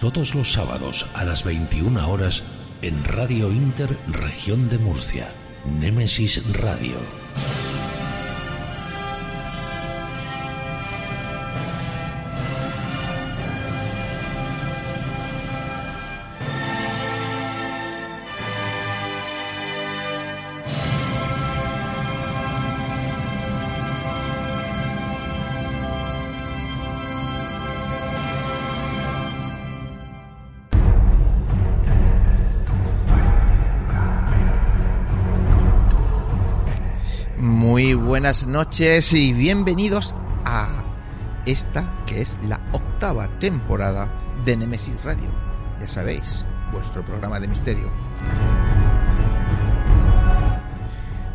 Todos los sábados a las 21 horas en Radio Inter Región de Murcia. Némesis Radio. Buenas noches y bienvenidos a esta que es la octava temporada de Nemesis Radio. Ya sabéis, vuestro programa de misterio.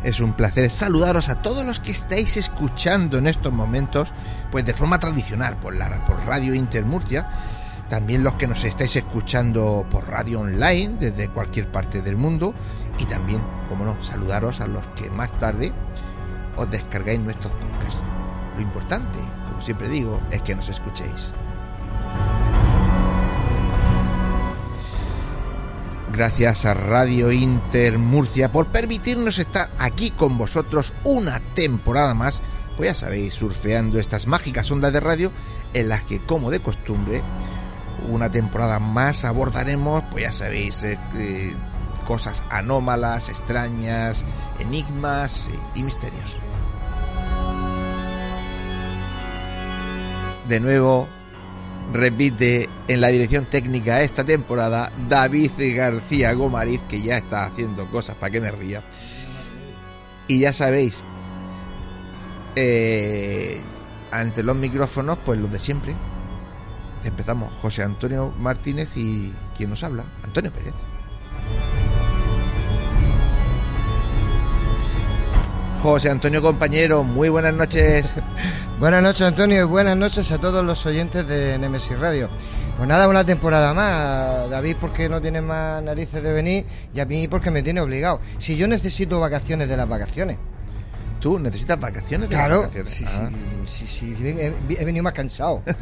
Es un placer saludaros a todos los que estáis escuchando en estos momentos, pues de forma tradicional por la por Radio Intermurcia, también los que nos estáis escuchando por radio online desde cualquier parte del mundo y también, como no, saludaros a los que más tarde os descargáis nuestros podcasts. Lo importante, como siempre digo, es que nos escuchéis. Gracias a Radio Inter Murcia por permitirnos estar aquí con vosotros una temporada más, pues ya sabéis, surfeando estas mágicas ondas de radio en las que, como de costumbre, una temporada más abordaremos, pues ya sabéis, eh, eh, cosas anómalas, extrañas, enigmas y misterios. De nuevo, repite en la dirección técnica esta temporada David García Gomariz, que ya está haciendo cosas para que me ría. Y ya sabéis, eh, ante los micrófonos, pues los de siempre. Empezamos José Antonio Martínez y quien nos habla, Antonio Pérez. José Antonio compañero, muy buenas noches. buenas noches Antonio y buenas noches a todos los oyentes de Nemesis Radio. Pues nada, una temporada más. David porque no tiene más narices de venir y a mí porque me tiene obligado. Si yo necesito vacaciones de las vacaciones. ¿Tú necesitas vacaciones? De claro, vacaciones? sí, Ah. sí, sí, sí, he, he venido más cansado.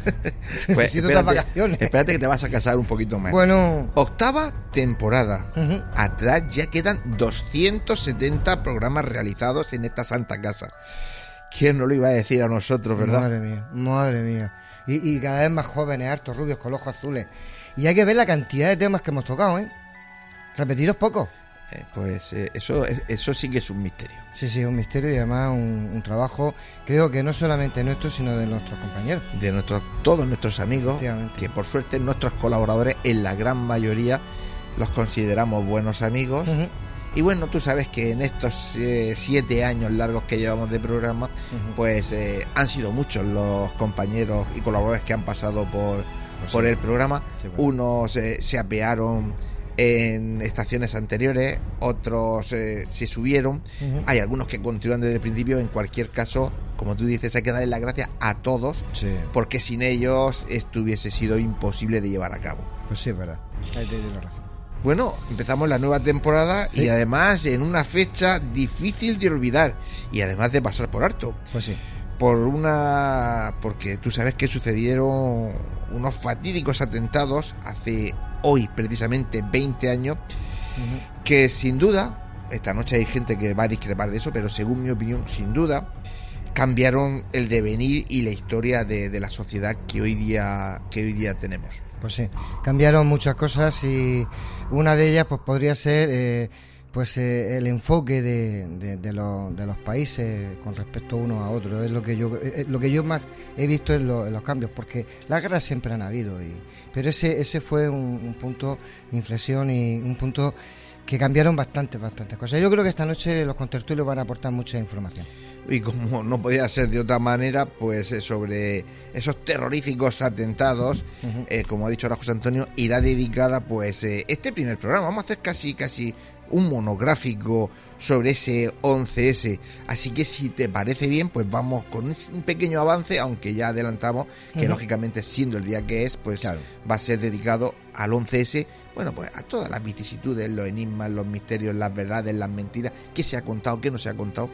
Pues necesito espérate, otras vacaciones. Espérate que te vas a casar un poquito más. Bueno, Octava temporada. Atrás ya quedan 270 programas realizados en esta santa casa. ¿Quién no lo iba a decir a nosotros, verdad? madre mía, madre mía. Y, y cada vez más jóvenes, hartos, rubios, con ojos azules. Y hay que ver la cantidad de temas que hemos tocado, ¿eh? Repetidos pocos. Eh, pues eh, eso, eso sí que es un misterio. Sí, sí, un misterio y además un, un trabajo, creo que no solamente nuestro, sino de nuestros compañeros. De nuestros, todos nuestros amigos, que por suerte nuestros colaboradores, en la gran mayoría, los consideramos buenos amigos. Y bueno, tú sabes que en estos eh, siete años largos que llevamos de programa, pues han sido muchos los compañeros y colaboradores que han pasado por, Pues por sí. el programa. Sí, verdad. Unos eh, se apearon en estaciones anteriores, otros eh, se subieron. Hay algunos que continúan desde el principio. En cualquier caso, como tú dices, hay que darle las gracias a todos, Sí, porque sin ellos esto hubiese sido imposible de llevar a cabo. pues sí, es verdad. Ahí la razón. Bueno, empezamos la nueva temporada y además en una fecha difícil de olvidar y además de pasar por harto. Pues sí. Por una porque tú sabes que sucedieron unos fatídicos atentados hace hoy precisamente 20 años que sin duda esta noche hay gente que va a discrepar de eso pero según mi opinión sin duda cambiaron el devenir y la historia de, de la sociedad que hoy día que hoy día tenemos. Pues sí, cambiaron muchas cosas y una de ellas pues podría ser eh, pues eh, el enfoque de, de, de los, de los países con respecto uno a otro. Es lo que yo eh, lo que yo más he visto en, lo- en los cambios, porque las guerras siempre han habido, y, pero ese ese fue un, un punto de inflexión y un punto que cambiaron bastante, bastantes cosas. Yo creo que esta noche los contertulios van a aportar mucha información. Y como no podía ser de otra manera, pues eh, sobre esos terroríficos atentados, eh, como ha dicho ahora José Antonio, irá dedicada pues eh, este primer programa. Vamos a hacer casi, casi un monográfico sobre ese 11S. Así que si te parece bien, pues vamos con un pequeño avance, aunque ya adelantamos que lógicamente siendo el día que es, pues va a ser dedicado al 11S, bueno, pues a todas las vicisitudes, los enigmas, los misterios, las verdades, las mentiras, qué se ha contado, qué no se ha contado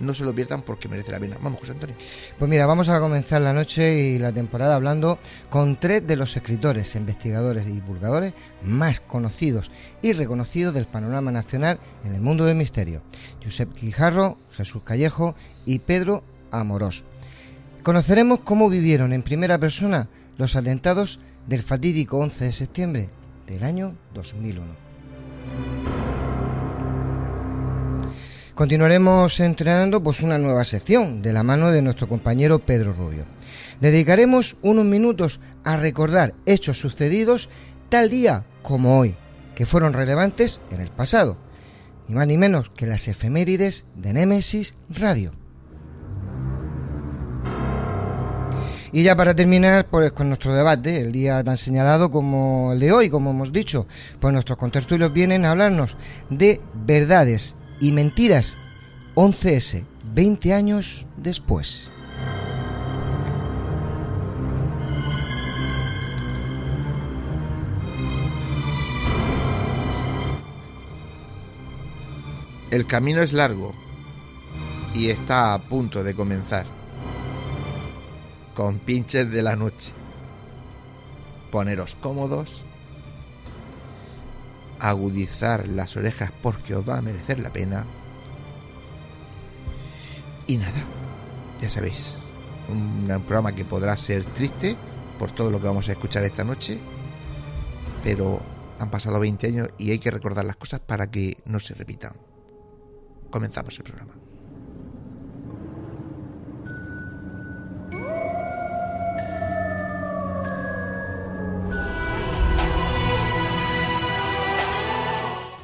no se lo pierdan porque merece la pena. Vamos, José Antonio. Pues mira, vamos a comenzar la noche y la temporada hablando con tres de los escritores, investigadores y divulgadores más conocidos y reconocidos del panorama nacional en el mundo del misterio. Josep Quijarro, Jesús Callejo y Pedro Amorós. Conoceremos cómo vivieron en primera persona los atentados del fatídico 11 de septiembre del año 2001. Continuaremos entrenando pues una nueva sección de la mano de nuestro compañero Pedro Rubio. Dedicaremos unos minutos a recordar hechos sucedidos tal día como hoy, que fueron relevantes en el pasado, ni más ni menos que las efemérides de Némesis Radio. Y ya para terminar pues, con nuestro debate, el día tan señalado como el de hoy, como hemos dicho, pues nuestros contertulios vienen a hablarnos de verdades y Mentiras 11S, 20 años después. El camino es largo y está a punto de comenzar. Con pinches de la noche. Poneros cómodos agudizar las orejas porque os va a merecer la pena. Y nada, ya sabéis, un, programa que podrá ser triste por todo lo que vamos a escuchar esta noche, pero han pasado 20 años y hay que recordar las cosas para que no se repitan. Comenzamos el programa.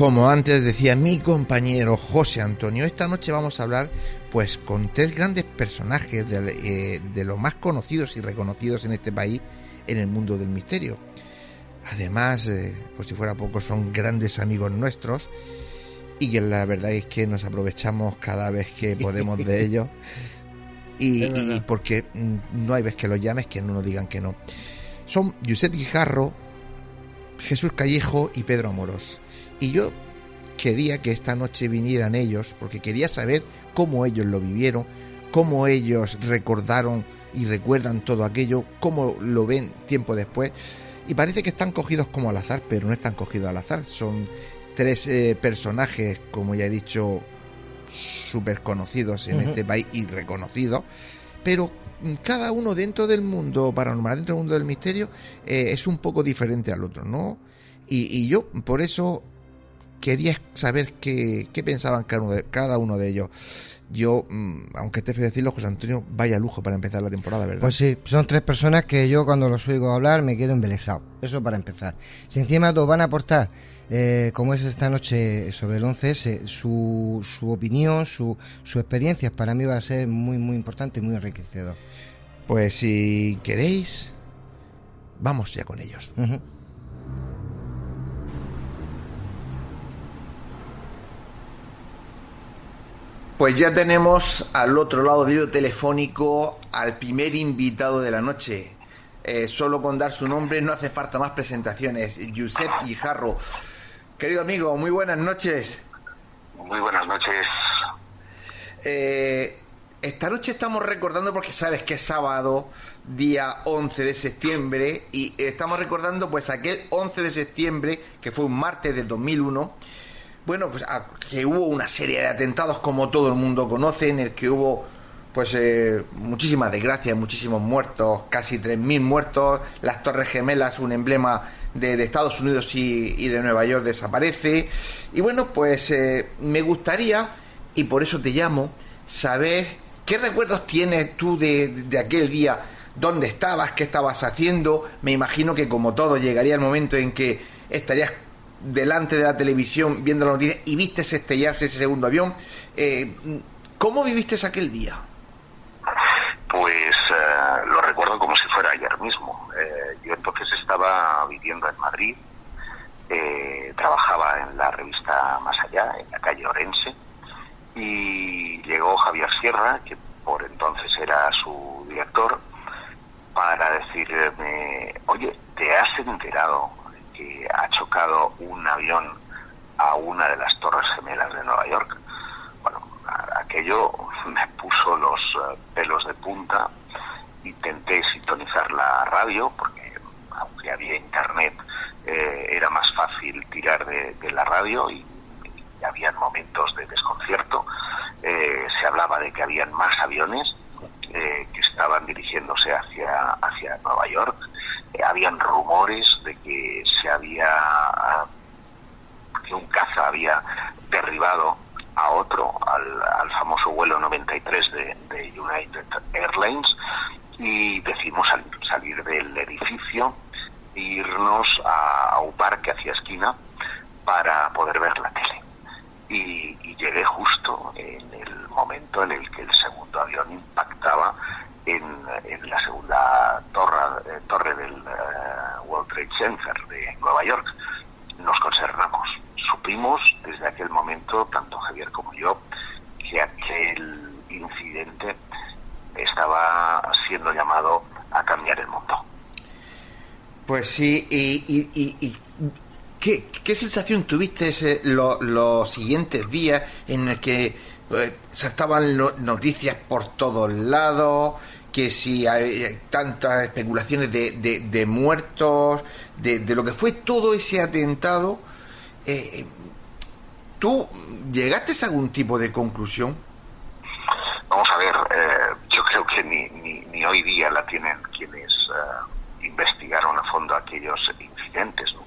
Como antes decía mi compañero José Antonio, esta noche vamos a hablar pues con tres grandes personajes de, eh, de los más conocidos y reconocidos en este país en el mundo del misterio. Además, eh, pues si fuera poco, son grandes amigos nuestros y que la verdad es que nos aprovechamos cada vez que podemos de ellos. Y, y, porque mm, no hay vez que los llames que no nos digan que no. Son Josep Guijarro, Jesús Callejo y Pedro Amorós. Y yo quería que esta noche vinieran ellos, porque quería saber cómo ellos lo vivieron, cómo ellos recordaron y recuerdan todo aquello, cómo lo ven tiempo después. Y parece que están cogidos como al azar, pero no están cogidos al azar. Son tres eh, personajes, como ya he dicho, súper conocidos en este país y reconocidos, pero cada uno dentro del mundo paranormal, dentro del mundo del misterio, eh, es un poco diferente al otro, ¿no? Y, y yo por eso quería saber qué, pensaban cada uno, de, cada uno de ellos. Yo, mm, aunque esté feo decirlo, José Antonio, vaya lujo para empezar la temporada, ¿verdad? Pues sí, son tres personas que yo cuando los oigo hablar me quedo embelesado. Eso para empezar. Si encima todos van a aportar, eh, como es esta noche sobre el 11S, su, su opinión, su, su experiencia, para mí va a ser muy, muy importante y muy enriquecedor. Pues si queréis, vamos ya con ellos. Pues ya tenemos al otro lado del hilo telefónico al primer invitado de la noche. Eh, solo con dar su nombre no hace falta más presentaciones. Josep Guijarro. Querido amigo, muy buenas noches. Muy buenas noches. Eh, esta noche estamos recordando, porque sabes que es sábado, día 11 de septiembre, y estamos recordando pues aquel 11 de septiembre, que fue un martes del 2001, bueno, pues que hubo una serie de atentados como todo el mundo conoce, en el que hubo pues eh, muchísimas desgracias, muchísimos muertos, casi 3.000 muertos, las Torres Gemelas, un emblema de, Estados Unidos y, de Nueva York desaparece. Y bueno, pues eh, me gustaría, y por eso te llamo, saber qué recuerdos tienes tú de, de aquel día, dónde estabas, qué estabas haciendo. Me imagino que como todo llegaría el momento en que estarías delante de la televisión viendo la noticia y viste estrellarse ese segundo avión. Eh, ¿Cómo viviste aquel día? Pues eh, lo recuerdo como si fuera ayer mismo. Eh, viviendo en Madrid, trabajaba en la revista Más Allá, en la calle Orense, y llegó Javier Sierra, que por entonces era su director, para decirme, oye, ¿te has enterado ha chocado un avión a una de las torres gemelas de Nueva York. Bueno, aquello me puso los eh, pelos de punta. Intenté sintonizar la radio porque había internet eh, era más fácil tirar de, la radio y, había momentos de desconcierto. Eh, se hablaba de que habían más aviones que estaban dirigiéndose hacia, hacia Nueva York habían rumores de que se había que un caza había derribado a otro, al, famoso vuelo 93 de, de, United Airlines, y decidimos salir, del edificio irnos a, un parque hacia esquina para poder ver la tele. Y, llegué justo en el momento en el que el segundo avión impactaba en, la segunda torre, eh, torre del eh, World Trade Center de Nueva York. Nos concernamos. Supimos desde aquel momento, tanto Javier como yo, que aquel incidente estaba siendo llamado a cambiar el mundo. Pues sí, y, ¿qué, sensación tuviste los siguientes días en el que eh, saltaban noticias por todos lados, que si hay tantas especulaciones de, de, muertos, de, de, lo que fue todo ese atentado, eh, ¿tú llegaste a algún tipo de conclusión? Vamos a ver, eh, yo creo que ni, ni, hoy día la tienen quienes eh, investigaron a fondo aquellos incidentes. ¿no?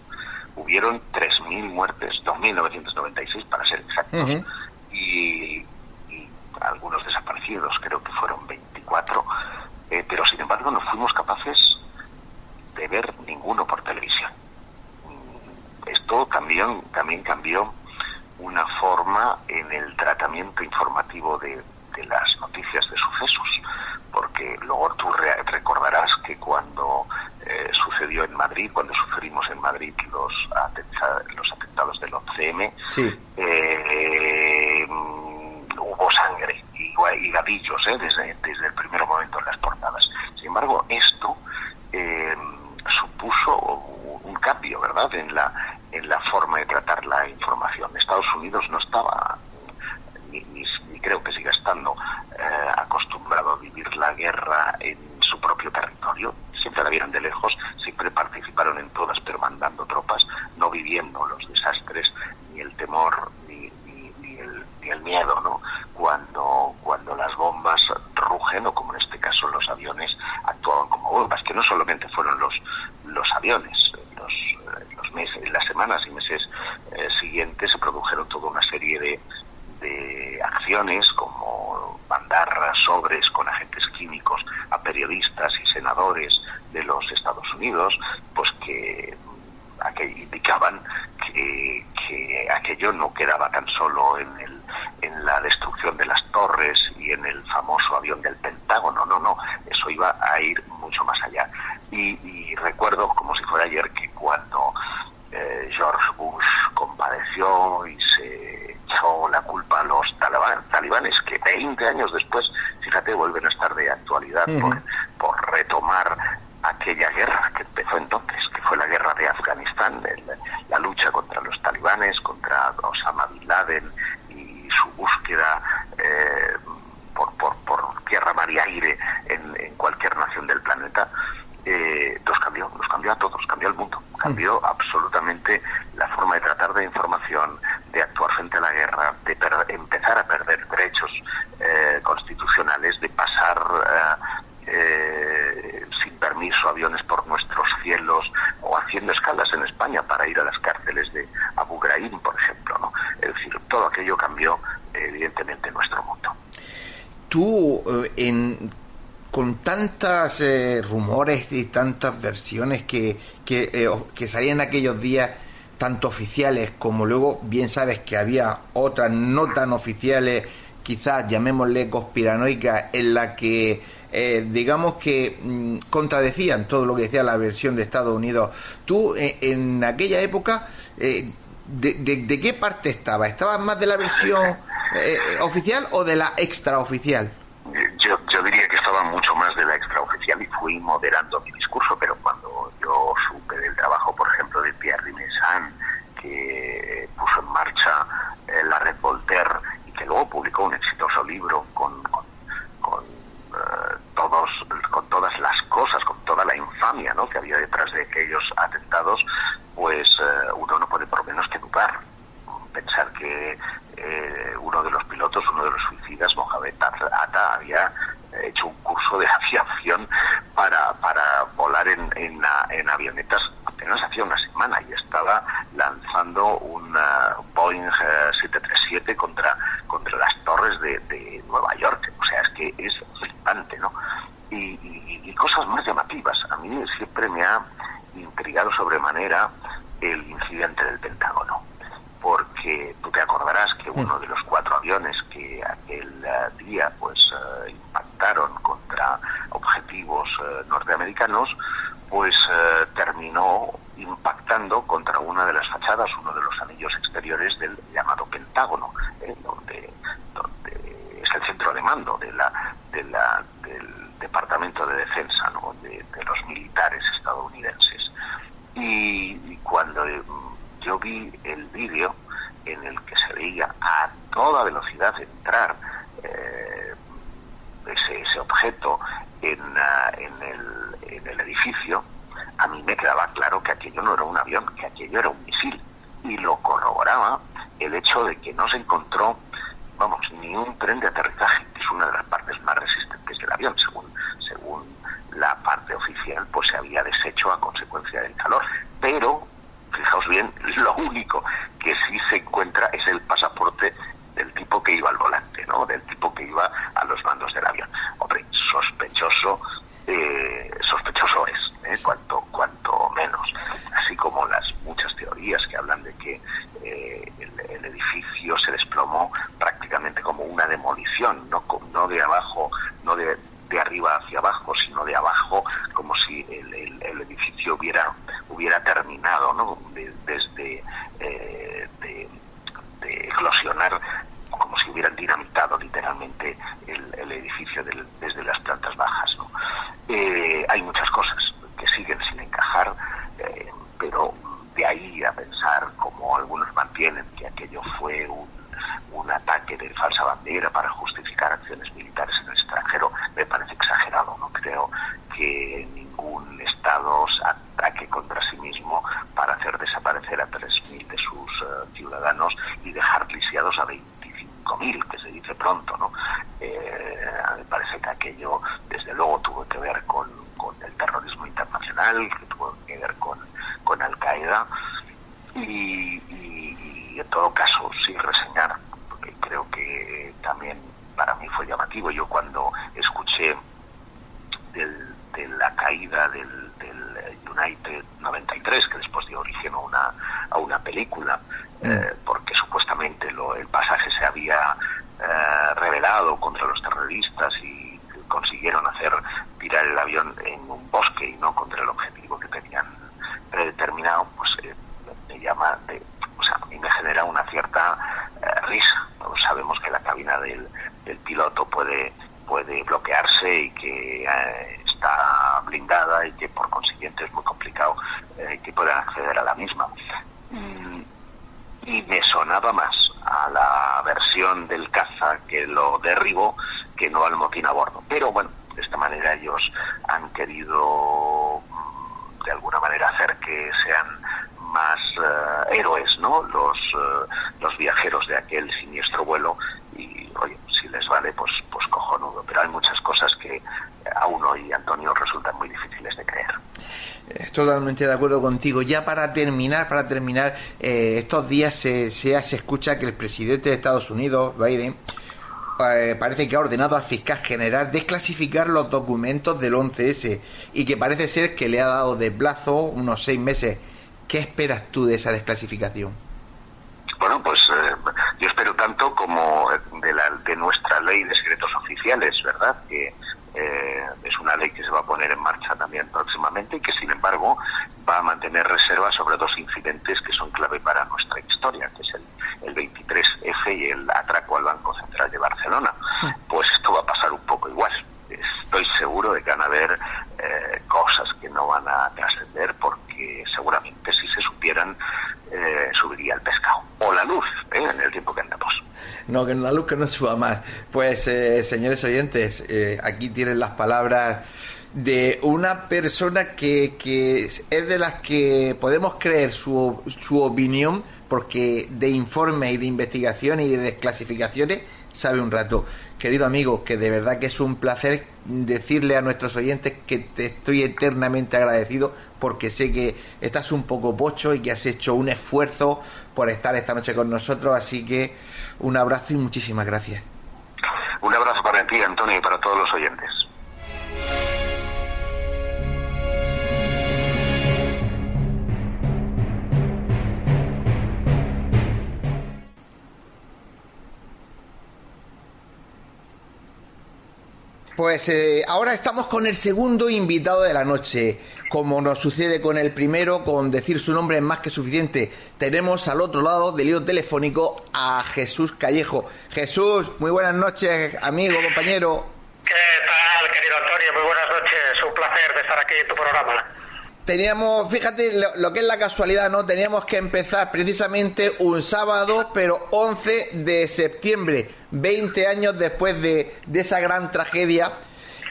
Hubieron 3.000 muertes, 2.996 para ser exactos, y, y algunos desaparecidos, creo que fueron 24 eh, pero sin embargo no fuimos capaces de ver ninguno por televisión. Esto también, también cambió una forma en el tratamiento informativo de, las noticias de sucesos, porque luego tú recordarás que cuando eh, sucedió en Madrid, cuando sufrimos en Madrid los, los atentados del 11M, eh, mm, hubo sangre y, y gadillos desde, desde el primer momento en las sin embargo, esto eh, supuso un cambio, ¿verdad?, en la, en la forma de tratar la información. Estados Unidos no estaba, creo que siga estando, eh, acostumbrado a vivir la guerra en su propio territorio. Siempre la vieron de lejos, siempre participaron en todas, pero mandando tropas, no viviendo los desastres, ni el temor, ni, el, ni el miedo, ¿no? Cuando, cuando las bombas rugen, o como en este caso los aviones, actuaban como bombas, que no solamente fueron los, los aviones, los meses, las semanas y meses eh, siguientes se produjeron toda una serie de, de acciones como mandar sobres con agentes químicos a periodistas y senadores de los Estados Unidos, pues que, que indicaban que, que aquello no quedaba tan solo en, el, en la destrucción de las torres y en el famoso avión del Pentágono, no, no, eso iba a ir mucho más allá. Y, recuerdo, como si fuera ayer, que cuando eh, George Bush compadeció y se que 20 años después, fíjate, vuelven a estar de actualidad por, por, retomar aquella guerra que empezó entonces, que fue la guerra de Afganistán, el, la lucha contra los talibanes, contra Osama Bin Laden y su búsqueda eh, por, por, por, tierra, mar y aire en, cualquier nación del planeta. Eh, los cambió, los cambió a todos, cambió el mundo, cambió tantos eh, rumores y tantas versiones que, que, eh, que salían aquellos días, tanto oficiales como luego, bien sabes que había otras no tan oficiales, quizás llamémosle conspiranoicas, en la que eh, digamos que mm, contradecían todo lo que decía la versión de Estados Unidos. Tú eh, en aquella época, de, de, qué parte estabas? ¿Estabas más de la versión oficial o de la extraoficial? fui moderando el edificio del, Totalmente de acuerdo contigo. Ya para terminar, para terminar, eh, estos días se, se, escucha que el presidente de Estados Unidos, Biden, eh, parece que ha ordenado al fiscal general desclasificar los documentos del 11S y que parece ser que le ha dado de plazo unos seis meses. ¿Qué esperas tú de esa desclasificación? Bueno, pues eh, yo espero tanto como de, la, de nuestra ley de secretos oficiales, ¿verdad? Que eh, es una ley que se va a poner en marcha también próximamente y que, sin embargo, va a mantener reservas sobre dos incidentes que son clave para nuestra historia, que es el, el 23F y el atraco al Banco Central de Barcelona. Pues esto va a pasar un poco igual. Estoy seguro de que van a haber eh, cosas que no van a trascender porque seguramente si se supieran eh, subiría el pescado o la luz ¿eh? en el tiempo que andamos. No, que la luz que no suba más. Pues, eh, señores oyentes, eh, aquí tienen las palabras de una persona que, que, es de las que podemos creer su, su opinión, porque de informes y de investigación y de desclasificaciones sabe un rato. Querido amigo, que de verdad que es un placer decirle a nuestros oyentes que te estoy eternamente agradecido porque sé que estás un poco pocho y que has hecho un esfuerzo por estar esta noche con nosotros, así que un abrazo y muchísimas gracias. Un abrazo para ti, Antonio, y para todos los oyentes. Pues eh, ahora estamos con el segundo invitado de la noche. Como nos sucede con el primero, con decir su nombre es más que suficiente. Tenemos al otro lado del hilo telefónico a Jesús Callejo. Jesús, muy buenas noches, amigo, compañero. ¿Qué tal, querido Antonio? Muy buenas noches. Un placer de estar aquí en tu programa. Teníamos, fíjate lo, que es la casualidad, ¿no? Teníamos que empezar precisamente un sábado, pero 11 de septiembre, 20 años después de, de esa gran tragedia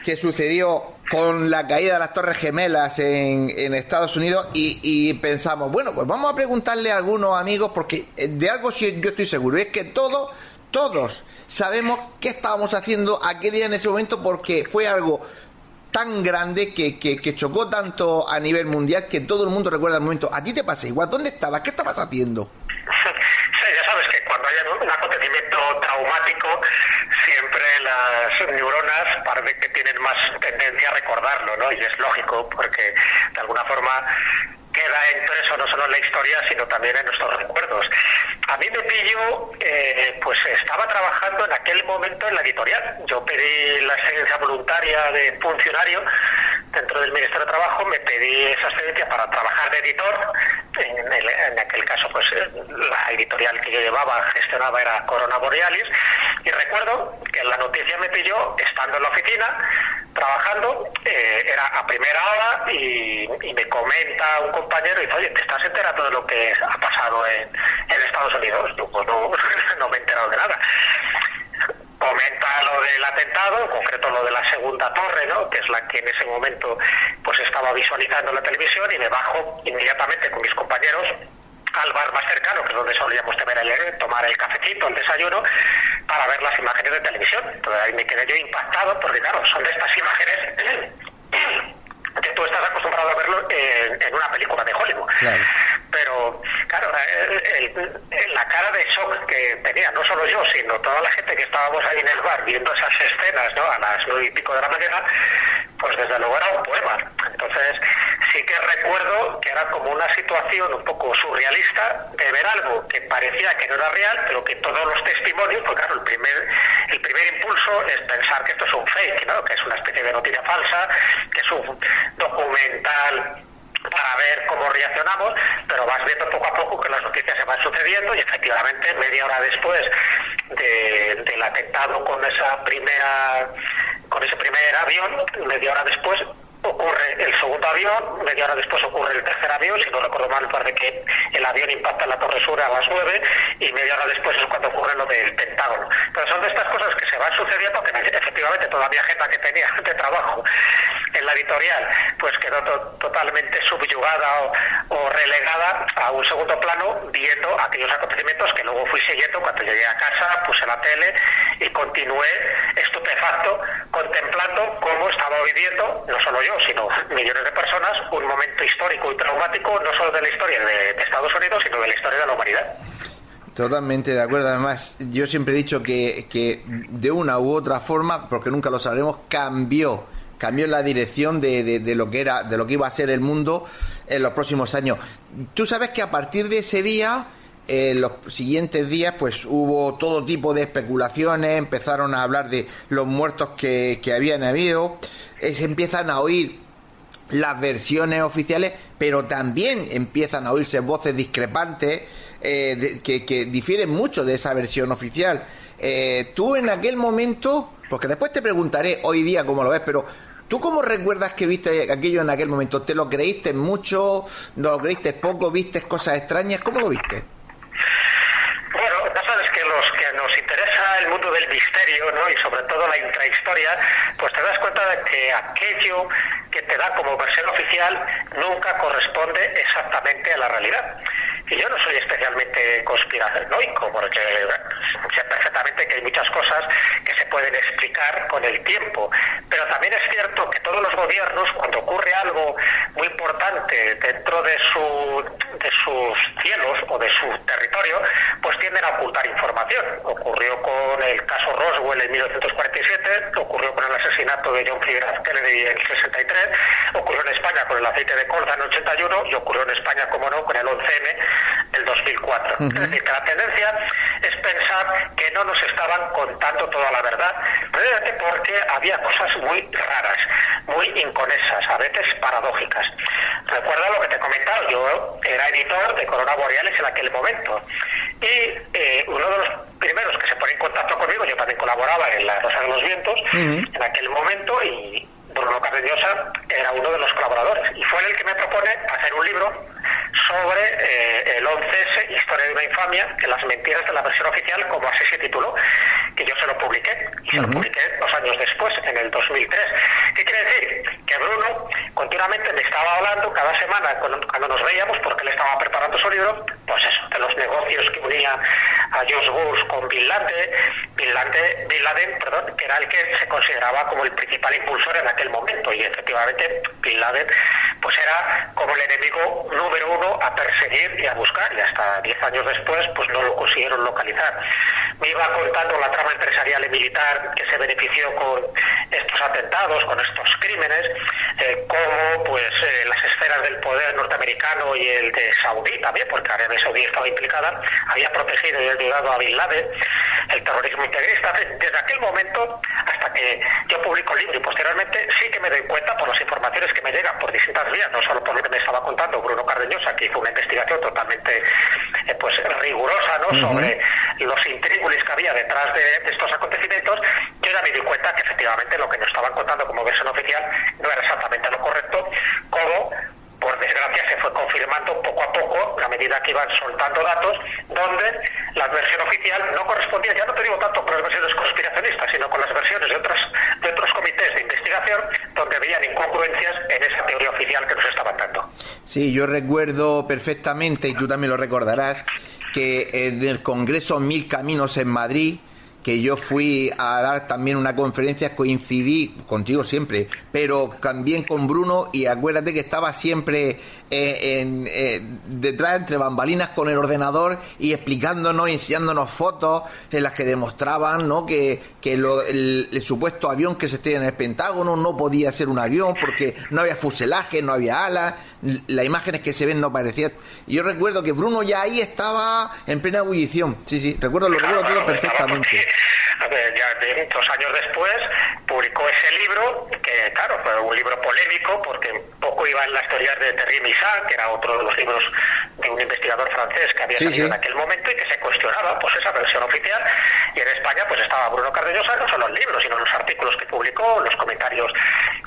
que sucedió con la caída de las Torres Gemelas en, en Estados Unidos y, pensamos, bueno, pues vamos a preguntarle a algunos amigos, porque de algo sí yo estoy seguro, es que todos, todos sabemos qué estábamos haciendo aquel día en ese momento porque fue algo tan grande que, que, que, chocó tanto a nivel mundial que todo el mundo recuerda el momento. ¿A ti te pasa igual? ¿Dónde estabas? ¿Qué estabas haciendo? Sí, ya sabes que cuando hay un acontecimiento traumático, siempre las neuronas parece que tienen más tendencia a recordarlo, ¿no? Y es lógico, porque de alguna forma queda impreso no solo en la historia, sino también en nuestros recuerdos. A mí me pillo, eh, pues estaba trabajando en aquel momento en la editorial. Yo pedí la excedencia voluntaria de funcionario dentro del Ministerio de Trabajo, me pedí esa excedencia para trabajar de editor. En, el, en aquel caso, pues la editorial que yo llevaba, gestionaba, era Corona Borealis. Y recuerdo que la noticia me pilló estando en la oficina, trabajando, eh, era a primera hora y, y, me comenta un compañero y dice, oye, ¿te estás enterando de lo que ha pasado en, Estados Unidos? Yo, pues no, no me he enterado de nada. Comenta lo del atentado, en concreto lo de la segunda torre, ¿no? que es la que en ese momento pues estaba visualizando la televisión y me bajo inmediatamente con mis compañeros al bar más cercano, que es donde solíamos tener el, tomar el cafecito, el desayuno, para ver las imágenes de televisión. Entonces ahí me quedé yo impactado, porque claro, son de estas imágenes que tú estás acostumbrado a verlo en, en una película de Hollywood. Claro. Pero, claro, el, el, la cara de shock que tenía, no solo yo, sino toda la gente que estábamos ahí en el bar viendo esas escenas, ¿no? A las nueve y pico de la mañana, pues desde luego era un poema. Entonces, sí que recuerdo que era como una situación un poco surrealista de ver algo que parecía que no era real, pero que todos los testimonios, pues claro, el primer, el primer impulso es pensar que esto es un fake, ¿no? Que es una especie de noticia falsa, que es un documental para ver cómo reaccionamos, pero vas viendo poco a poco que las noticias se van sucediendo y efectivamente media hora después de, del atentado con esa primera con ese primer avión, media hora después ocurre el segundo avión, media hora después ocurre el tercer avión, si no recuerdo mal, parece que el avión impacta en la Torre Sur a las nueve y media hora después es cuando ocurre lo del Pentágono. Pero son de estas cosas que se van sucediendo que efectivamente todavía gente que tenía de trabajo en la editorial, pues quedó totalmente subyugada o, relegada a un segundo plano viendo aquellos acontecimientos que luego fui siguiendo cuando llegué a casa, puse la tele y continué estupefacto contemplando cómo estaba viviendo, no solo yo, sino millones de personas, un momento histórico y traumático, no solo de la historia de, Estados Unidos, sino de la historia de la humanidad. Totalmente de acuerdo. Además, yo siempre he dicho que, que de una u otra forma, porque nunca lo sabremos, cambió cambió la dirección de, de, lo que era de lo que iba a ser el mundo en los próximos años. Tú sabes que a partir de ese día en los siguientes días pues hubo todo tipo de especulaciones, empezaron a hablar de los muertos que, que habían habido, eh, se empiezan a oír las versiones oficiales, pero también empiezan a oírse voces discrepantes eh, que, difieren mucho de esa versión oficial. Eh, tú en aquel momento, porque después te preguntaré hoy día cómo lo ves, pero ¿Tú cómo recuerdas que viste aquello en aquel momento? ¿Te lo creíste mucho? ¿No lo creíste poco? ¿Viste cosas extrañas? ¿Cómo lo viste? Bueno, ya sabes que los que nos interesa el Y sobre todo la intrahistoria, pues te das cuenta de que aquello que te da como versión oficial nunca corresponde exactamente a la realidad. Y yo no soy especialmente conspiranoico, porque sé perfectamente que hay muchas cosas que se pueden explicar con el tiempo. Pero también es cierto que todos los gobiernos, cuando ocurre algo muy importante dentro de, su, de sus cielos o de su territorio, pues tienden a ocultar información. Ocurrió con el caso Roswell en 1947, ocurrió con el asesinato de John F. Kennedy en el 63, ocurrió en España con el aceite de colza en el 81 y ocurrió en España, como no, con el 11M del 2004. Es decir, que la tendencia es pensar que no nos estaban contando toda la verdad, porque había cosas muy raras, muy inconesas, a veces paradójicas. Recuerda lo que te he comentado, yo era editor de Corona Boreales en aquel momento y eh, uno de los primeros que se pone en contacto conmigo, yo también colaboraba en La Rosa de los Vientos en aquel momento y Bruno Cardeñosa era uno de los colaboradores y fue el que me propone hacer un libro sobre eh, el 11S, Historia de una infamia, que las mentiras de la versión oficial, como así se tituló, que yo se lo publiqué, y se lo publiqué dos años después, en el 2003. ¿Qué quiere decir? Que Bruno continuamente me estaba hablando cada semana cuando, nos veíamos, porque él estaba preparando su libro, pues eso, de los negocios que unía a George Bush con Bin Laden, Bin Laden, Bin Laden perdón, que era el que se consideraba como el principal impulsor en aquel momento, y efectivamente Bin Laden pues era como el enemigo número uno a perseguir y a buscar y hasta diez años después pues no lo consiguieron localizar. Me iba contando la trama empresarial y militar que se benefició con estos atentados, con estos crímenes, eh, cómo pues eh, las esferas del poder norteamericano y el de Saudí también, porque Arabia Saudí estaba implicada, había protegido y ayudado a Bin Laden, el terrorismo integrista. Desde aquel momento hasta que yo publico el libro y posteriormente sí que me doy cuenta por las informaciones que me llegan por distintas vías, no solo por lo que me estaba contando Bruno Cardeñosa, que hizo una investigación totalmente eh, pues rigurosa ¿no? sobre los intrígulis que había detrás de, estos acontecimientos, yo ya me di cuenta que efectivamente lo que nos estaban contando como versión oficial no era exactamente lo correcto, como por desgracia se fue confirmando poco a poco a medida que iban soltando datos donde la versión oficial no correspondía, ya no te digo tanto con las versiones conspiracionistas, sino con las versiones de otros, de otros comités de investigación donde veían incongruencias en esa teoría oficial que nos estaban dando. Sí, yo recuerdo perfectamente, y tú también lo recordarás, que en el Congreso Mil Caminos en Madrid, que yo fui a dar también una conferencia, coincidí contigo siempre, pero también con Bruno y acuérdate que estaba siempre eh, en, eh, detrás entre bambalinas con el ordenador y explicándonos y enseñándonos fotos en las que demostraban ¿no? que, que el, supuesto avión que se estaba en el Pentágono no podía ser un avión porque no había fuselaje, no había alas, las imágenes que se ven no parecían. Yo recuerdo que Bruno ya ahí estaba en plena ebullición. Sí, sí, recuerdo, lo recuerdo todo perfectamente. A ver, ya de, dos años después publicó ese libro, que claro, fue un libro polémico porque poco iba en las teorías de Terry Que era otro de los libros de un investigador francés que había salido en aquel momento y que se cuestionaba pues esa versión oficial. Y en España pues estaba Bruno Cardeñosa, no solo los libros, sino los artículos que publicó, los comentarios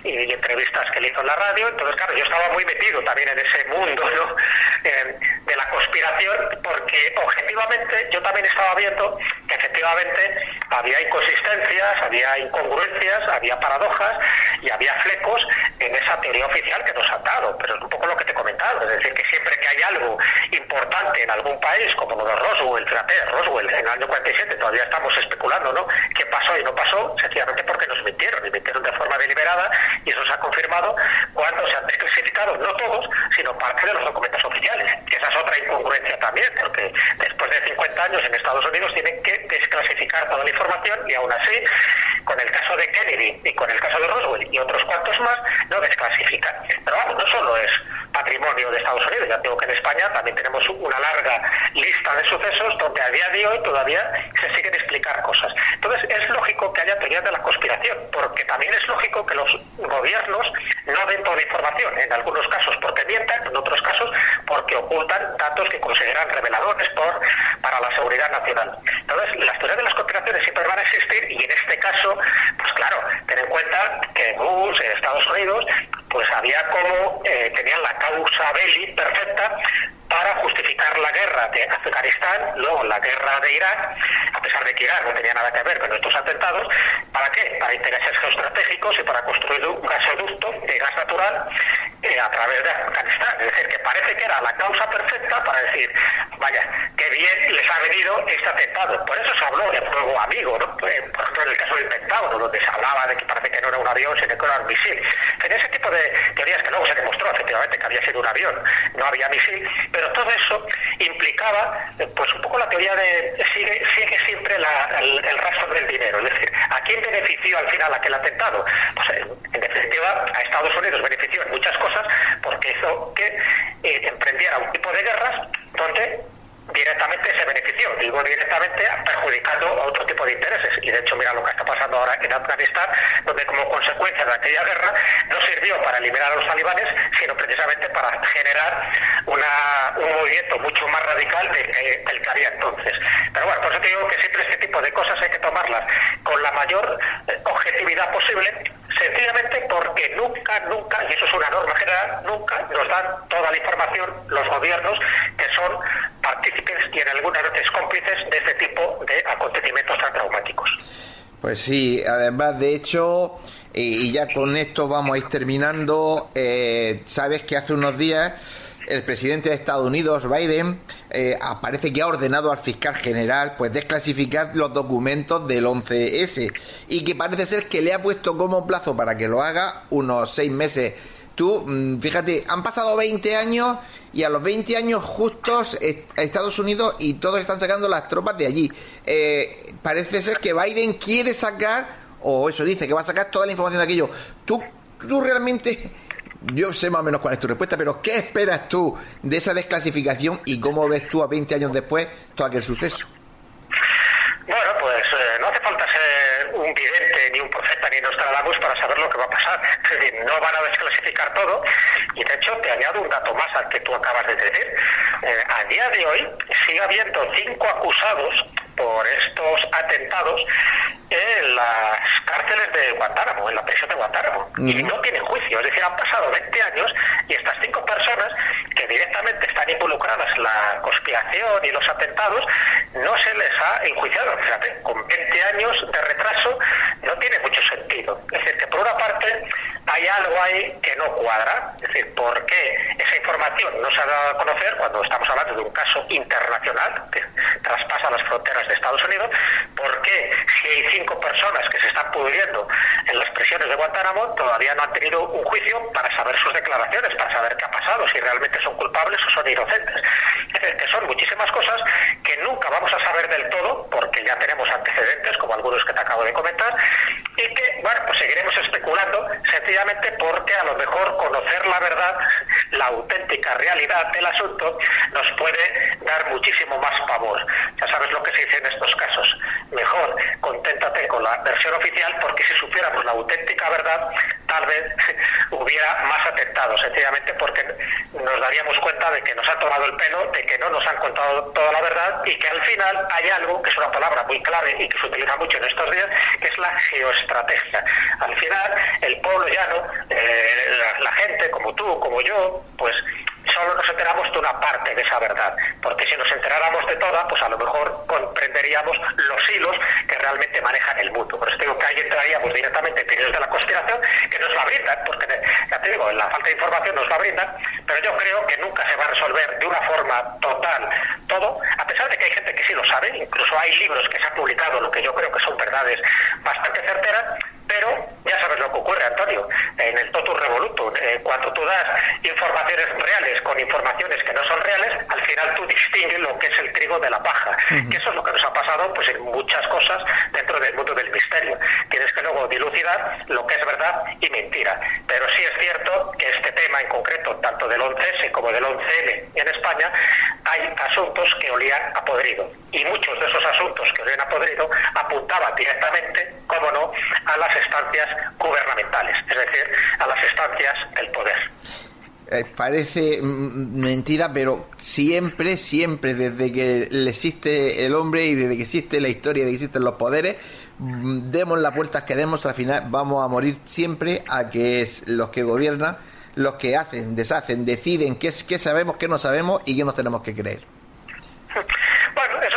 y, entrevistas que le hizo en la radio. Entonces, claro, yo estaba muy metido también en ese mundo ¿no? de la conspiración, porque objetivamente yo también estaba viendo que efectivamente había inconsistencias, había incongruencias, había paradojas y había flecos en esa teoría oficial que nos han dado, pero es un poco lo que te comentado, es decir, que siempre que hay algo importante en algún país, como lo de Roswell, fíjate, Roswell en el año 47, todavía estamos especulando, ¿no? ¿Qué pasó y no pasó? Sencillamente porque nos mintieron, y mintieron de forma deliberada, y eso se ha confirmado cuando se han desclasificado, no todos, sino parte de los documentos oficiales. Esa es otra incongruencia también, porque después de 50 años en Estados Unidos tienen que desclasificar toda la información y aún así, con el caso de Kennedy y con el caso de Roswell y otros cuantos más, no desclasifican. Pero vamos, no solo es patrimonio de Estados Unidos, ya digo que en España también tenemos una larga lista de sucesos donde a día de hoy todavía se siguen explicar cosas. Entonces es lógico que haya teorías de la conspiración, porque también es lógico que los gobiernos no den toda la información, en algunos casos porque mientan, en otros casos porque ocultan datos que consideran reveladores por, para la seguridad nacional. Entonces, las teorías de las conspiraciones siempre van a existir y en este caso, pues claro, ten en cuenta que Bush en Estados Unidos pues había como eh, tenían la causa belli perfecta para justificar la guerra de Afganistán, luego la guerra de Irak, a pesar de que Irak no tenía nada que ver con estos atentados, ¿para qué? Para intereses geoestratégicos y para construir un gasoducto de gas natural eh, a través de Afganistán. Es decir, que parece que era la causa perfecta para decir, vaya, qué bien les ha venido este atentado. Por eso se habló de fuego amigo, ¿no? Eh, por ejemplo, en el caso del Pentágono, donde se hablaba de que parece que no era un avión, sino que era un misil. En ese tipo de teorías que luego se demostró efectivamente que había sido un avión, no había misil, pero todo eso implicaba, eh, pues un poco la teoría de sigue, siempre el, rastro del dinero, es decir, ¿a quién benefició al final aquel atentado? Pues en, definitiva a Estados Unidos benefició en muchas cosas porque hizo que eh, emprendiera un tipo de guerras donde directamente se benefició, digo directamente perjudicando a otro tipo de intereses. Y de hecho, mira lo que está pasando ahora en Afganistán, donde como consecuencia de aquella guerra no sirvió para eliminar a los talibanes, sino precisamente para generar una, un movimiento mucho más radical del que, que había entonces. Pero bueno, por eso te digo que siempre este tipo de cosas hay que tomarlas con la mayor eh, objetividad posible sencillamente porque nunca, nunca, y eso es una norma general, nunca nos dan toda la información los gobiernos que son partícipes y en algunas veces cómplices de este tipo de acontecimientos tan traumáticos. Pues sí, además de hecho, y ya con esto vamos a ir terminando, eh, sabes que hace unos días el presidente de Estados Unidos, Biden, eh, aparece que ha ordenado al fiscal general pues desclasificar los documentos del 11S y que parece ser que le ha puesto como plazo para que lo haga unos seis meses. Tú, mm, fíjate, han pasado 20 años y a los 20 años justos Estados Unidos y todos están sacando las tropas de allí. Eh, parece ser que Biden quiere sacar, o eso dice, que va a sacar toda la información de aquello. ¿Tú, tú realmente yo sé más o menos cuál es tu respuesta, pero ¿qué esperas tú de esa desclasificación y cómo ves tú a 20 años después todo aquel suceso? Bueno, pues eh, no hace falta ser un vidente, ni un profeta, ni Nostradamus para saber lo que va a pasar. Es decir, no van a desclasificar todo. Y de hecho, te añado un dato más al que tú acabas de decir. Eh, a día de hoy sigue habiendo cinco acusados por estos atentados en las cárceles de Guantánamo, en la prisión de Guantánamo. Y no tienen juicio, es decir, han pasado 20 años y estas cinco personas que directamente están involucradas en la conspiración y los atentados, no se les ha enjuiciado. Fíjate, con 20 años de retraso no tiene mucho sentido. Es decir, que por una parte hay algo ahí que no cuadra, es decir, ¿por qué esa información no se ha dado a conocer cuando estamos hablando de un caso internacional que traspasa las fronteras de Estados Unidos? ¿Por qué si hay cinco personas que se están pudriendo en las prisiones de Guantánamo todavía no han tenido un juicio para saber sus declaraciones, para saber qué ha pasado, si realmente son culpables o son inocentes? Es decir, que son muchísimas cosas que nunca vamos a saber del todo porque ya tenemos antecedentes, como algunos que te acabo de comentar, y que, bueno, pues seguiremos especulando sencillamente porque a lo mejor conocer la verdad, la auténtica realidad del asunto, nos puede dar muchísimo más pavor. Ya sabes lo que se dice en estos casos. Mejor conténtate con la versión oficial porque si supiéramos la auténtica verdad, tal vez hubiera más atentados, sencillamente porque nos daríamos cuenta de que nos han tomado el pelo, de que no nos han contado toda la verdad y que al final hay algo que es una palabra muy clave y que se utiliza mucho en estos días, que es la geoestrategia. Al final, el pueblo eh, la, la gente como tú, como yo, pues solo nos enteramos de una parte de esa verdad, porque si nos enteráramos de toda, pues a lo mejor comprenderíamos los hilos que realmente manejan el mundo. Por eso digo que ahí entraríamos directamente en teorías de la conspiración que nos la brindan, porque ya te digo, la falta de información nos la brindan, pero yo creo que nunca se va a resolver de una forma total todo, a pesar de que hay gente que sí lo sabe, incluso hay libros que se han publicado, lo que yo creo que son verdades bastante certeras, pero ya sabes lo que ocurre, Antonio, en el totus revolutum. Eh, cuando tú das informaciones reales con informaciones que no son reales, al final tú distingues lo que es el trigo de la paja. Que eso es lo que nos ha pasado pues en muchas cosas dentro del mundo del misterio. Tienes que luego dilucidar lo que es verdad y mentira. Pero sí es cierto que este tema en concreto, tanto del 11S como del 11L en España, hay asuntos que olían a podrido. Y muchos de esos asuntos que olían a podrido apuntaban directamente, como no, a las estancias gubernamentales, es decir, a las estancias del poder. Eh, parece mm, mentira, pero siempre, siempre, desde que existe el hombre y desde que existe la historia, de que existen los poderes, mm, demos las vueltas que demos, al final vamos a morir siempre a que es los que gobiernan, los que hacen, deshacen, deciden qué, qué sabemos, qué no sabemos y qué nos tenemos que creer. Bueno, eso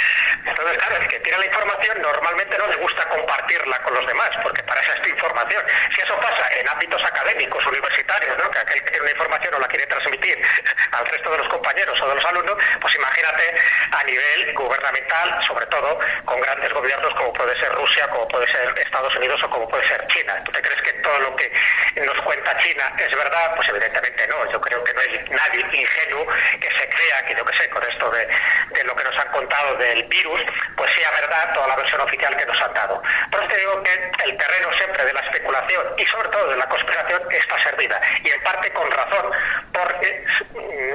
la información normalmente no le gusta compartirla con los demás, porque para eso es información. Si eso pasa en ámbitos académicos, universitarios, ¿no? que aquel que tiene una información no la quiere transmitir al resto de los compañeros o de los alumnos, pues imagínate a nivel gubernamental, sobre todo con grandes gobiernos como puede ser Rusia, como puede ser Estados Unidos o como puede ser China. ¿Tú te crees que todo lo que nos cuenta China es verdad? Pues evidentemente no. Yo creo que no hay nadie ingenuo que se crea que yo que sé, con esto de, de lo que nos han contado del virus, pues sea verdad toda la versión oficial que nos han dado. Por eso te digo que el terreno siempre de la especulación y sobre todo de la conspiración está servida. Y en parte con razón, porque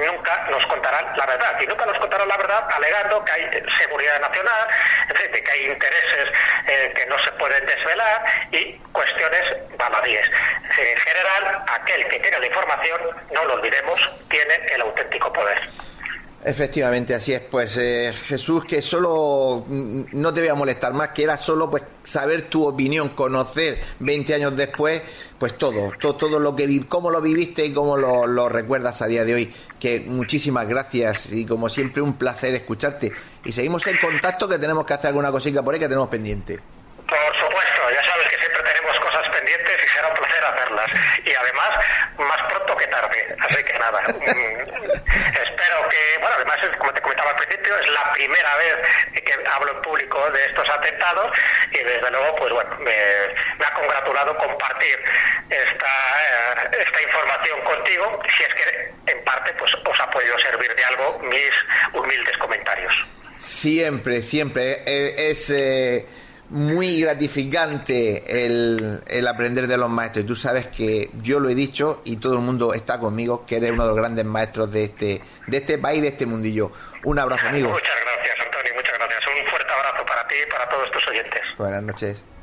nunca nos contarán la verdad. Y nunca nos contarán la verdad alegando que hay seguridad nacional, que hay intereses eh, que no se pueden desvelar y cuestiones baladíes. En general, aquel que tiene la información, no lo olvidemos, tiene el auténtico poder. Efectivamente, así es. Pues eh, Jesús, que solo mm, no te voy a molestar más, que era solo pues saber tu opinión, conocer 20 años después, pues todo, todo, todo lo que cómo lo viviste y cómo lo, lo, recuerdas a día de hoy. Que muchísimas gracias y como siempre un placer escucharte. Y seguimos en contacto que tenemos que hacer alguna cosita por ahí que tenemos pendiente. Por supuesto, ya sabes que siempre tenemos cosas pendientes y será un placer hacerlas. Y además, más pronto que tarde. Así que nada. como te comentaba al principio, es la primera vez que hablo en público de estos atentados y desde luego, pues bueno, me, me ha congratulado compartir esta, eh, esta información contigo, si es que en parte pues os ha podido servir de algo mis humildes comentarios. Siempre, siempre. Eh, es. Eh muy gratificante el, el, aprender de los maestros. Y tú sabes que yo lo he dicho y todo el mundo está conmigo, que eres uno de los grandes maestros de este, de este país, de este mundillo. Un abrazo, amigo. Muchas gracias, Antonio, muchas gracias. Un fuerte abrazo para ti y para todos tus oyentes. Buenas noches.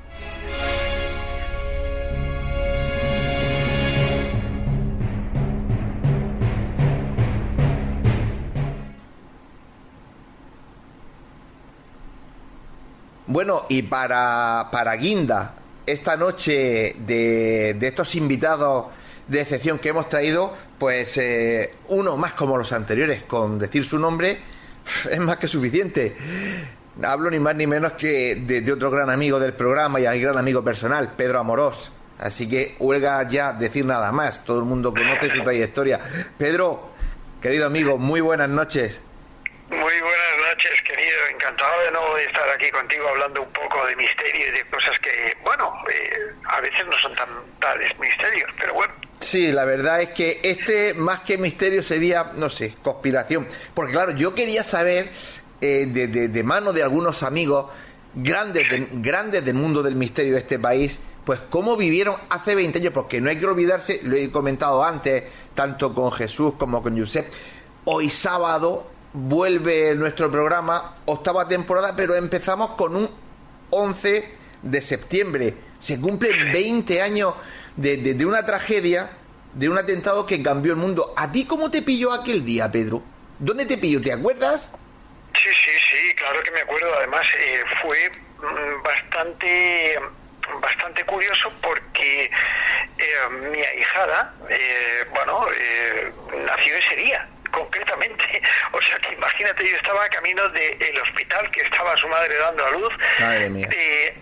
Bueno, y para, para Guinda, esta noche de, de estos invitados de excepción que hemos traído, pues eh, uno más como los anteriores, con decir su nombre, es más que suficiente. Hablo ni más ni menos que de, otro gran amigo del programa y al gran amigo personal, Pedro Amorós. Así que huelga ya decir nada más, todo el mundo conoce su trayectoria. Pedro, querido amigo, muy buenas noches. Muy buenas noches, querido. Encantado de nuevo de estar aquí contigo hablando un poco de misterio y de cosas que, bueno, eh, a veces no son tan tales misterios, pero bueno. Sí, la verdad es que este, más que misterio, sería, no sé, conspiración. Porque claro, yo quería saber eh, de, de, de, mano de algunos amigos grandes, de, grandes del mundo del misterio de este país, pues cómo vivieron hace 20 años, porque no hay que olvidarse, lo he comentado antes, tanto con Jesús como con Josep, hoy sábado vuelve nuestro programa, octava temporada, pero empezamos con un 11 de septiembre. Se cumplen 20 años de, de, una tragedia, de un atentado que cambió el mundo. ¿A ti cómo te pilló aquel día, Pedro? ¿Dónde te pilló? ¿Te acuerdas? Sí, sí, sí, claro que me acuerdo. Además, eh, fue bastante bastante curioso porque eh, mi ahijada, eh, bueno, nació ese día concretamente. O sea que imagínate, yo estaba camino del hospital que estaba su madre dando a luz. Eh,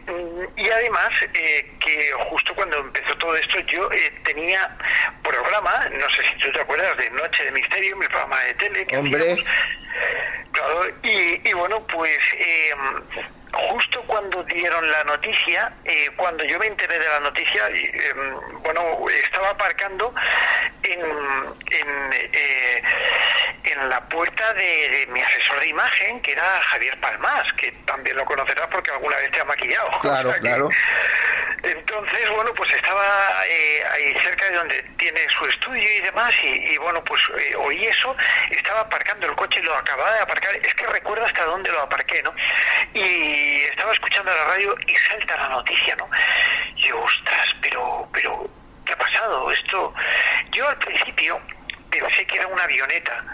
y además, eh, que justo cuando empezó todo esto, yo eh, tenía programa, no sé si tú te acuerdas de Noche de Misterio, mi programa de tele. Hombre. claro, y, y, bueno, pues justo cuando dieron la noticia, eh, cuando yo me enteré de la noticia, em, bueno, estaba aparcando en, en, eh, en la puerta de, mi asesor de imagen, que era Javier Palmas, que también lo conocerás porque alguna vez te ha maquillado. Claro, claro. Entonces, bueno, pues estaba eh, ahí cerca de donde tiene su estudio y demás, y, bueno, pues eh, oí eso, estaba aparcando el coche, lo acababa de aparcar, es que recuerdo hasta dónde lo aparqué, ¿no? Y estaba escuchando la radio y salta la noticia, ¿no? Y yo, ostras, pero, pero, ¿qué ha pasado? Esto, yo al principio pensé que era una avioneta,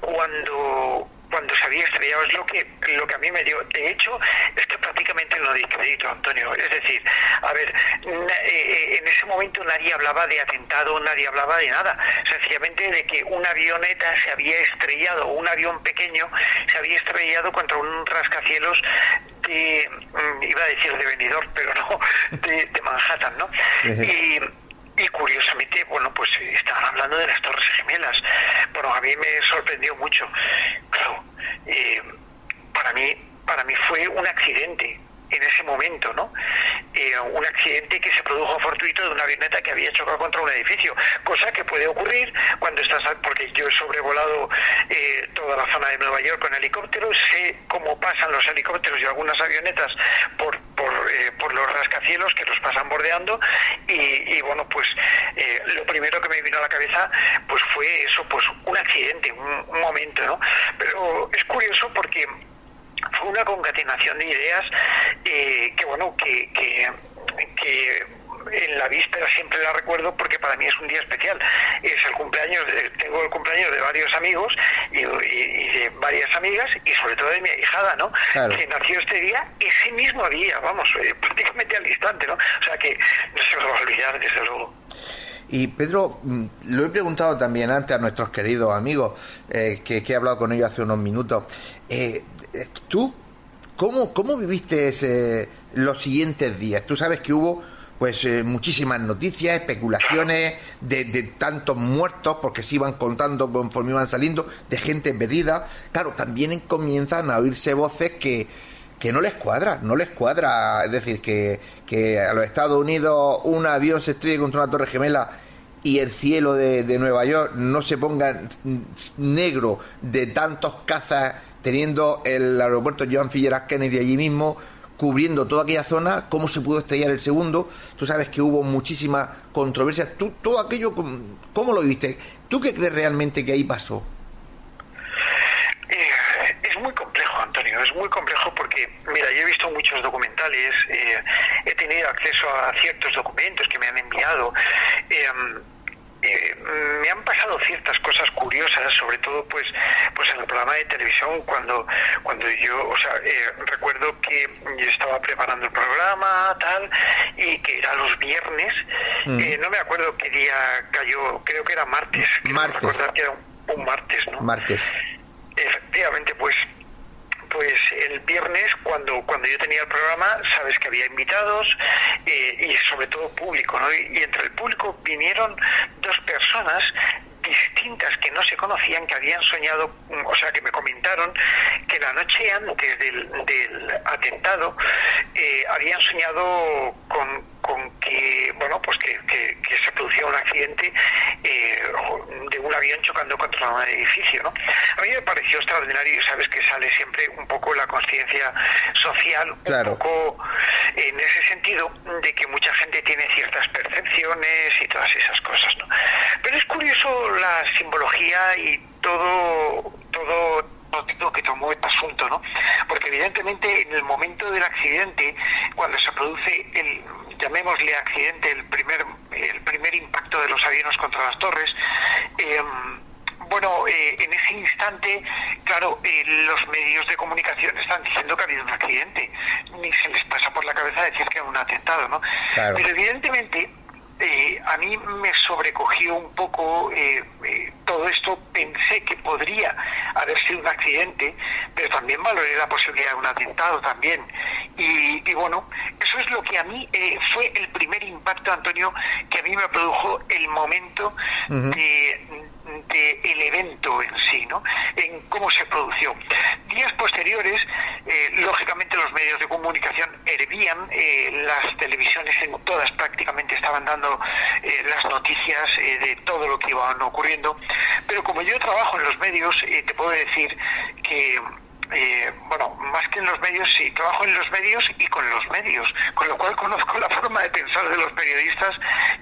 cuando cuando se había estrellado es lo que lo que a mí me dio de hecho es que prácticamente no di crédito Antonio es decir a ver eh, eh, en ese momento nadie hablaba de atentado nadie hablaba de nada sencillamente de que una avioneta se había estrellado un avión pequeño se había estrellado contra un rascacielos de mm, iba a decir de venidor pero no de, de Manhattan no y y curiosamente, bueno, pues estaban hablando de las Torres Gemelas. Bueno, a mí me sorprendió mucho. Claro, eh, para mí, para mí fue un accidente en ese momento, ¿no? Eh, un accidente que se produjo fortuito de una avioneta que había chocado contra un edificio, cosa que puede ocurrir cuando estás, porque yo he sobrevolado eh, toda la zona de Nueva York con helicópteros, sé cómo pasan los helicópteros y algunas avionetas por, por, eh, por los rascacielos que los pasan bordeando y, bueno, pues lo primero que me vino a la cabeza pues fue eso, pues un accidente, un momento, ¿no? Pero es curioso porque fue una concatenación de ideas eh, que, bueno, que, que, en la víspera siempre la recuerdo porque para mí es un día especial. Es el cumpleaños, tengo el cumpleaños de varios amigos y, de varias amigas y sobre todo de mi hijada, ¿no? Que nació este día, ese mismo día, vamos, eh, prácticamente al instante, ¿no? O sea que no se lo va a olvidar, desde luego. Y Pedro, mm, lo he preguntado también antes a nuestros queridos amigos, eh, que, he hablado con ellos hace unos minutos. Eh, ¿Tú cómo, cómo viviste ese, los siguientes días? Tú sabes que hubo pues eh, muchísimas noticias, especulaciones de, de, tantos muertos, porque se iban contando conforme iban saliendo, de gente perdida. Claro, también comienzan a oírse voces que, que no les cuadra, no les cuadra. Es decir, que, que a los Estados Unidos un avión se estrelle contra una torre gemela y el cielo de, de Nueva York no se ponga negro de tantos cazas teniendo el aeropuerto Joan Figueras Kennedy allí mismo, cubriendo toda aquella zona, cómo se pudo estrellar el segundo. Tú sabes que hubo muchísima controversia. Tú, todo aquello, ¿cómo lo viste? ¿Tú qué crees realmente que ahí pasó? Eh, es muy complejo, Antonio, es muy complejo porque, mira, yo he visto muchos documentales, eh, he tenido acceso a ciertos documentos que me han enviado. Eh, eh, me han pasado ciertas cosas curiosas, sobre todo pues pues en el programa de televisión cuando cuando yo, o sea, eh, recuerdo que yo estaba preparando el programa tal y que era los viernes, mm. eh, no me acuerdo qué día cayó, creo que era martes, martes. que era un martes, ¿no? Martes. Efectivamente, pues pues el viernes cuando cuando yo tenía el programa sabes que había invitados eh, y sobre todo público ¿no? y, entre el público vinieron dos personas distintas que no se conocían, que habían soñado, o sea, que me comentaron que la noche antes del, del atentado eh, habían soñado con, con que bueno pues que, que, se producía un accidente eh, de un avión chocando contra un edificio ¿no? a mí me pareció extraordinario y sabes que sale siempre un poco la conciencia social un poco en ese sentido de que mucha gente tiene ciertas percepciones y todas esas cosas ¿no? pero es curioso la simbología y todo todo que tomó este asunto, ¿no? Porque evidentemente en el momento del accidente, cuando se produce el, llamémosle accidente, el primer, el primer impacto de los aviones contra las torres, eh, bueno, eh, en ese instante, claro, eh, los medios de comunicación están diciendo que ha habido un accidente. Ni se les pasa por la cabeza decir que era un atentado, ¿no? Pero evidentemente eh, a mí me sobrecogió un poco eh, eh, todo esto. Pensé que podría haber sido un accidente, pero también valoré la posibilidad de un atentado también. Y, bueno, eso es lo que a mí fue el primer impacto, Antonio, que a mí me produjo el momento de del evento en sí, ¿no? en cómo se produjo. Días posteriores, eh, lógicamente los medios de comunicación hervían, eh, las televisiones en todas prácticamente estaban dando eh, las noticias de todo lo que iba ocurriendo, pero como yo trabajo en los medios, te puedo decir que eh, bueno, más que en los medios, sí, trabajo en los medios y con los medios, con lo cual conozco la forma de pensar de los periodistas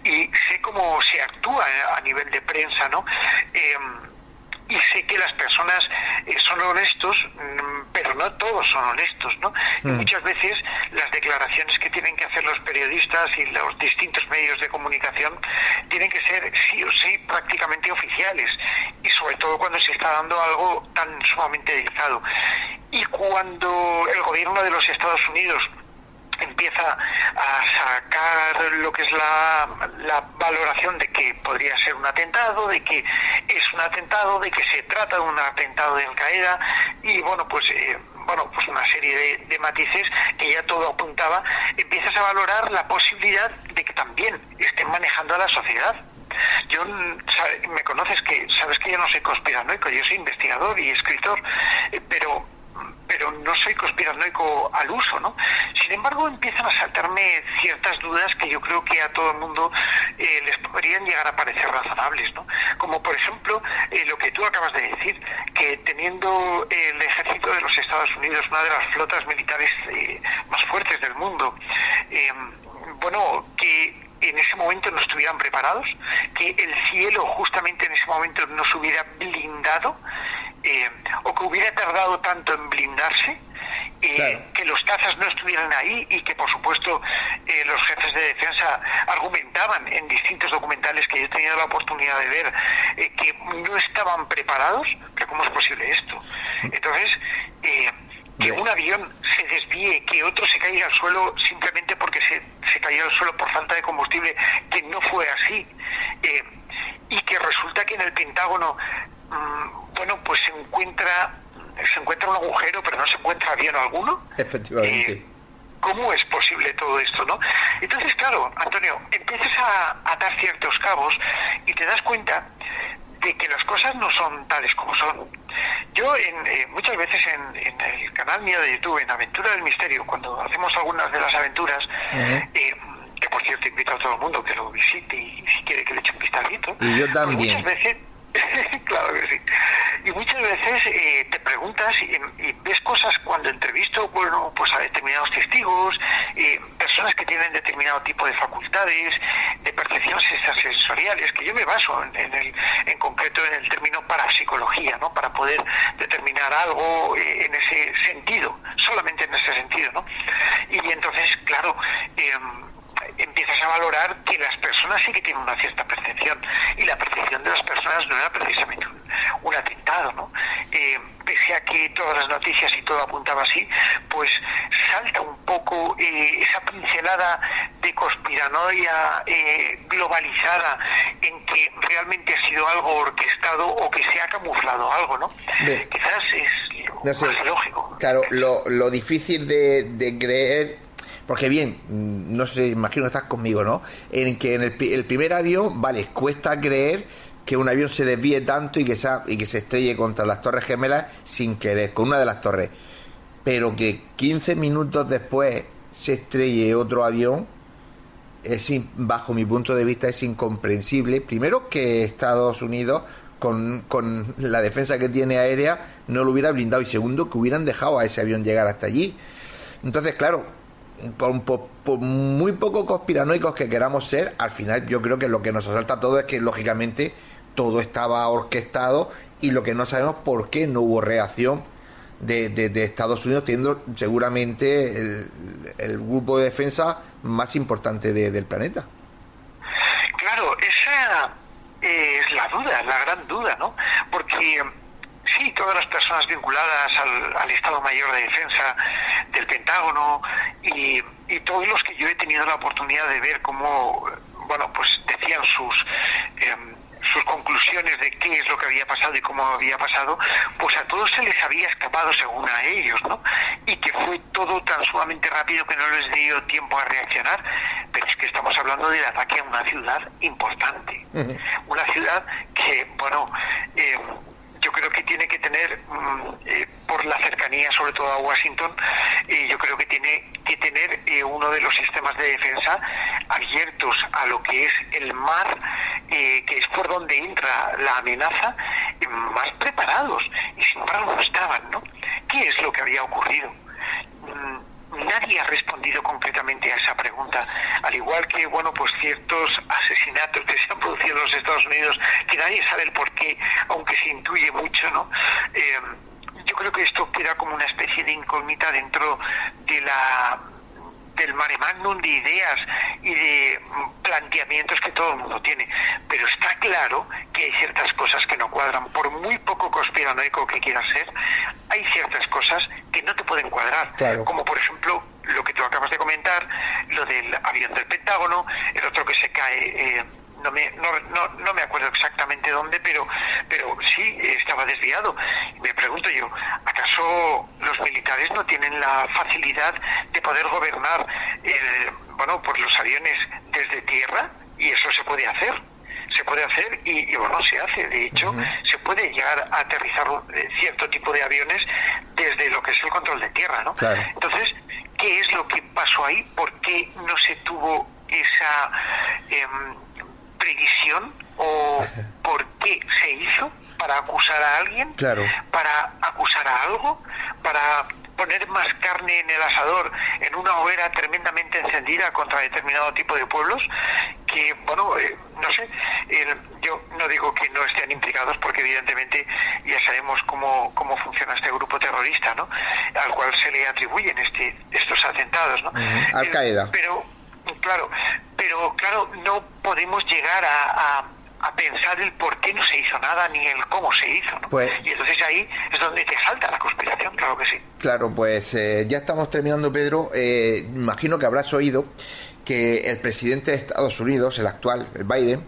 y sé cómo se actúa a nivel de prensa, ¿no? Em, y sé que las personas eh, son honestos, mm, pero no todos son honestos, ¿no? Y mm. muchas veces las declaraciones que tienen que hacer los periodistas y los distintos medios de comunicación tienen que ser sí o sí prácticamente oficiales y sobre todo cuando se está dando algo tan sumamente delicado. Y cuando el gobierno de los Estados Unidos empieza a sacar lo que es la, valoración de que podría ser un atentado, de que es un atentado, de que se trata de un atentado de Al-Qaeda y bueno, pues eh, bueno, pues una serie de, matices que ya todo apuntaba, empiezas a valorar la posibilidad de que también estén manejando a la sociedad. Yo, me conoces que, sabes que yo no soy conspiranoico, yo soy investigador y escritor, eh, pero pero no soy conspiranoico al uso, ¿no? Sin embargo, empiezan a saltarme ciertas dudas que yo creo que a todo el mundo eh, les podrían llegar a parecer razonables, ¿no? Como por ejemplo eh, lo que tú acabas de decir, que teniendo el ejército de los Estados Unidos una de las flotas militares eh, más fuertes del mundo, bueno, que en ese momento no estuvieran preparados, que el cielo justamente en ese momento no se hubiera blindado eh, o que hubiera tardado tanto en blindarse, eh, que los cazas no estuvieran ahí y que, por supuesto, eh, los jefes de defensa argumentaban en distintos documentales que yo he tenido la oportunidad de ver que no estaban preparados. ¿Pero cómo es posible esto? Entonces, que un avión se desvíe, que otro se caiga al suelo simplemente porque se, se cayó al suelo por falta de combustible, que no fue así, y que resulta que en el Pentágono Mm, bueno, pues se encuentra se encuentra un agujero, pero no se encuentra avión alguno. Efectivamente. Eh, ¿Cómo es posible todo esto, no? Entonces, claro, Antonio, empiezas a atar ciertos cabos y te das cuenta de que las cosas no son tales como son. Yo en, eh, muchas veces en, el canal mío de YouTube, en Aventura del Misterio, cuando hacemos algunas de las aventuras, eh, que por cierto invito a todo el mundo que lo visite y, si quiere que le eche un vistacito, y yo pues muchas veces claro que sí. Y muchas veces eh, te preguntas y, ves cosas cuando entrevisto bueno, pues a determinados testigos, eh, personas que tienen determinado tipo de facultades, de percepciones extrasensoriales, que yo me baso en, el, en concreto en el término parapsicología, ¿no? para poder determinar algo eh, en ese sentido, solamente en ese sentido. ¿no? Y entonces, claro, em, empiezas a valorar que las personas sí que tienen una cierta percepción y la percepción de las personas no era precisamente un, atentado, ¿no? Eh, pese a que todas las noticias y todo apuntaba así, pues salta un poco eh, esa pincelada de conspiranoia eh, globalizada en que realmente ha sido algo orquestado o que se ha camuflado algo, ¿no? Quizás es más lógico. Claro, lo, lo difícil de, de creer porque bien, no sé, imagino que estás conmigo, ¿no? En que en el, primer avión, vale, cuesta creer que un avión se desvíe tanto y que, sea, y que se estrelle contra las torres gemelas sin querer, con una de las torres. Pero que 15 minutos después se estrelle otro avión, es, bajo mi punto de vista es incomprensible. Primero que Estados Unidos, con, con la defensa que tiene aérea, no lo hubiera blindado. Y segundo, que hubieran dejado a ese avión llegar hasta allí. Entonces, claro, por, muy poco conspiranoicos que queramos ser, al final yo creo que lo que nos asalta todo es que lógicamente todo estaba orquestado y lo que no sabemos por qué no hubo reacción de, de, Estados Unidos, teniendo seguramente el, grupo de defensa más importante del planeta. Claro, esa es la duda, la gran duda, ¿no? Porque sí, todas las personas vinculadas al, Estado Mayor de Defensa del Pentágono y, todos los que yo he tenido la oportunidad de ver cómo, bueno, pues decían sus... Em, sus conclusiones de qué es lo que había pasado y cómo había pasado, pues a todos se les había escapado según a ellos, ¿no? Y que fue todo tan sumamente rápido que no les dio tiempo a reaccionar. Pero es que estamos hablando del ataque a una ciudad importante. Una ciudad que, bueno, eh, yo creo que tiene que tener, mm, eh, por la cercanía sobre todo a Washington, eh, yo creo que tiene que tener eh, uno de los sistemas de defensa abiertos a lo que es el mar, que es por donde entra la amenaza, más preparados. Y sin embargo no estaban, ¿no? ¿Qué es lo que había ocurrido? Mm, nadie ha respondido concretamente a esa pregunta, al igual que, bueno, pues ciertos asesinatos que se han producido en los Estados Unidos, que nadie sabe el por qué, aunque se intuye mucho, ¿no? Eh, yo creo que esto queda como una especie de incógnita dentro de la del mare magnum de ideas y de planteamientos que todo el mundo tiene. Pero está claro que hay ciertas cosas que no cuadran. Por muy poco conspiranoico que quieras ser, hay ciertas cosas que no te pueden cuadrar. Como por ejemplo lo que tú acabas de comentar, lo del avión del Pentágono, el otro que se cae. Eh, no me, no, no, no, me acuerdo exactamente dónde, pero, pero sí estaba desviado. Me pregunto yo, ¿acaso los militares no tienen la facilidad de poder gobernar el, bueno, por los aviones desde tierra? Y eso se puede hacer se puede hacer y, bueno, se hace. De hecho, se puede llegar a aterrizar eh, cierto tipo de aviones desde lo que es el control de tierra, ¿no? Entonces, ¿qué es lo que pasó ahí? ¿Por qué no se tuvo esa... Em, previsión o por qué se hizo para acusar a alguien, para acusar a algo, para poner más carne en el asador en una hoguera tremendamente encendida contra determinado tipo de pueblos que, bueno, eh, no sé, yo no digo que no estén implicados porque evidentemente ya sabemos cómo, cómo funciona este grupo terrorista, ¿no? Al cual se le atribuyen este, estos atentados, ¿no? Al Qaeda. Pero, claro, pero claro, no podemos llegar a, a, pensar el por qué no se hizo nada ni el cómo se hizo. Pues, y entonces ahí es donde te salta la conspiración, claro que sí. Claro, pues eh, ya estamos terminando, Pedro. Eh, imagino que habrás oído que el presidente de Estados Unidos, el actual, el Biden,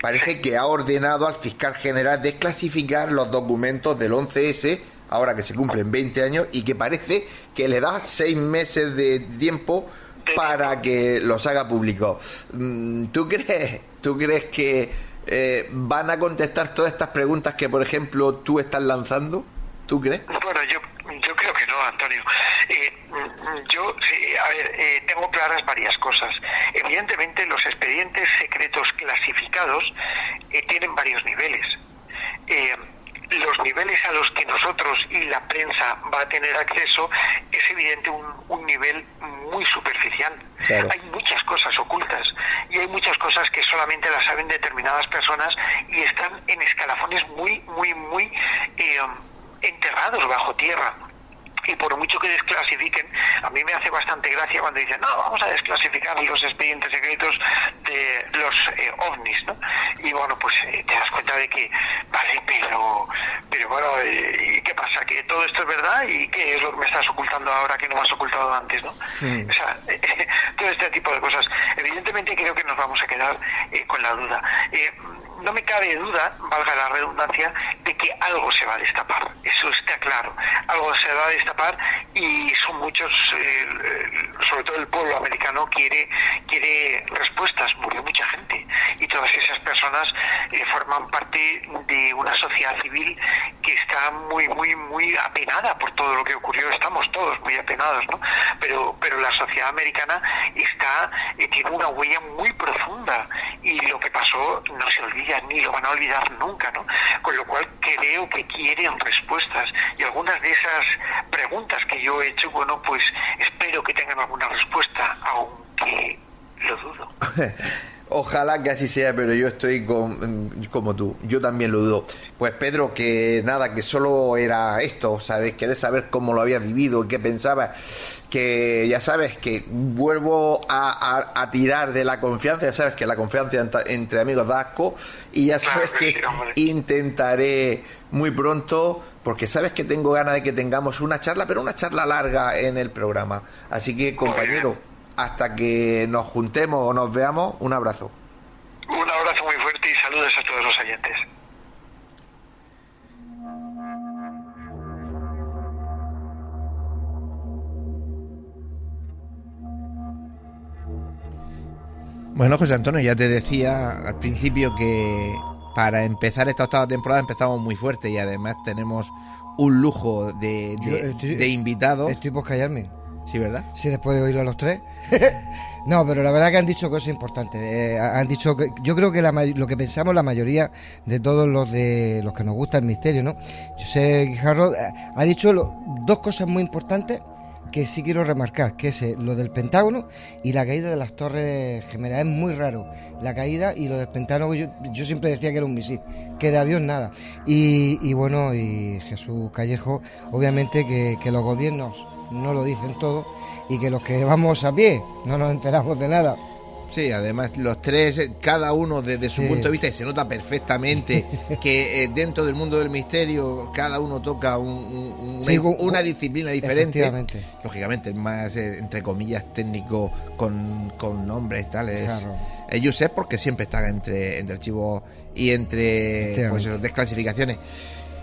parece que ha ordenado al fiscal general desclasificar los documentos del 11S, ahora que se cumplen 20 años, y que parece que le da seis meses de tiempo para que los haga público. Mm, ¿Tú crees, tú crees que eh, van a contestar todas estas preguntas que, por ejemplo, tú estás lanzando? ¿Tú crees? Bueno, yo, yo creo que no, Antonio. Eh, yo, a ver, eh, tengo claras varias cosas. Evidentemente, los expedientes secretos clasificados tienen varios niveles los niveles a los que nosotros y la prensa va a tener acceso es evidente un, nivel muy superficial. Hay muchas cosas ocultas y hay muchas cosas que solamente las saben determinadas personas y están en escalafones muy, muy, muy eh, enterrados bajo tierra y por mucho que desclasifiquen, a mí me hace bastante gracia cuando dicen, no, vamos a desclasificar los expedientes secretos de los eh, ovnis, ¿no? Y bueno, pues eh, te das cuenta de que, vale, pero, pero bueno, eh, ¿y qué pasa? ¿Que todo esto es verdad? ¿Y qué es lo que me estás ocultando ahora que no me has ocultado antes, no? O sea, todo este tipo de cosas. Evidentemente creo que nos vamos a quedar con la duda no me cabe duda, valga la redundancia, de que algo se va a destapar. Eso está claro. Algo se va a destapar y son muchos, eh, sobre todo el pueblo americano quiere quiere respuestas. Murió mucha gente y todas esas personas eh, forman parte de una sociedad civil que está muy muy muy apenada por todo lo que ocurrió. Estamos todos muy apenados, ¿no? Pero pero la sociedad americana está eh, tiene una huella muy profunda y lo que pasó no se olvida ni lo van a olvidar nunca, ¿no? Con lo cual creo que quieren respuestas y algunas de esas preguntas que yo he hecho, bueno, pues espero que tengan alguna respuesta, aunque lo dudo. Ojalá que así sea, pero yo estoy con, como tú, yo también lo dudo. Pues Pedro, que nada, que solo era esto, ¿sabes? Querés saber cómo lo habías vivido, qué pensabas, que ya sabes que vuelvo a, tirar de la confianza, ya sabes que la confianza entre amigos da asco, y ya sabes que intentaré muy pronto, porque sabes que tengo ganas de que tengamos una charla, pero una charla larga en el programa. Así que, compañero hasta que nos juntemos o nos veamos, un abrazo. Un abrazo muy fuerte y saludos a todos los oyentes. Bueno, José Antonio, ya te decía al principio que para empezar esta octava temporada empezamos muy fuerte y además tenemos un lujo de, de, invitados. Estoy por callarme. Sí, ¿verdad? Sí, después de oírlo a los tres. no, pero la verdad que han dicho cosas importantes. Eh, han dicho que yo creo que lo que pensamos la mayoría de todos los de los que nos gusta el misterio, ¿no? José Guijarro eh, ha dicho dos cosas muy importantes que sí quiero remarcar, que es eh, lo del Pentágono y la caída de las Torres Gemelas. Es muy raro la caída y lo del Pentágono, yo, siempre decía que era un misil, que de avión nada. Y, bueno, y Jesús Callejo, obviamente que, que los gobiernos no lo dicen todo y que los que vamos a pie no nos enteramos de nada. Sí, además los tres, eh, cada uno desde su punto de vista, y se nota perfectamente que eh, dentro del mundo del misterio cada uno toca una disciplina diferente. Lógicamente, más, eh, entre comillas, técnico con, con nombres tales. Claro. Sé porque siempre está entre, entre archivos y entre pues, desclasificaciones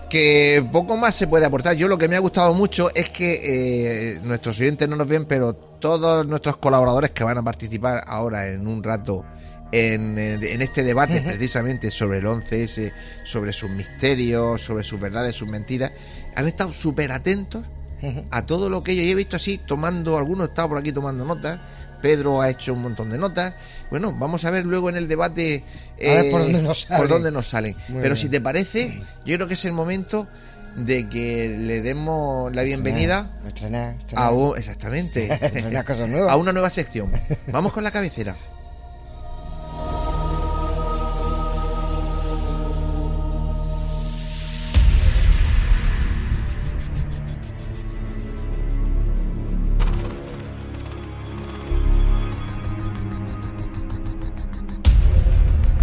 que poco más se puede aportar. Yo lo que me ha gustado mucho es que eh, nuestros oyentes no nos ven, pero todos nuestros colaboradores que van a participar ahora en un rato en, en este debate precisamente sobre el 11S, sobre sus misterios, sobre sus verdades, sus mentiras, han estado súper atentos a todo lo que yo he visto así, tomando, algunos estado por aquí tomando notas Pedro ha hecho un montón de notas. Bueno, vamos a ver luego en el debate por dónde nos salen. Por dónde nos salen. Pero si te parece, yo creo que es el momento de que le demos la bienvenida a exactamente a una nueva sección. Vamos con la cabecera.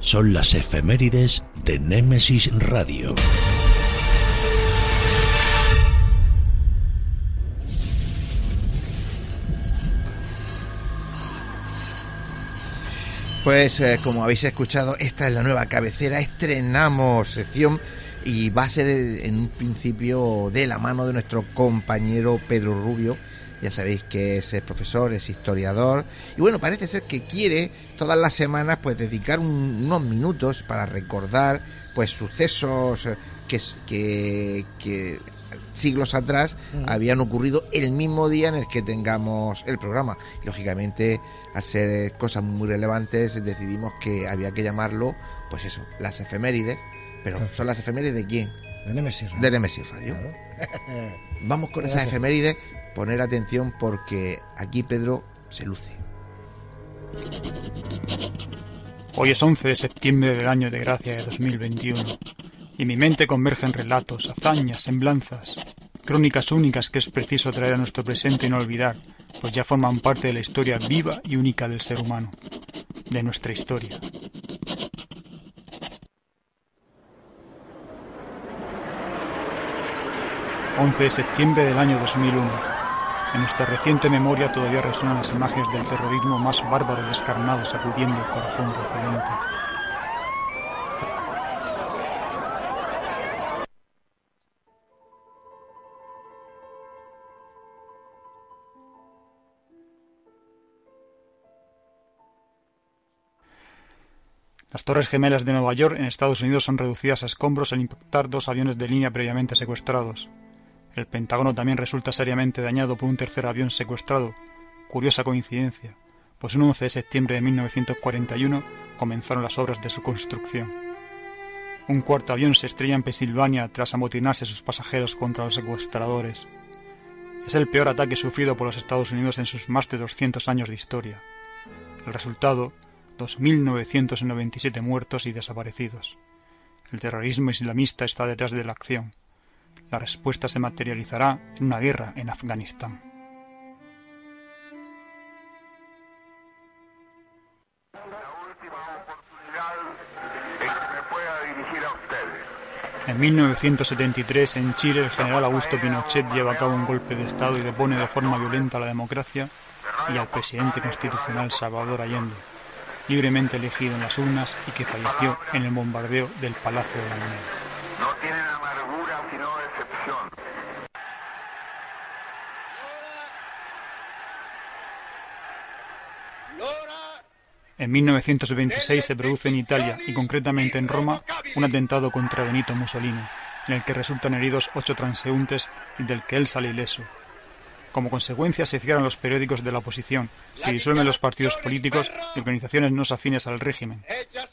son las efemérides de Némesis Radio. Pues eh, como habéis escuchado, esta es la nueva cabecera, estrenamos sección y va a ser en un principio de la mano de nuestro compañero Pedro Rubio, ya sabéis que es profesor, es historiador y bueno, parece ser que quiere todas las semanas pues dedicar unos minutos para recordar pues sucesos que, que, que siglos atrás mm. habían ocurrido el mismo día en el que tengamos el programa. Lógicamente, al ser cosas muy relevantes, decidimos que había que llamarlo, pues eso, las efemérides. Pero ¿son las efemérides de quién? De Nemesis Radio. De Nemesis Radio. Vamos con esas efemérides poner atención porque aquí Pedro se luce. Hoy es 11 de septiembre del año de gracia de 2021 y mi mente converge en relatos, hazañas, semblanzas, crónicas únicas que es preciso traer a nuestro presente y no olvidar, pues ya forman parte de la historia viva y única del ser humano, de nuestra historia. 11 de septiembre del año 2001 en nuestra reciente memoria todavía resuenan las imágenes del terrorismo más bárbaro y descarnado sacudiendo el corazón de Occidente. Las Torres Gemelas de Nueva York en Estados Unidos son reducidas a escombros al impactar dos aviones de línea previamente secuestrados. El Pentágono también resulta seriamente dañado por un tercer avión secuestrado. Curiosa coincidencia, pues un 11 de septiembre de 1941 comenzaron las obras de su construcción. Un cuarto avión se estrella en Pensilvania tras amotinarse sus pasajeros contra los secuestradores. Es el peor ataque sufrido por los Estados Unidos en sus más de 200 años de historia. El resultado, 2.997 muertos y desaparecidos. El terrorismo islamista está detrás de la acción. La respuesta se materializará en una guerra en Afganistán. En 1973, en Chile, el general Augusto Pinochet lleva a cabo un golpe de Estado y depone de forma violenta a la democracia y al presidente constitucional Salvador Allende, libremente elegido en las urnas y que falleció en el bombardeo del Palacio de la Moneda. No tienen amargura sino excepción. En 1926 se produce en Italia y concretamente en Roma un atentado contra Benito Mussolini, en el que resultan heridos ocho transeúntes y del que él sale ileso. Como consecuencia se cierran los periódicos de la oposición, se disuelven los partidos políticos y organizaciones no afines al régimen,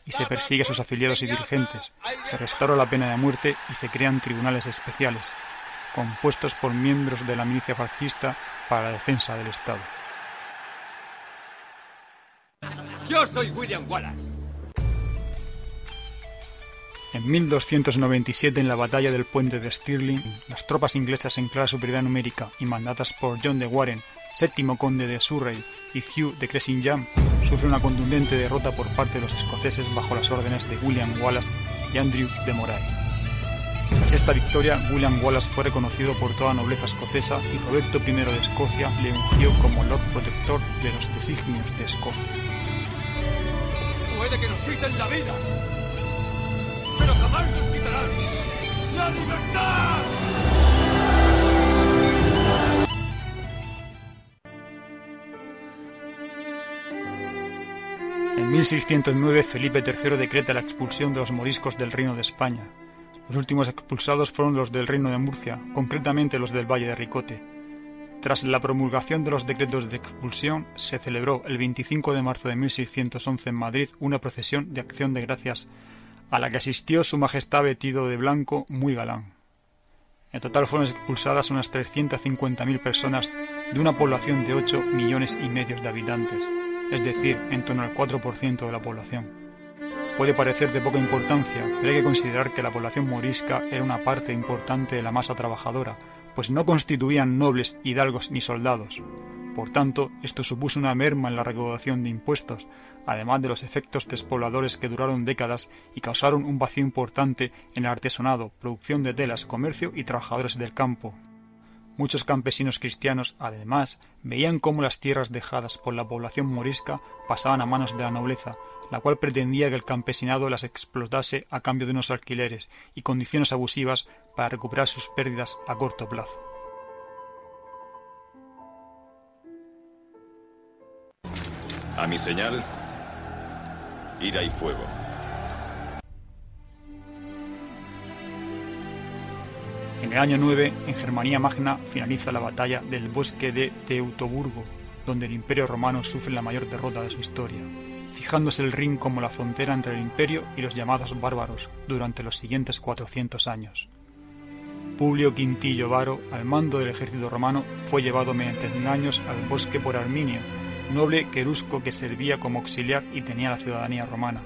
y se persigue a sus afiliados y dirigentes, se restaura la pena de muerte y se crean tribunales especiales, compuestos por miembros de la milicia fascista para la defensa del Estado. Yo soy William Wallace. En 1297, en la batalla del puente de Stirling, las tropas inglesas en clara superioridad numérica y mandatas por John de Warren, séptimo conde de Surrey y Hugh de Cressingham, sufren una contundente derrota por parte de los escoceses bajo las órdenes de William Wallace y Andrew de Moray. Tras esta victoria, William Wallace fue reconocido por toda la nobleza escocesa y Roberto I de Escocia le ungió como Lord Protector de los designios de Escocia puede que nos quiten la vida, pero jamás nos quitarán la libertad. En 1609 Felipe III decreta la expulsión de los moriscos del Reino de España. Los últimos expulsados fueron los del Reino de Murcia, concretamente los del Valle de Ricote. Tras la promulgación de los decretos de expulsión, se celebró el 25 de marzo de 1611 en Madrid una procesión de acción de gracias, a la que asistió Su Majestad vestido de blanco muy galán. En total fueron expulsadas unas 350.000 personas de una población de 8 millones y medio de habitantes, es decir, en torno al 4% de la población. Puede parecer de poca importancia, pero hay que considerar que la población morisca era una parte importante de la masa trabajadora, pues no constituían nobles, hidalgos ni soldados. Por tanto, esto supuso una merma en la recaudación de impuestos, además de los efectos despobladores que duraron décadas y causaron un vacío importante en el artesanado, producción de telas, comercio y trabajadores del campo. Muchos campesinos cristianos, además, veían cómo las tierras dejadas por la población morisca pasaban a manos de la nobleza, la cual pretendía que el campesinado las explotase a cambio de unos alquileres y condiciones abusivas para recuperar sus pérdidas a corto plazo. A mi señal, ira y fuego. En el año 9, en Germania Magna, finaliza la batalla del bosque de Teutoburgo, donde el Imperio romano sufre la mayor derrota de su historia, fijándose el Rin como la frontera entre el Imperio y los llamados bárbaros durante los siguientes 400 años. Publio Quintillo Varo, al mando del ejército romano, fue llevado mediante engaños al bosque por Arminio, noble querusco que servía como auxiliar y tenía la ciudadanía romana.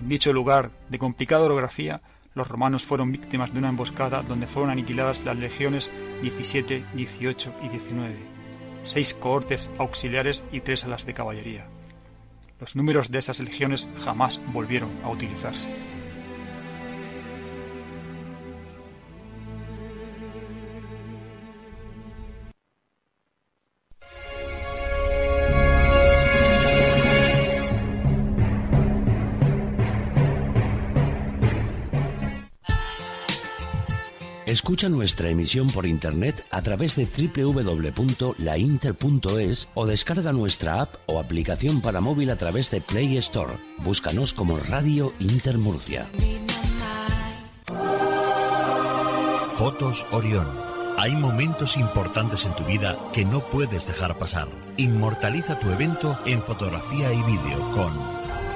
En dicho lugar, de complicada orografía, los romanos fueron víctimas de una emboscada donde fueron aniquiladas las legiones 17, 18 y 19, seis cohortes auxiliares y tres alas de caballería. Los números de esas legiones jamás volvieron a utilizarse. Escucha nuestra emisión por internet a través de www.lainter.es o descarga nuestra app o aplicación para móvil a través de Play Store. Búscanos como Radio Inter Murcia. Fotos Orión. Hay momentos importantes en tu vida que no puedes dejar pasar. Inmortaliza tu evento en fotografía y vídeo con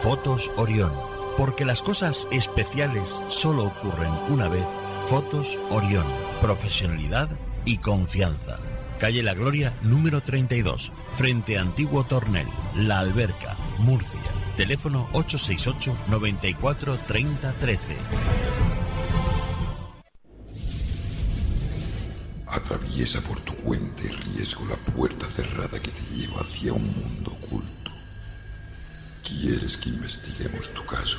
Fotos Orión. Porque las cosas especiales solo ocurren una vez Fotos Orión. Profesionalidad y confianza. calle La Gloria, número 32, frente Antiguo Tornel, La Alberca, Murcia. Teléfono 868 94 30 13. Atraviesa por tu cuenta y riesgo la puerta cerrada que te lleva hacia un mundo oculto. ¿Quieres que investiguemos tu caso?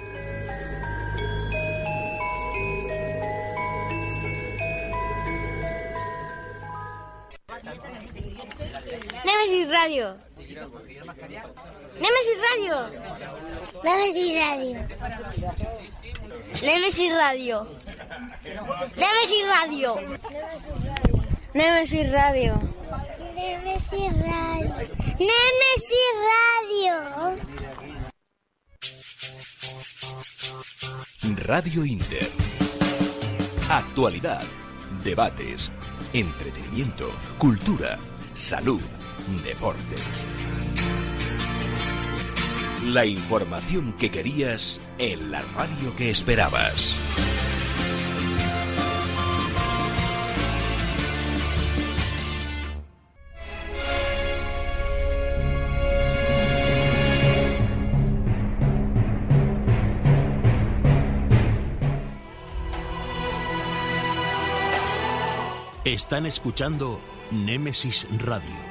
Nemesis Radio. Nemesis Radio. Nemesis Radio. Nemesis Radio. Nemesis Radio. Nemesis Radio. Nemesis Radio. Nemesis Radio. Radio Inter. Actualidad, debates, entretenimiento, cultura, salud, deportes. La información que querías en la radio que esperabas. Están escuchando Némesis Radio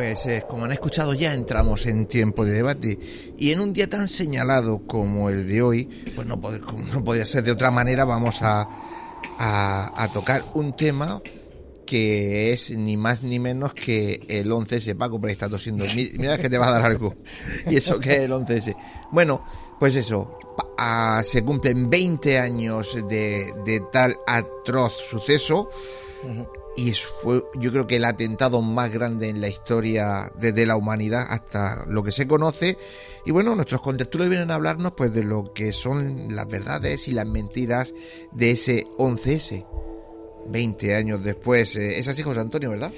Pues eh, como han escuchado ya entramos en tiempo de debate y en un día tan señalado como el de hoy, pues no, no podría ser de otra manera, vamos a, a, tocar un tema que es ni más ni menos que el 11S. Paco, pero está tosiendo. Mi- Mira que te va a dar algo. Y eso que es el 11S. Bueno, pues eso. se cumplen 20 años de, de tal atroz suceso. Y fue, yo creo que el atentado más grande en la historia desde la humanidad hasta lo que se conoce. Y bueno, nuestros contertulios vienen a hablarnos pues de lo que son las verdades y las mentiras de ese 11S. 20 años después. Eh, Es así, José Antonio, ¿verdad?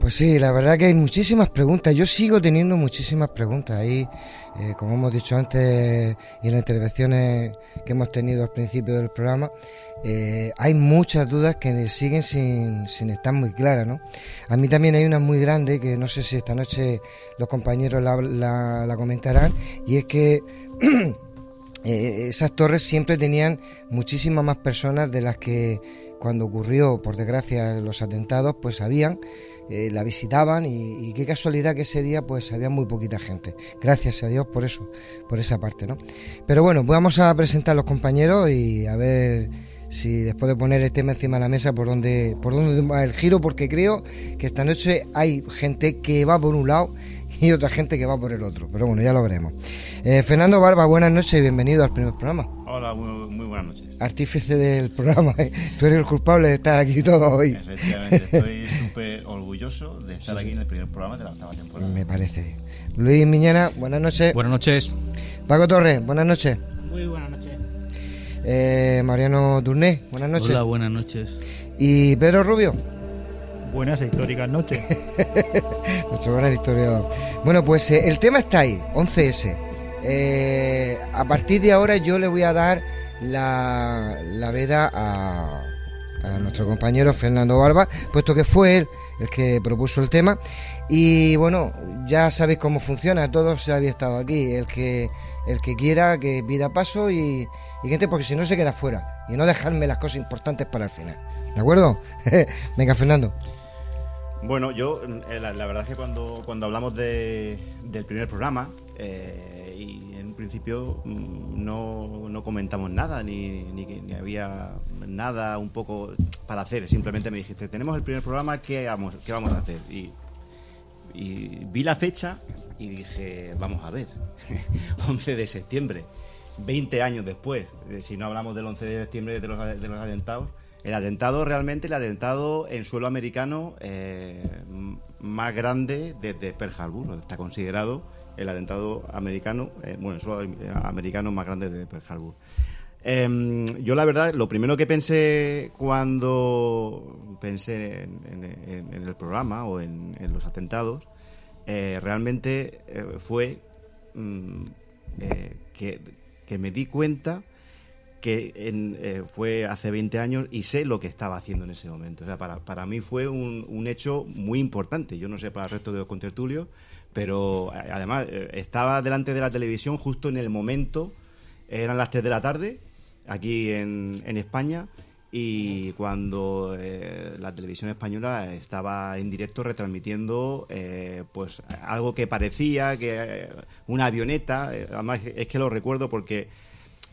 Pues sí, la verdad que hay muchísimas preguntas. Yo sigo teniendo muchísimas preguntas. Ahí, eh, como hemos dicho antes y en las intervenciones que hemos tenido al principio del programa, eh, hay muchas dudas que siguen sin, sin estar muy claras, ¿no? A mí también hay una muy grande que no sé si esta noche los compañeros la, comentarán y es que eh, esas torres siempre tenían muchísimas más personas de las que cuando ocurrió, por desgracia, los atentados, pues habían, eh, la visitaban y, y qué casualidad que ese día pues había muy poquita gente. Gracias a Dios por eso, por esa parte, ¿no? Pero bueno, vamos a presentar a los compañeros y a ver si después de poner el tema encima de la mesa por dónde, por dónde va el giro, porque creo que esta noche hay gente que va por un lado y otra gente que va por el otro. Pero bueno, ya lo veremos. Eh, Fernando Barba, buenas noches y bienvenido al primer programa. Hola, muy, muy buenas noches. Artífice del programa, ¿eh? tú eres el culpable de estar aquí todo hoy. Efectivamente, estoy súper orgulloso de estar aquí en el primer programa de la octava temporada. Me parece bien. Luis Miñana, buenas noches. Buenas noches. Paco Torres, buenas noches. Muy buenas noches. Eh, Mariano Turné, buenas noches. Hola, buenas noches. Y Pedro Rubio. Buenas e históricas noches. Nuestro gran historiador. Bueno, pues eh, el tema está ahí, 11S. Eh, a partir de ahora yo le voy a dar la, la veda a, a nuestro compañero Fernando Barba, puesto que fue él el que propuso el tema. Y bueno, ya sabéis cómo funciona, todos habéis estado aquí, el que, el que quiera que pida paso y, y gente, porque si no se queda fuera, y no dejarme las cosas importantes para el final. ¿De acuerdo? Venga, Fernando. Bueno, yo, eh, la, verdad es que cuando, cuando hablamos de, del primer programa, eh, y en principio mm, no, no comentamos nada, ni, ni, ni había nada un poco para hacer, simplemente me dijiste, tenemos el primer programa, ¿qué vamos, qué vamos a hacer? Y, y vi la fecha y dije, vamos a ver, 11 de septiembre, 20 años después, si no hablamos del 11 de septiembre de los, de los atentados, el atentado realmente, el atentado en suelo americano eh, más grande desde Pearl Harbor, está considerado el atentado americano, eh, bueno, el suelo americano más grande de Pearl Harbor. Em, yo la verdad, lo primero que pensé cuando pensé en, el programa o en, los atentados, eh, realmente fue mm, que, que me di cuenta que en, eh, fue hace 20 años y sé lo que estaba haciendo en ese momento. O sea, para, para mí fue un, un hecho muy importante. Yo no sé para el resto de los contertulios, pero eh, además eh, estaba delante de la televisión justo en el momento, eran las 3 de la tarde, aquí en, en España, y cuando eh, la televisión española estaba en directo retransmitiendo eh, pues algo que parecía que eh, una avioneta, además es que lo recuerdo porque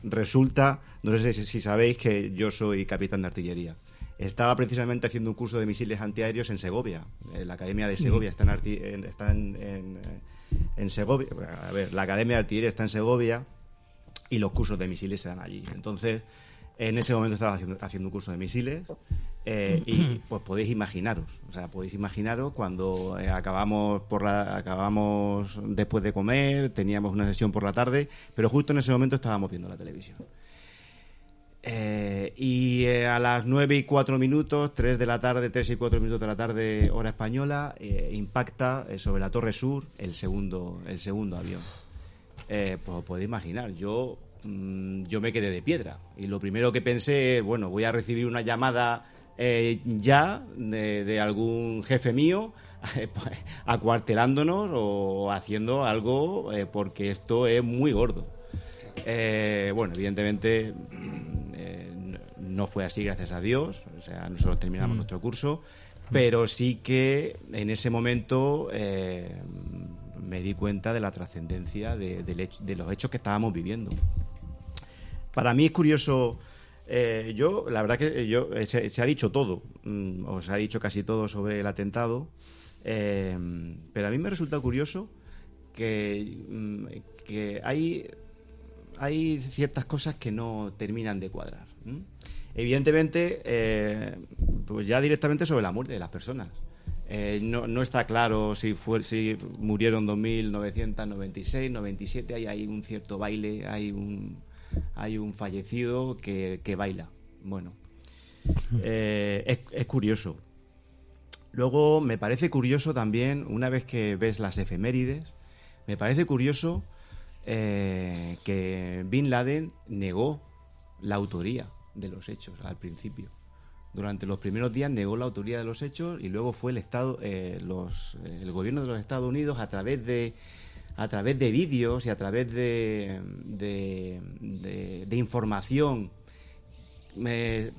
resulta, no sé si, si sabéis que yo soy capitán de artillería. Estaba precisamente haciendo un curso de misiles antiaéreos en Segovia. En la Academia de Segovia está en, arti- en- está en, en, en Segovia. A ver, la Academia de Artillería está en Segovia y los cursos de misiles se dan allí. Entonces, en ese momento estaba haciendo, haciendo un curso de misiles eh, y pues podéis imaginaros, o sea, podéis imaginaros cuando eh, acabamos por la, acabamos después de comer, teníamos una sesión por la tarde, pero justo en ese momento estábamos viendo la televisión. Eh, y a las 9 y 4 minutos, 3 de la tarde, 3 y 4 minutos de la tarde, hora española, impacta sobre la Torre Sur el segundo, el segundo avión. Pues os podéis imaginar, yo, yo me quedé de piedra. Y lo primero que pensé, bueno, voy a recibir una llamada eh, ya de, de algún jefe mío eh, pues, acuartelándonos o haciendo algo eh, porque esto es muy gordo. Bueno, evidentemente mm, no- fue así, gracias a Dios. O sea, nosotros terminamos Mm. nuestro curso, pero sí que en ese momento me di cuenta de la trascendencia de, hecho- de los hechos que estábamos viviendo. Para mí es curioso. eh, yo, la verdad que yo eh, se, ha dicho todo, mm, o se ha dicho casi todo sobre el atentado, eh, pero a mí me resulta curioso que, mm, que hay, hay ciertas cosas que no terminan de cuadrar. Evidentemente, eh, pues ya directamente sobre la muerte de las personas. Eh, no, no está claro si, fue, si murieron 2.996, 97, hay, hay un cierto baile, hay un, hay un fallecido que, que baila. Bueno, eh, es, es curioso. Luego me parece curioso también, una vez que ves las efemérides, me parece curioso eh, que Bin Laden negó la autoría de los hechos al principio. Durante los primeros días negó la autoría de los hechos y luego fue el Estado, eh, los, el gobierno de los Estados Unidos a través de a través de vídeos y a través de, de, de- de información me-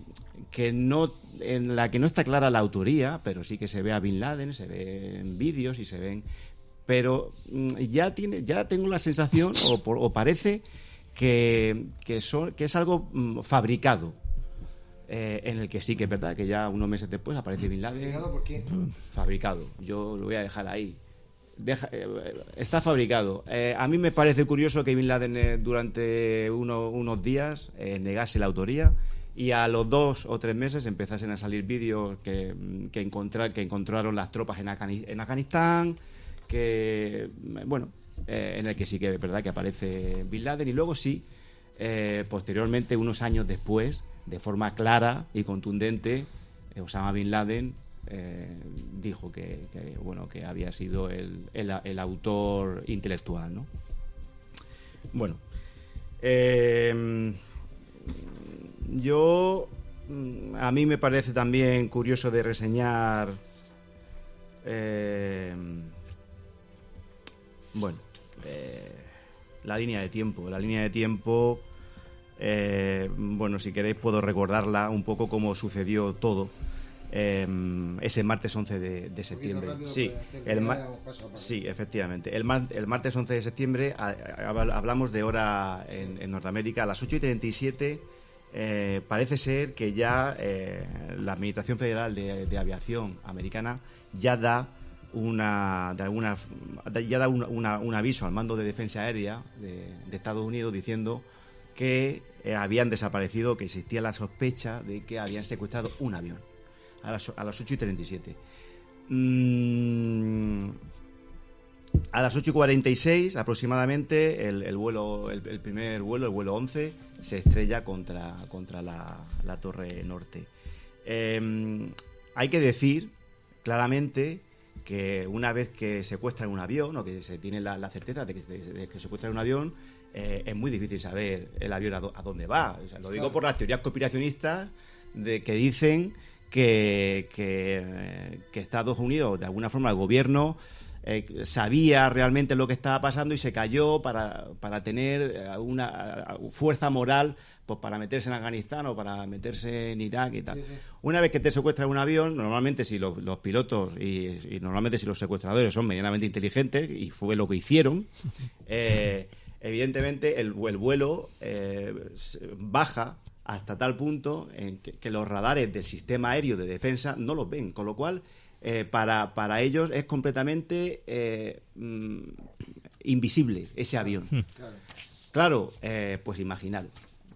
que no en la que no está clara la autoría, pero sí que se ve a Bin Laden, se ve en vídeos y se ven, pero mm, ya tiene, ya tengo la sensación o, por- o parece que, que, son, que es algo mm, fabricado. eh, en el que sí que es verdad que ya unos meses después aparece Bin Laden ¿Fabricado por quién? fabricado yo lo voy a dejar ahí Deja- eh, está fabricado. Eh, a mí me parece curioso que Bin Laden eh, durante uno- unos días negase la autoría y a los dos o tres meses empezasen a salir vídeos que, mm, que, encontrar, que encontraron las tropas en, en Afganistán, que, mm, bueno, en el que sí que es verdad que aparece Bin Laden y luego sí, posteriormente, unos años después, de forma clara y contundente, Osama Bin Laden eh, dijo que, bueno que había sido el, el, autor intelectual, ¿no? Bueno, eh, yo mm, a mí me parece también curioso de reseñar. eh, bueno, eh, la línea de tiempo. La línea de tiempo. bueno, si queréis puedo recordarla un poco cómo sucedió todo. Eh, ese martes 11 de, de septiembre. Sí, el sí, efectivamente. El, mar- el martes 11 de septiembre hablamos de hora en, en Norteamérica a las 8 y 37. eh, parece ser que ya eh, la Administración Federal de, de Aviación Americana ya da una de alguna ya da una- una- un aviso al mando de defensa aérea de, de Estados Unidos diciendo que eh, habían desaparecido, que existía la sospecha de que habían secuestrado un avión a las, a las 8 y 37. Mm, a las 8 y 46 aproximadamente el, el vuelo, el, el primer vuelo, el vuelo 11, se estrella contra, contra la, la torre norte. Eh, hay que decir claramente que una vez que secuestran un avión o que se tiene la, la certeza de que, de que secuestran un avión, eh, es muy difícil saber el avión a, dó- a dónde va. O sea, lo digo Claro. por las teorías conspiracionistas de que dicen que, que, que Estados Unidos, de alguna forma, el gobierno eh, sabía realmente lo que estaba pasando y se cayó para, para tener eh, una eh, fuerza moral pues para meterse en Afganistán o para meterse en Irak y tal. Una vez que te secuestran un avión, normalmente si los, los pilotos y, y normalmente si los secuestradores son medianamente inteligentes, y fue lo que hicieron, eh, evidentemente el, el vuelo eh, baja hasta tal punto en que, que los radares del sistema aéreo de defensa no los ven, con lo cual eh, para, para ellos es completamente eh, mm, invisible ese avión. Claro, eh, pues imaginar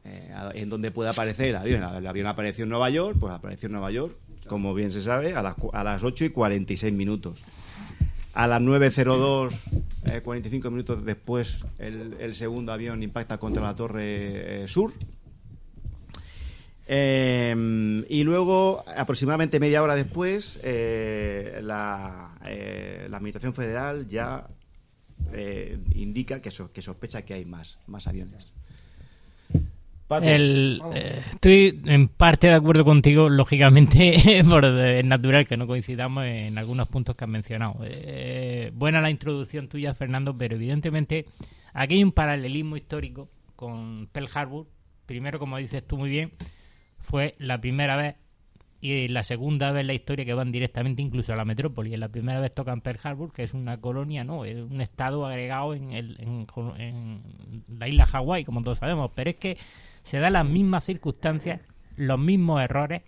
eh, a- en dónde puede aparecer el avión. El avión apareció en Nueva York, pues apareció en Nueva York, como bien se sabe, a las, a las 8 y 46 minutos. A las 9.02, eh, 45 minutos después, el, el segundo avión impacta contra la torre eh, sur. Eh, y luego, aproximadamente media hora después, eh, la, eh, la Administración Federal ya eh, indica que, so- que sospecha que hay más, más aviones. Eh, estoy en parte de acuerdo contigo, lógicamente, por es natural que no coincidamos en algunos puntos que has mencionado. Buena la introducción tuya, Fernando, pero evidentemente aquí hay un paralelismo histórico con Pearl Harbor. Primero, como dices tú muy bien, fue la primera vez y la segunda vez en la historia que van directamente incluso a la metrópoli. La primera vez tocan Pearl Harbor, que es una colonia, no, es un estado agregado en, el, en, la isla Hawái, como todos sabemos. Pero es que se dan las mismas circunstancias, los mismos errores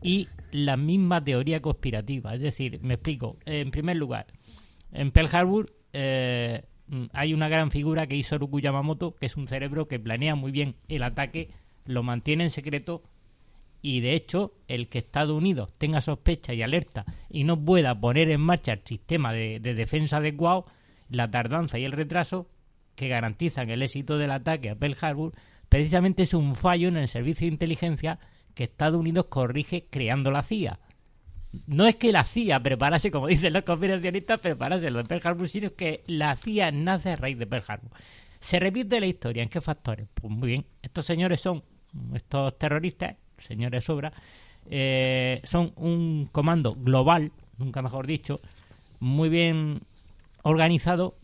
y la misma teoría conspirativa. Es decir, me explico. En primer lugar, en Pearl Harbor eh, hay una gran figura que hizo Roku Yamamoto, que es un cerebro que planea muy bien el ataque, lo mantiene en secreto y de hecho el que Estados Unidos tenga sospecha y alerta y no pueda poner en marcha el sistema de, de defensa adecuado, la tardanza y el retraso que garantizan el éxito del ataque a Pearl Harbor, precisamente es un fallo en el servicio de inteligencia que Estados Unidos corrige creando la CIA. No es que la CIA preparase, como dicen los conspiracionistas, preparase lo de Pearl Harbor, sino que la CIA nace a raíz de Pearl Harbor. ¿Se repite la historia? ¿En qué factores? Pues muy bien, estos señores son, estos terroristas, señores sobra, eh, son un comando global, nunca mejor dicho, muy bien organizado,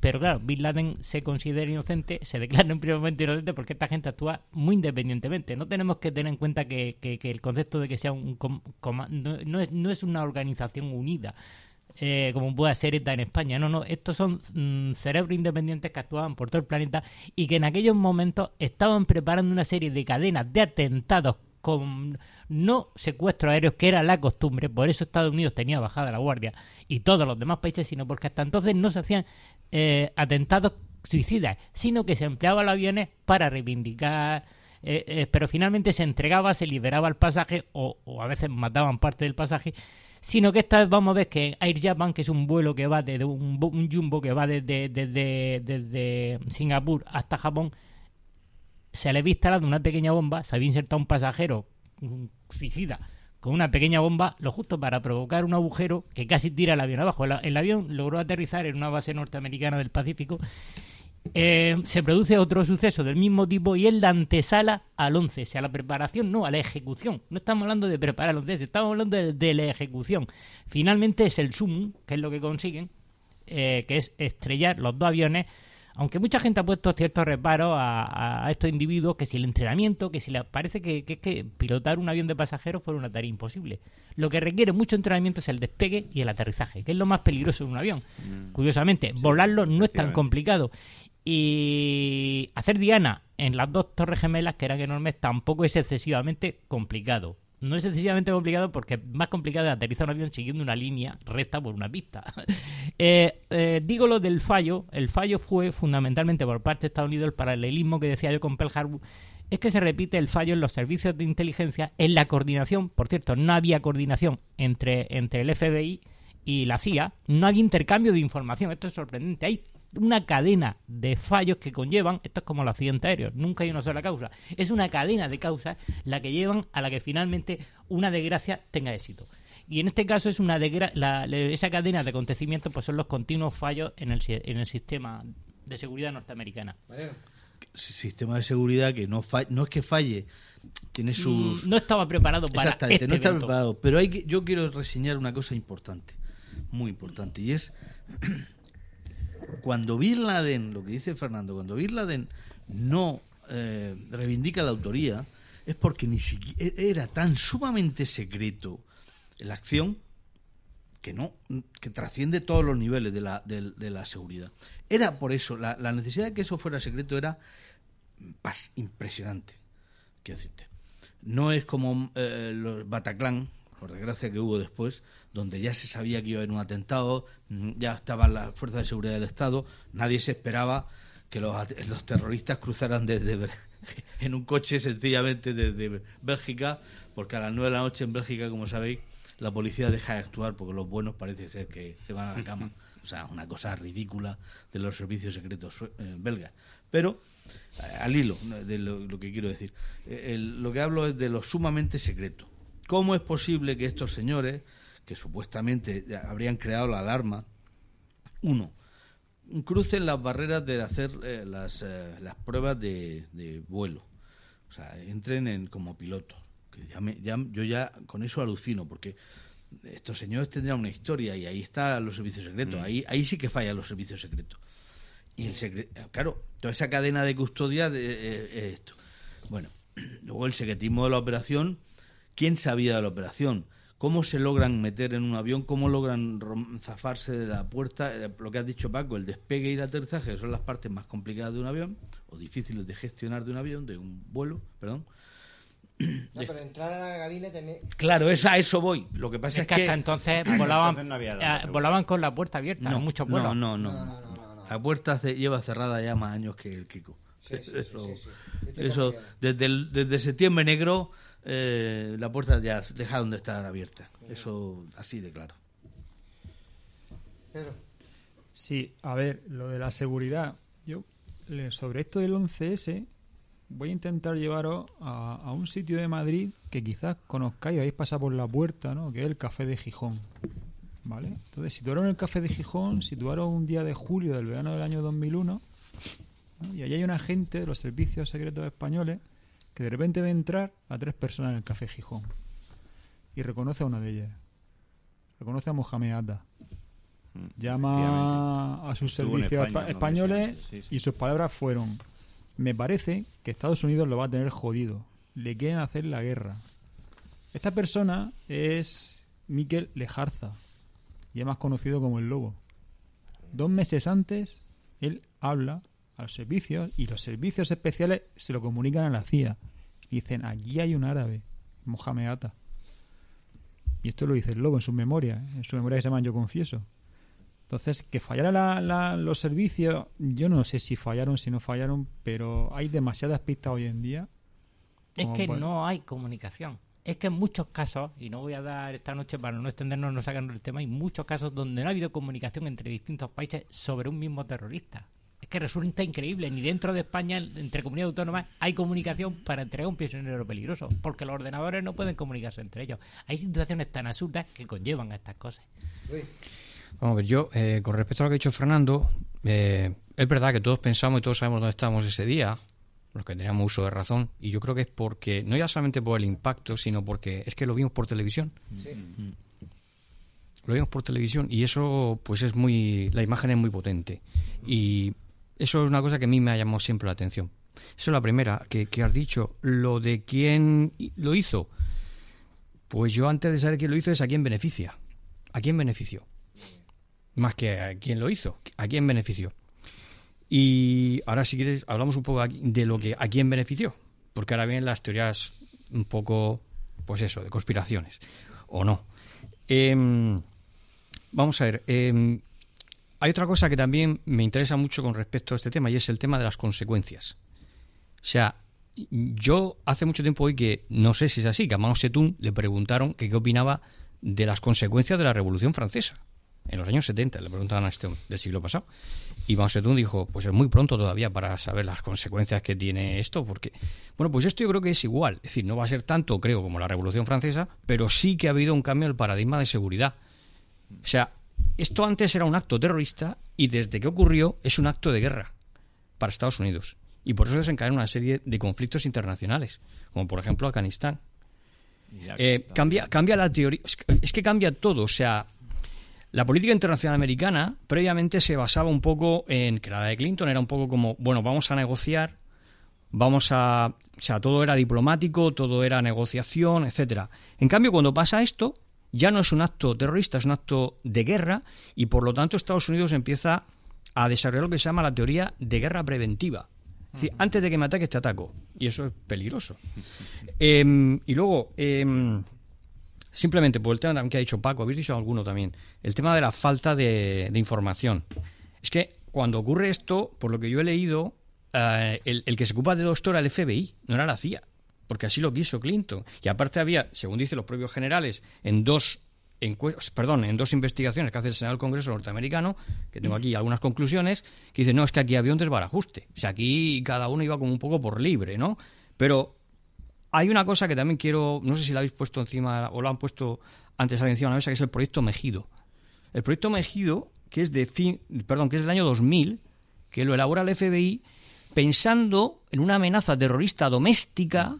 pero claro, Bin Laden se considera inocente, se declara en primer momento inocente porque esta gente actúa muy independientemente. No tenemos que tener en cuenta que, el concepto de que sea un com- coma- no, no es, una organización unida. eh, como puede ser ETA en España. No, no, estos son mm, cerebros independientes que actuaban por todo el planeta y que en aquellos momentos estaban preparando una serie de cadenas de atentados con no secuestros aéreos, que era la costumbre, por eso Estados Unidos tenía bajada la guardia y todos los demás países, sino porque hasta entonces no se hacían eh, atentados suicidas, sino que se empleaban los aviones para reivindicar, eh, eh, pero finalmente se entregaba, se liberaba el pasaje o, o a veces mataban parte del pasaje, sino que esta vez vamos a ver que Air Japan, que es un vuelo que va desde un, un jumbo que va desde, desde, desde Singapur hasta Japón, se le había instalado una pequeña bomba, se había insertado un pasajero suicida con una pequeña bomba, lo justo para provocar un agujero que casi tira el avión abajo. El, avión logró aterrizar en una base norteamericana del Pacífico eh, se produce otro suceso del mismo tipo y es la antesala al 11, o sea, la preparación, no, a la ejecución. No estamos hablando de preparar el 11, estamos hablando de, de la ejecución. Finalmente es el sumum, que es lo que consiguen, eh, que es estrellar los dos aviones aunque mucha gente ha puesto ciertos reparos a, a estos individuos, que si el entrenamiento, que si les parece que, que, que pilotar un avión de pasajeros fuera una tarea imposible. Lo que requiere mucho entrenamiento es el despegue y el aterrizaje, que es lo más peligroso de un avión. Mm. Curiosamente, volarlo no es tan complicado. Y hacer Diana en las dos torres gemelas, que eran enormes, tampoco es excesivamente complicado. No es excesivamente complicado porque es más complicado de aterrizar un avión siguiendo una línea recta por una pista. eh, eh, digo lo del fallo. El fallo fue fundamentalmente por parte de Estados Unidos el paralelismo que decía yo con Pearl Harbor. Es que se repite el fallo en los servicios de inteligencia, en la coordinación. Por cierto, no había coordinación entre, entre el FBI y la CIA. No había intercambio de información. Esto es sorprendente. Hay una cadena de fallos que conllevan, esto es como los accidentes aéreos, nunca hay una sola causa, es una cadena de causas la que llevan a la que finalmente una desgracia tenga éxito. Y en este caso es una la, esa cadena de acontecimientos pues son los continuos fallos en el, en el sistema de seguridad norteamericana. Sistema de seguridad que no no es que falle, tiene sus... No estaba preparado para Exactamente, este no estaba evento. preparado. Pero hay que, yo quiero reseñar una cosa importante, muy importante, y es cuando Bin Laden, lo que dice Fernando, cuando Bin Laden no eh, reivindica la autoría, es porque ni siquiera era tan sumamente secreto la acción que no que trasciende todos los niveles de la, de, de la seguridad. Era por eso, la, la, necesidad de que eso fuera secreto era pas, impresionante. Quiero decirte. No es como eh, los Bataclan, por desgracia que hubo después, donde ya se sabía que iba a haber un atentado, ya estaban las fuerzas de seguridad del Estado, nadie se esperaba que los, los terroristas cruzaran desde en un coche sencillamente desde Bélgica, porque a las nueve de la noche en Bélgica, como sabéis, la policía deja de actuar porque los buenos parece ser que se van a la cama. O sea, una cosa ridícula de los servicios secretos eh, belgas. Pero, eh, al hilo de lo, lo que quiero decir, eh, el, lo que hablo es de lo sumamente secreto. ¿Cómo es posible que estos señores, que supuestamente habrían creado la alarma, uno, crucen las barreras de hacer eh, las, eh, las pruebas de, de, vuelo? O sea, entren en, como pilotos. Que ya me, ya, yo ya con eso alucino, porque estos señores tendrían una historia y ahí están los servicios secretos. Mm. Ahí, ahí sí que fallan los servicios secretos. Y el secreto, claro, toda esa cadena de custodia de, eh, esto. Bueno, luego el secretismo de la operación quién sabía de la operación, cómo se logran meter en un avión, cómo logran zafarse de la puerta, lo que has dicho Paco, el despegue y el aterrizaje son las partes más complicadas de un avión o difíciles de gestionar de un avión, de un vuelo, perdón. No, pero entrar a la cabina también... Claro, es a eso voy. Lo que pasa es, es que, que, hasta entonces volaban, entonces no había eh, volaban con la puerta abierta, no, muchos vuelos. No, no, no. no, no la puerta se lleva cerrada ya más años que el Kiko. Sí, sí, eso, sí, sí, eso desde, el, desde septiembre negro eh, la puerta ya dejaron de estar abierta. Eso así de claro. Pero. Sí, a ver, lo de la seguridad. Yo, sobre esto del 11S, voy a intentar llevaros a, a, un sitio de Madrid que quizás conozcáis, habéis pasado por la puerta, ¿no? Que es el Café de Gijón. ¿Vale? Entonces, situaron el Café de Gijón, situaron un día de julio del verano del año 2001, ¿no? y allí hay un agente de los servicios secretos españoles que de repente ve entrar a tres personas en el Café Gijón y reconoce a una de ellas. Reconoce a Mohamed Atta. Llama a sus servicios España, españoles no sí, sí. y sus palabras fueron: Me parece que Estados Unidos lo va a tener jodido. Le quieren hacer la guerra. Esta persona es Miquel Lejarza y es más conocido como el Lobo. Dos meses antes, él habla a los servicios y los servicios especiales se lo comunican a la CIA. Y dicen, aquí hay un árabe, Mohamed Atta. Y esto lo dice el lobo en su memoria, en su memoria que se llama Yo Confieso. Entonces, que fallara la, la, los servicios, yo no sé si fallaron, si no fallaron, pero hay demasiadas pistas hoy en día. Es que no hay comunicación. Es que en muchos casos, y no voy a dar esta noche para no extendernos, no sacarnos el tema, hay muchos casos donde no ha habido comunicación entre distintos países sobre un mismo terrorista. Que resulta increíble, ni dentro de España, entre comunidades autónomas, hay comunicación para entregar un prisionero peligroso, porque los ordenadores no pueden comunicarse entre ellos. Hay situaciones tan absurdas que conllevan a estas cosas. Uy. Vamos a ver, yo, eh, con respecto a lo que ha dicho Fernando, eh, es verdad que todos pensamos y todos sabemos dónde estábamos ese día, los que teníamos uso de razón, y yo creo que es porque, no ya solamente por el impacto, sino porque es que lo vimos por televisión. Lo vimos por televisión y eso, pues es muy, la imagen es muy potente. Y eso es una cosa que a mí me ha llamado siempre la atención. Eso es la primera, que, que has dicho. Lo de quién lo hizo, pues yo antes de saber quién lo hizo es a quién beneficia. ¿A quién benefició? Más que a quién lo hizo, a quién benefició. Y ahora si quieres hablamos un poco de lo que a quién benefició, porque ahora vienen las teorías un poco, pues eso, de conspiraciones, o no. Em, vamos a ver, em, hay otra cosa que también me interesa mucho con respecto a este tema y es el tema de las consecuencias. O sea, yo hace mucho tiempo hoy que no sé si es así, que a Mao Zedong le preguntaron que qué opinaba de las consecuencias de la Revolución Francesa. En los años 70 le preguntaban a este del siglo pasado. Y Mao Zedong dijo, pues es muy pronto todavía para saber las consecuencias que tiene esto, porque, bueno, pues esto yo creo que es igual. Es decir, no va a ser tanto, creo, como la Revolución Francesa, pero sí que ha habido un cambio en el paradigma de seguridad. O sea, esto antes era un acto terrorista y desde que ocurrió es un acto de guerra para Estados Unidos. Y por eso desencadenan una serie de conflictos internacionales, como por ejemplo Afganistán. Eh, cambia, cambia la teoría. Es que cambia todo. O sea, la política internacional americana previamente se basaba un poco en que la de Clinton era un poco como, bueno, vamos a negociar, vamos a. O sea, todo era diplomático, todo era negociación, etcétera. En cambio, cuando pasa esto, ya no es un acto terrorista, es un acto de guerra, y por lo tanto Estados Unidos empieza a desarrollar lo que se llama la teoría de guerra preventiva. Es decir, antes de que me ataques te ataco. Y eso es peligroso. Em, y luego, em, simplemente por el tema también que ha dicho Paco, habéis dicho alguno también, el tema de la falta de, de información. Es que cuando ocurre esto, por lo que yo he leído, eh, el, el que se ocupa de era el FBI, no era la CIA. Porque así lo quiso Clinton. Y aparte había, según dicen los propios generales, en dos perdón, en dos investigaciones que hace el Senado del Congreso norteamericano, que tengo aquí algunas conclusiones, que dicen, no, es que aquí había un desbarajuste. O sea, aquí cada uno iba como un poco por libre, ¿no? Pero hay una cosa que también quiero, no sé si la habéis puesto encima o lo han puesto antes encima de la mesa, que es el proyecto Mejido. El proyecto Mejido, que es de fin, perdón, que es del año 2000, que lo elabora el FBI pensando en una amenaza terrorista doméstica,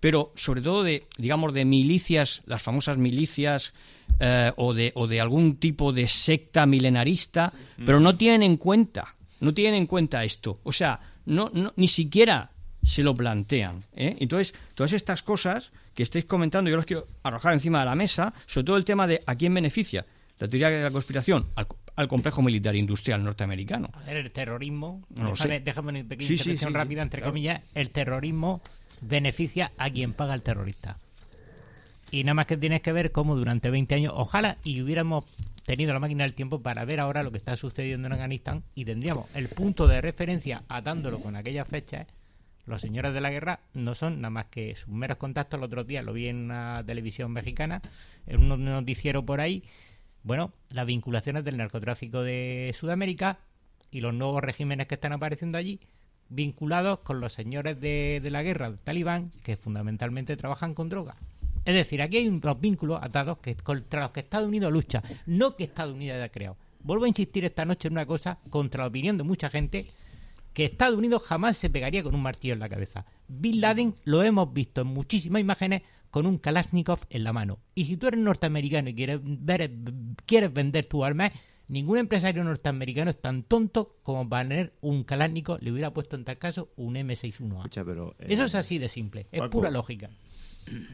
pero sobre todo de, digamos, de milicias, las famosas milicias eh, o, de, o de algún tipo de secta milenarista, pero no tienen en cuenta, no tienen en cuenta esto. O sea, no, no ni siquiera se lo plantean. ¿eh? Entonces, todas estas cosas que estáis comentando, yo las quiero arrojar encima de la mesa, sobre todo el tema de a quién beneficia. La teoría de la conspiración, al, al complejo militar industrial norteamericano. A ver, el terrorismo, No déjame, una pequeña Sí, intervención sí, rápida, entre claro. comillas, el terrorismo beneficia a quien paga al terrorista. Y nada más que tienes que ver cómo durante 20 años, ojalá y hubiéramos tenido la máquina del tiempo para ver ahora lo que está sucediendo en Afganistán y tendríamos el punto de referencia atándolo con aquellas fechas. Los señores de la guerra no son nada más que sus meros contactos. El otro día lo vi en una televisión mexicana, en un noticiero por ahí. Bueno, las vinculaciones del narcotráfico de Sudamérica y los nuevos regímenes que están apareciendo allí, vinculados con los señores de, de la guerra del talibán, que fundamentalmente trabajan con droga. Es decir, aquí hay unos vínculos atados que, contra los que Estados Unidos lucha, no que Estados Unidos haya creado. Vuelvo a insistir esta noche en una cosa contra la opinión de mucha gente, que Estados Unidos jamás se pegaría con un martillo en la cabeza. Bin Laden lo hemos visto en muchísimas imágenes con un Kalashnikov en la mano. Y si tú eres norteamericano y quieres, ver, quieres vender tu arma, ningún empresario norteamericano es tan tonto como para tener un Kalashnikov, le hubiera puesto en tal caso un M61A. Escucha, pero, eh, Eso es así de simple, es pura lógica.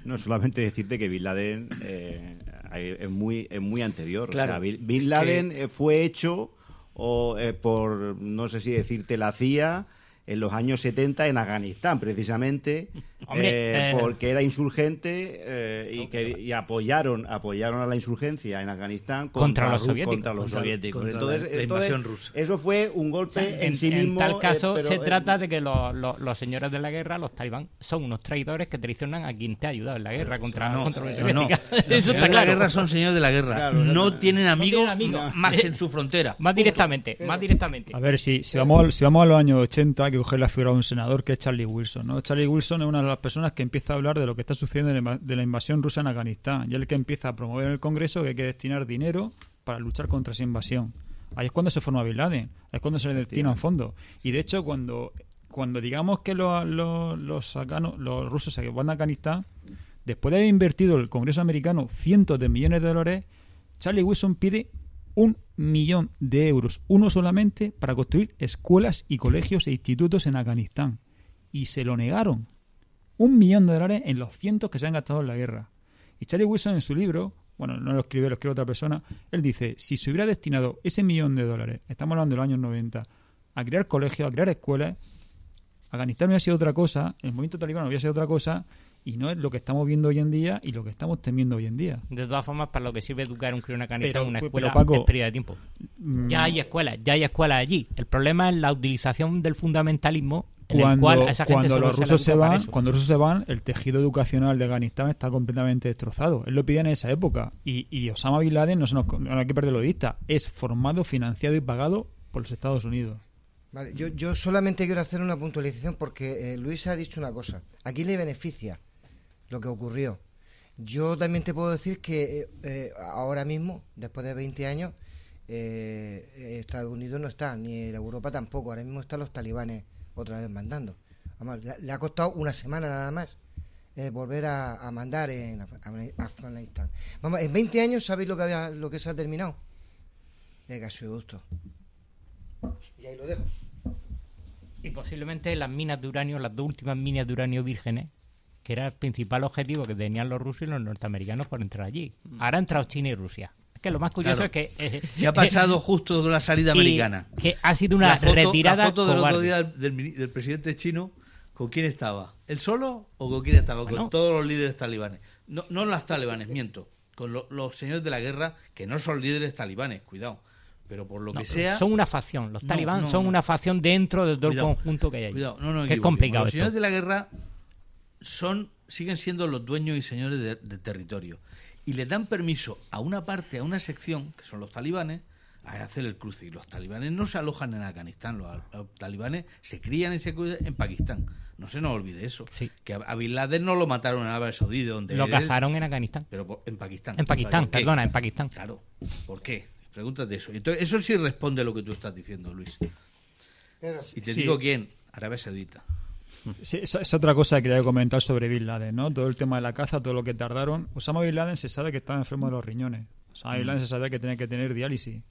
No solamente decirte que Bin Laden eh, es, muy, es muy anterior. Claro. O sea, Bin, Laden eh, fue hecho o, por, no sé si decirte, la CIA en los años 70 en Afganistán, precisamente, Hombre, eh, eh, porque era insurgente eh, y, que, y apoyaron apoyaron a la insurgencia en Afganistán Contra contra, los soviéticos. contra los Contra- soviéticos. contra entonces, la- la entonces, invasión rusa. Eso fue un golpe en, en, sí en mismo. tal eh, caso, pero, se eh, trata de que los, los- los señores de la guerra, los talibán, son unos traidores que traicionan a quien te ha ayudado en la guerra contra, No, contra la Unión no, no. Los Eso está la guerra son señores de la guerra. Claro, no tienen amigos tienen amigos. más que en su frontera. Más directamente, más directamente. A ver, si, si, vamos, al- si vamos a los años 80, hay que coger la figura de un senador que es Charlie Wilson. ¿no? Charlie Wilson es una de las personas que empieza a hablar de lo que está sucediendo de la inva- de la invasión rusa en Afganistán. Y es el que empieza a promover en el Congreso que hay que destinar dinero para luchar contra esa invasión. Ahí es cuando se forma Bin Laden, ahí es cuando se le destinan fondos. Y de hecho, cuando, cuando digamos que los, los, los, afganos- los rusos se van a Afganistán, después de haber invertido el Congreso americano cientos de millones de dólares, Charlie Wilson pide un millón de euros, uno solamente, para construir escuelas y colegios e institutos en Afganistán. Y se lo negaron. Un millón de dólares en los cientos que se han gastado en la guerra. Y Charlie Wilson en su libro, bueno, no lo escribe, lo escribe otra persona, él dice, si se hubiera destinado ese millón de dólares, estamos hablando de los años 90, a crear colegios, a crear escuelas, Afganistán hubiera sido otra cosa, el movimiento talibán hubiera sido otra cosa, y no es lo que estamos viendo hoy en día y lo que estamos temiendo hoy en día. De todas formas, para lo que sirve educar un crío en Afganistán, Pero- una pero, escuela Paco, es pérdida de tiempo. mm, Ya hay escuelas, ya hay escuelas allí. El problema es la utilización del fundamentalismo en el Cuando, cual a esa gente cuando los se rusos se para van, cuando los rusos se van, el tejido educacional de Afganistán está completamente destrozado. Él lo pedía en esa época. Y, y Osama Bin Laden, no, se nos, no hay que perderlo de vista, es formado, financiado y pagado por los Estados Unidos. Vale, yo, yo solamente quiero hacer una puntualización porque eh, Luis ha dicho una cosa. Aquí le beneficia lo que ocurrió. Yo también te puedo decir que eh, eh, ahora mismo, después de 20 años, eh, Estados Unidos no está, ni Europa tampoco. Ahora mismo están los talibanes otra vez mandando. Le, ha costado una semana nada más eh, volver a, mandar en Af- Af- Afganistán. Vamos, en 20 años, ¿sabéis lo que, había, lo que se ha terminado? El gasoducto. Y ahí lo dejo. Y posiblemente las minas de uranio, las dos últimas minas de uranio vírgenes, que era el principal objetivo que tenían los rusos y los norteamericanos por entrar allí. Ahora han entrado China y Rusia. Es que lo más curioso Claro. es que... eh, ¿Qué ha pasado justo con la salida y americana? Que ha sido una la foto, retirada La foto del otro día del, presidente chino, ¿con quién estaba? ¿Él solo o con quién estaba? Bueno. Con todos los líderes talibanes. No, no las talibanes, miento. Con lo- los señores de la guerra, que no son líderes talibanes, cuidado. Pero por lo No, que sea... Son una facción. Los talibán no, son no. una facción dentro de todo Cuidado, el conjunto que hay ahí. Cuidado, no, no, que es complicado Los señores de la guerra son siguen siendo los dueños y señores de, de territorio y le dan permiso a una parte, a una sección, que son los talibanes, a hacer el cruce. Y los talibanes no se alojan en Afganistán, los, los talibanes se crían y se cuidan en Pakistán. No se nos olvide eso. Que a, Bin Laden no lo mataron en Arabia Saudí, de donde Lo cazaron en Afganistán. Pero por- en Pakistán. En Pakistán, perdona, en Pakistán. Claro. ¿Por qué? Pregúntate eso. Entonces, eso sí responde a lo que tú estás diciendo, Luis. Y te Sí. digo quién, Arabia Saudita. Sí, esa es otra cosa que quería comentar sobre Bin Laden, ¿no? Todo el tema de la caza, todo lo que tardaron. Osama Bin Laden se sabe que estaba enfermo de los riñones. Osama Bin Mm. Laden se sabía que tenía que tener diálisis.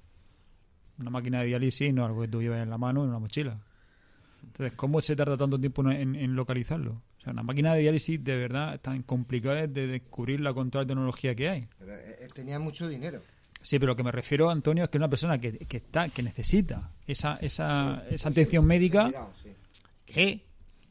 Una máquina de diálisis no algo que tú llevas en la mano en una mochila. Entonces, ¿cómo se tarda tanto tiempo en, en localizarlo? O sea, una máquina de diálisis de verdad es tan complicada de descubrirla con toda la tecnología que hay. Pero eh, eh, tenía mucho dinero. Sí, pero lo que me refiero, Antonio, es que una persona que, que está que necesita esa, esa, esa atención médica... que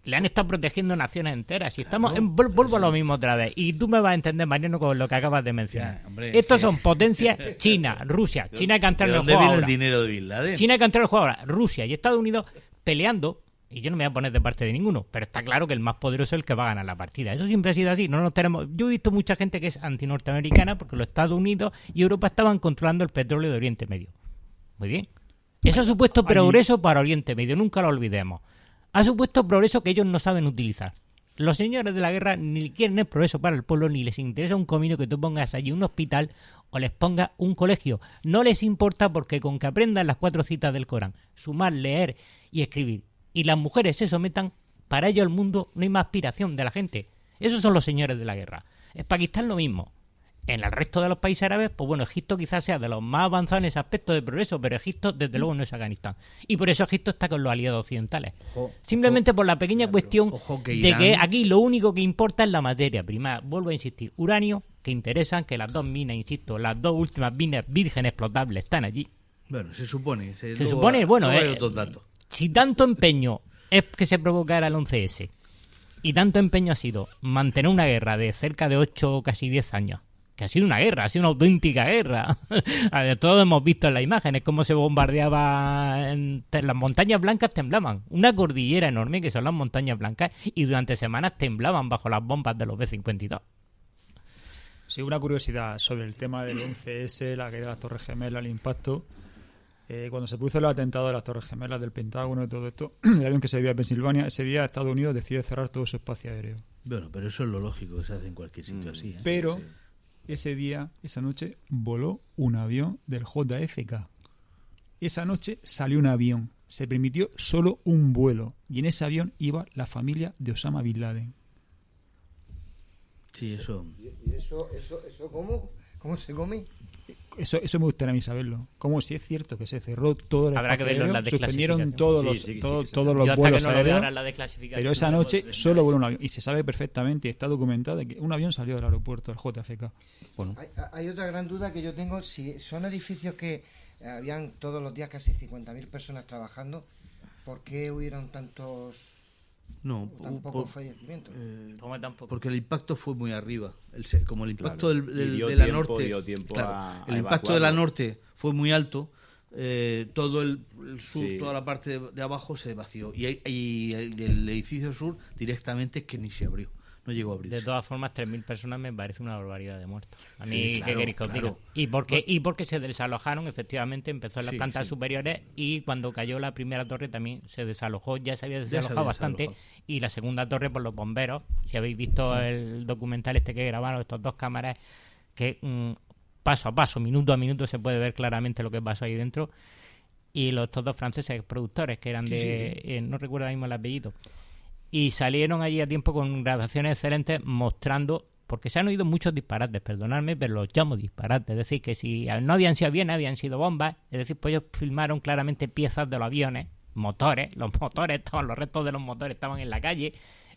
le han estado protegiendo naciones enteras. Y estamos en- vuelvo a lo mismo otra vez. Y tú me vas a entender, Mariano, con lo que acabas de mencionar. hombre, Estos son potencias China, Rusia. China que ha entrado ¿De en el juego viene el ahora. dinero de Bin Laden? China que ha entrado en el juego ahora. Rusia y Estados Unidos peleando. Y yo no me voy a poner de parte de ninguno, pero está claro que el más poderoso es el que va a ganar la partida. Eso siempre ha sido así. No nos tenemos. Yo he visto mucha gente que es antinorteamericana porque los Estados Unidos y Europa estaban controlando el petróleo de Oriente Medio. Muy bien. Eso ha supuesto progreso para Oriente Medio, nunca lo olvidemos. Ha supuesto progreso que ellos no saben utilizar. Los señores de la guerra ni quieren el progreso para el pueblo, ni les interesa un comino que tú pongas allí un hospital o les pongas un colegio. No les importa porque con que aprendan las cuatro citas del Corán, sumar, leer y escribir, y las mujeres se sometan, para ello el mundo no hay más aspiración de la gente. Esos son los señores de la guerra. En Pakistán lo mismo. En el resto de los países árabes, pues bueno, Egipto quizás sea de los más avanzados en ese aspecto de progreso, pero Egipto desde luego no es Afganistán. Y por eso Egipto está con los aliados occidentales. Ojo, Simplemente por la pequeña cuestión que de que aquí lo único que importa es la materia prima. Vuelvo a insistir, uranio, que interesan que las dos minas, insisto, las dos últimas minas vírgenes explotables están allí. Bueno, se supone. Se Se, supone, bueno, eh, si tanto empeño es que se provocara el 11S y tanto empeño ha sido mantener una guerra de cerca de 8 o casi 10 años, que ha sido una guerra, ha sido una auténtica guerra. Todos hemos visto en las imágenes cómo se bombardeaba, en- las montañas blancas temblaban, una cordillera enorme que son las montañas blancas y durante semanas temblaban bajo las bombas de los B-52. Sí, una curiosidad sobre el tema del 11S, la caída de las Torres Gemelas, el impacto. Eh, cuando se produce el atentado de las Torres Gemelas, del Pentágono y todo esto, el avión que se desvía a Pensilvania, ese día Estados Unidos decide cerrar todo su espacio aéreo. Bueno, pero eso es lo lógico que se hace en cualquier Mm. sitio así. ¿eh? Pero, ese día, esa noche, voló un avión del JFK. Esa noche salió un avión. Se permitió solo un vuelo. Y en ese avión iba la familia de Osama Bin Laden. Sí, eso. ¿Y eso, eso, eso cómo? ¿Cómo se come? Eso, eso me gustaría a mí saberlo. Como si es cierto que se cerró todo el Habrá que verlo en la suspendieron todos los, sí, sí, todo- sí, sí. todos los vuelos que no aéreos. Pero esa noche solo voló un avión. Y se sabe perfectamente y está documentado que un avión salió del aeropuerto del JFK. Hay, hay otra gran duda que yo tengo, si son edificios que habían todos los días casi 50.000 personas trabajando, ¿por qué hubieron tantos No, tan por- fallecimientos? eh, tampoco. porque el impacto fue muy arriba. El se- como el impacto Claro. del, del- de la tiempo- norte, dio tiempo claro, a- el a impacto de la norte fue muy alto. eh, todo el, el sur, Sí. toda la parte de, de abajo se vació y, hay- y el, el edificio sur directamente que ni se abrió, no llegó a abrirse. De todas formas, 3.000 personas me parece una barbaridad de muertos. A mí, Sí, ¿qué claro, queréis que os claro. diga? Y porque, y porque se desalojaron, efectivamente, empezó en las Sí, plantas sí. superiores y cuando cayó la primera torre también se desalojó. Ya se había se desalojado había bastante. desalojado. Y la segunda torre por los bomberos. Si habéis visto Mm. el documental este que grabaron, estos dos cámaras, que mm, paso a paso, minuto a minuto, se puede ver claramente lo que pasó ahí dentro. Y los estos dos franceses productores, que eran de... eh, no recuerdo ahora mismo el apellido y salieron allí a tiempo con grabaciones excelentes mostrando porque se han oído muchos disparates, perdonadme, pero los llamo disparates, es decir, que si no habían sido aviones, habían sido bombas, es decir, pues ellos filmaron claramente piezas de los aviones, motores, los motores estaban, los restos de los motores estaban en la calle,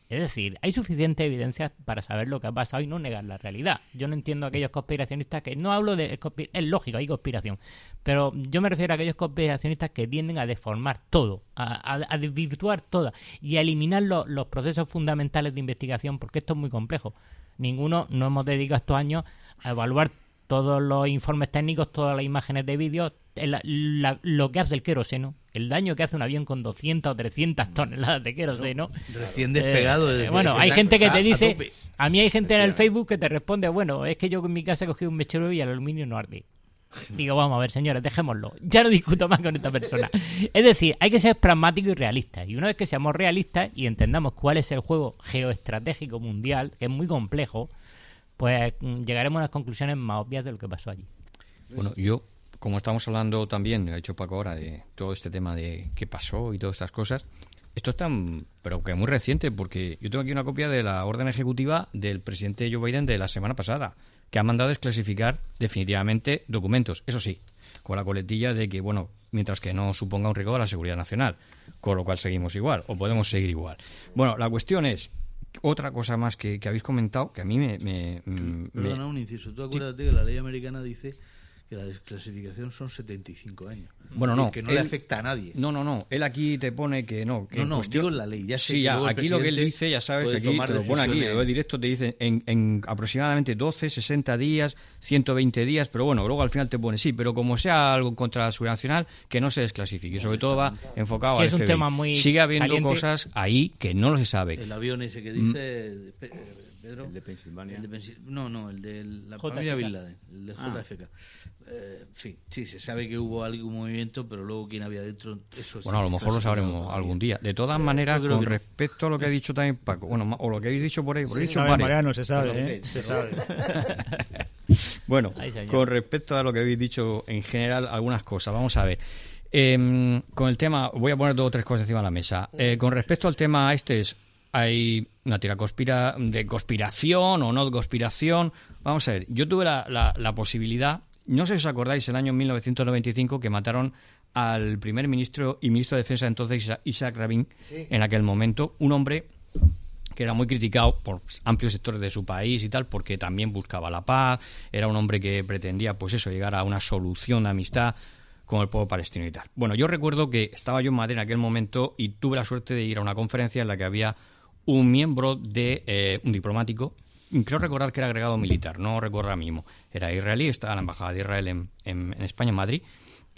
es decir, hay suficiente evidencia para saber lo que ha pasado y no negar la realidad. Yo no entiendo aquellos conspiracionistas que no hablo de es lógico, hay conspiración, pero yo me refiero a aquellos conspiracionistas que tienden a deformar todo, a, a- a desvirtuar todo y a eliminar lo- los procesos fundamentales de investigación, porque esto es muy complejo. Ninguno no hemos dedicado estos años a evaluar todos los informes técnicos, todas las imágenes de vídeo, el- la- lo que hace el queroseno, el daño que hace un avión con 200 o 300 toneladas de queroseno. Recién despegado Eh, bueno, hay gente que te dice, a mí hay gente en el Facebook que te responde, bueno, es que yo en mi casa he cogido un mechero y el aluminio no arde. Digo, vamos a ver, señores, dejémoslo. Ya no discuto más con esta persona. Es decir, hay que ser pragmático y realista. Y una vez que seamos realistas y entendamos cuál es el juego geoestratégico mundial, que es muy complejo, pues mm, llegaremos a las conclusiones más obvias de lo que pasó allí. Bueno, yo, como estamos hablando también, ha dicho Paco ahora, de todo este tema de qué pasó y todas estas cosas, esto es tan, pero que muy reciente, porque yo tengo aquí una copia de la orden ejecutiva del presidente Joe Biden de la semana pasada, que ha mandado desclasificar definitivamente documentos. Eso sí, con la coletilla de que, bueno, mientras que no suponga un riesgo a la seguridad nacional, con lo cual seguimos igual, o podemos seguir igual. Bueno, la cuestión es, otra cosa más que, que habéis comentado, que a mí me... me- me- Perdona un inciso. Tú acuérdate que la ley americana dice que la desclasificación son 75 años. Bueno, no. Que no le él- afecta a nadie. No, no, no. Él aquí te pone que no. Que No, en no, cuestión- digo en la ley, ya sé sí, que ya, aquí lo que él dice, ya sabes que aquí te lo pone aquí, lo directo te dice en, en aproximadamente 12, 60 días, 120 días, pero bueno, luego al final te pone sí, pero como sea algo contra la seguridad nacional, que no se desclasifique. Sobre todo va enfocado Sí, al es un tema muy Sigue habiendo caliente. cosas ahí que no se sabe. El avión ese que dice eh, Pedro. El de Pensilvania. El de Pensil- no, no, el de la JFK. familia Bin Laden, el de Ah. JFK. Eh, en fin, sí, se sabe que hubo algún movimiento, pero luego quién había dentro, eso sí Bueno, a lo mejor lo sabremos todavía. algún día. De todas Eh, maneras, con que respecto a lo que ha dicho también Paco, bueno, o lo que habéis dicho por ahí, por ahí sabe, varios. Mariano, se sabe, Perdón, ¿eh? sí, Se sabe. Bueno, con respecto a lo que habéis dicho en general, algunas cosas. Vamos a ver. Em, con el tema, voy a poner dos o tres cosas encima de la mesa. Eh, con respecto al tema este, es, hay una tira conspira, de conspiración o no de conspiración. Vamos a ver, yo tuve la, la- la posibilidad, no sé si os acordáis, el año 1995 que mataron al primer ministro y ministro de Defensa entonces, Isa- Isaac Rabin, Sí. en aquel momento, un hombre que era muy criticado por amplios sectores de su país y tal, porque también buscaba la paz, era un hombre que pretendía, pues eso, llegar a una solución de amistad con el pueblo palestino y tal. Bueno, yo recuerdo que estaba yo en Madrid en aquel momento y tuve la suerte de ir a una conferencia en la que había un miembro de eh, un diplomático, creo recordar que era agregado militar, no recuerdo ahora mismo, era israelí, estaba en la embajada de Israel en, en- en España, en Madrid,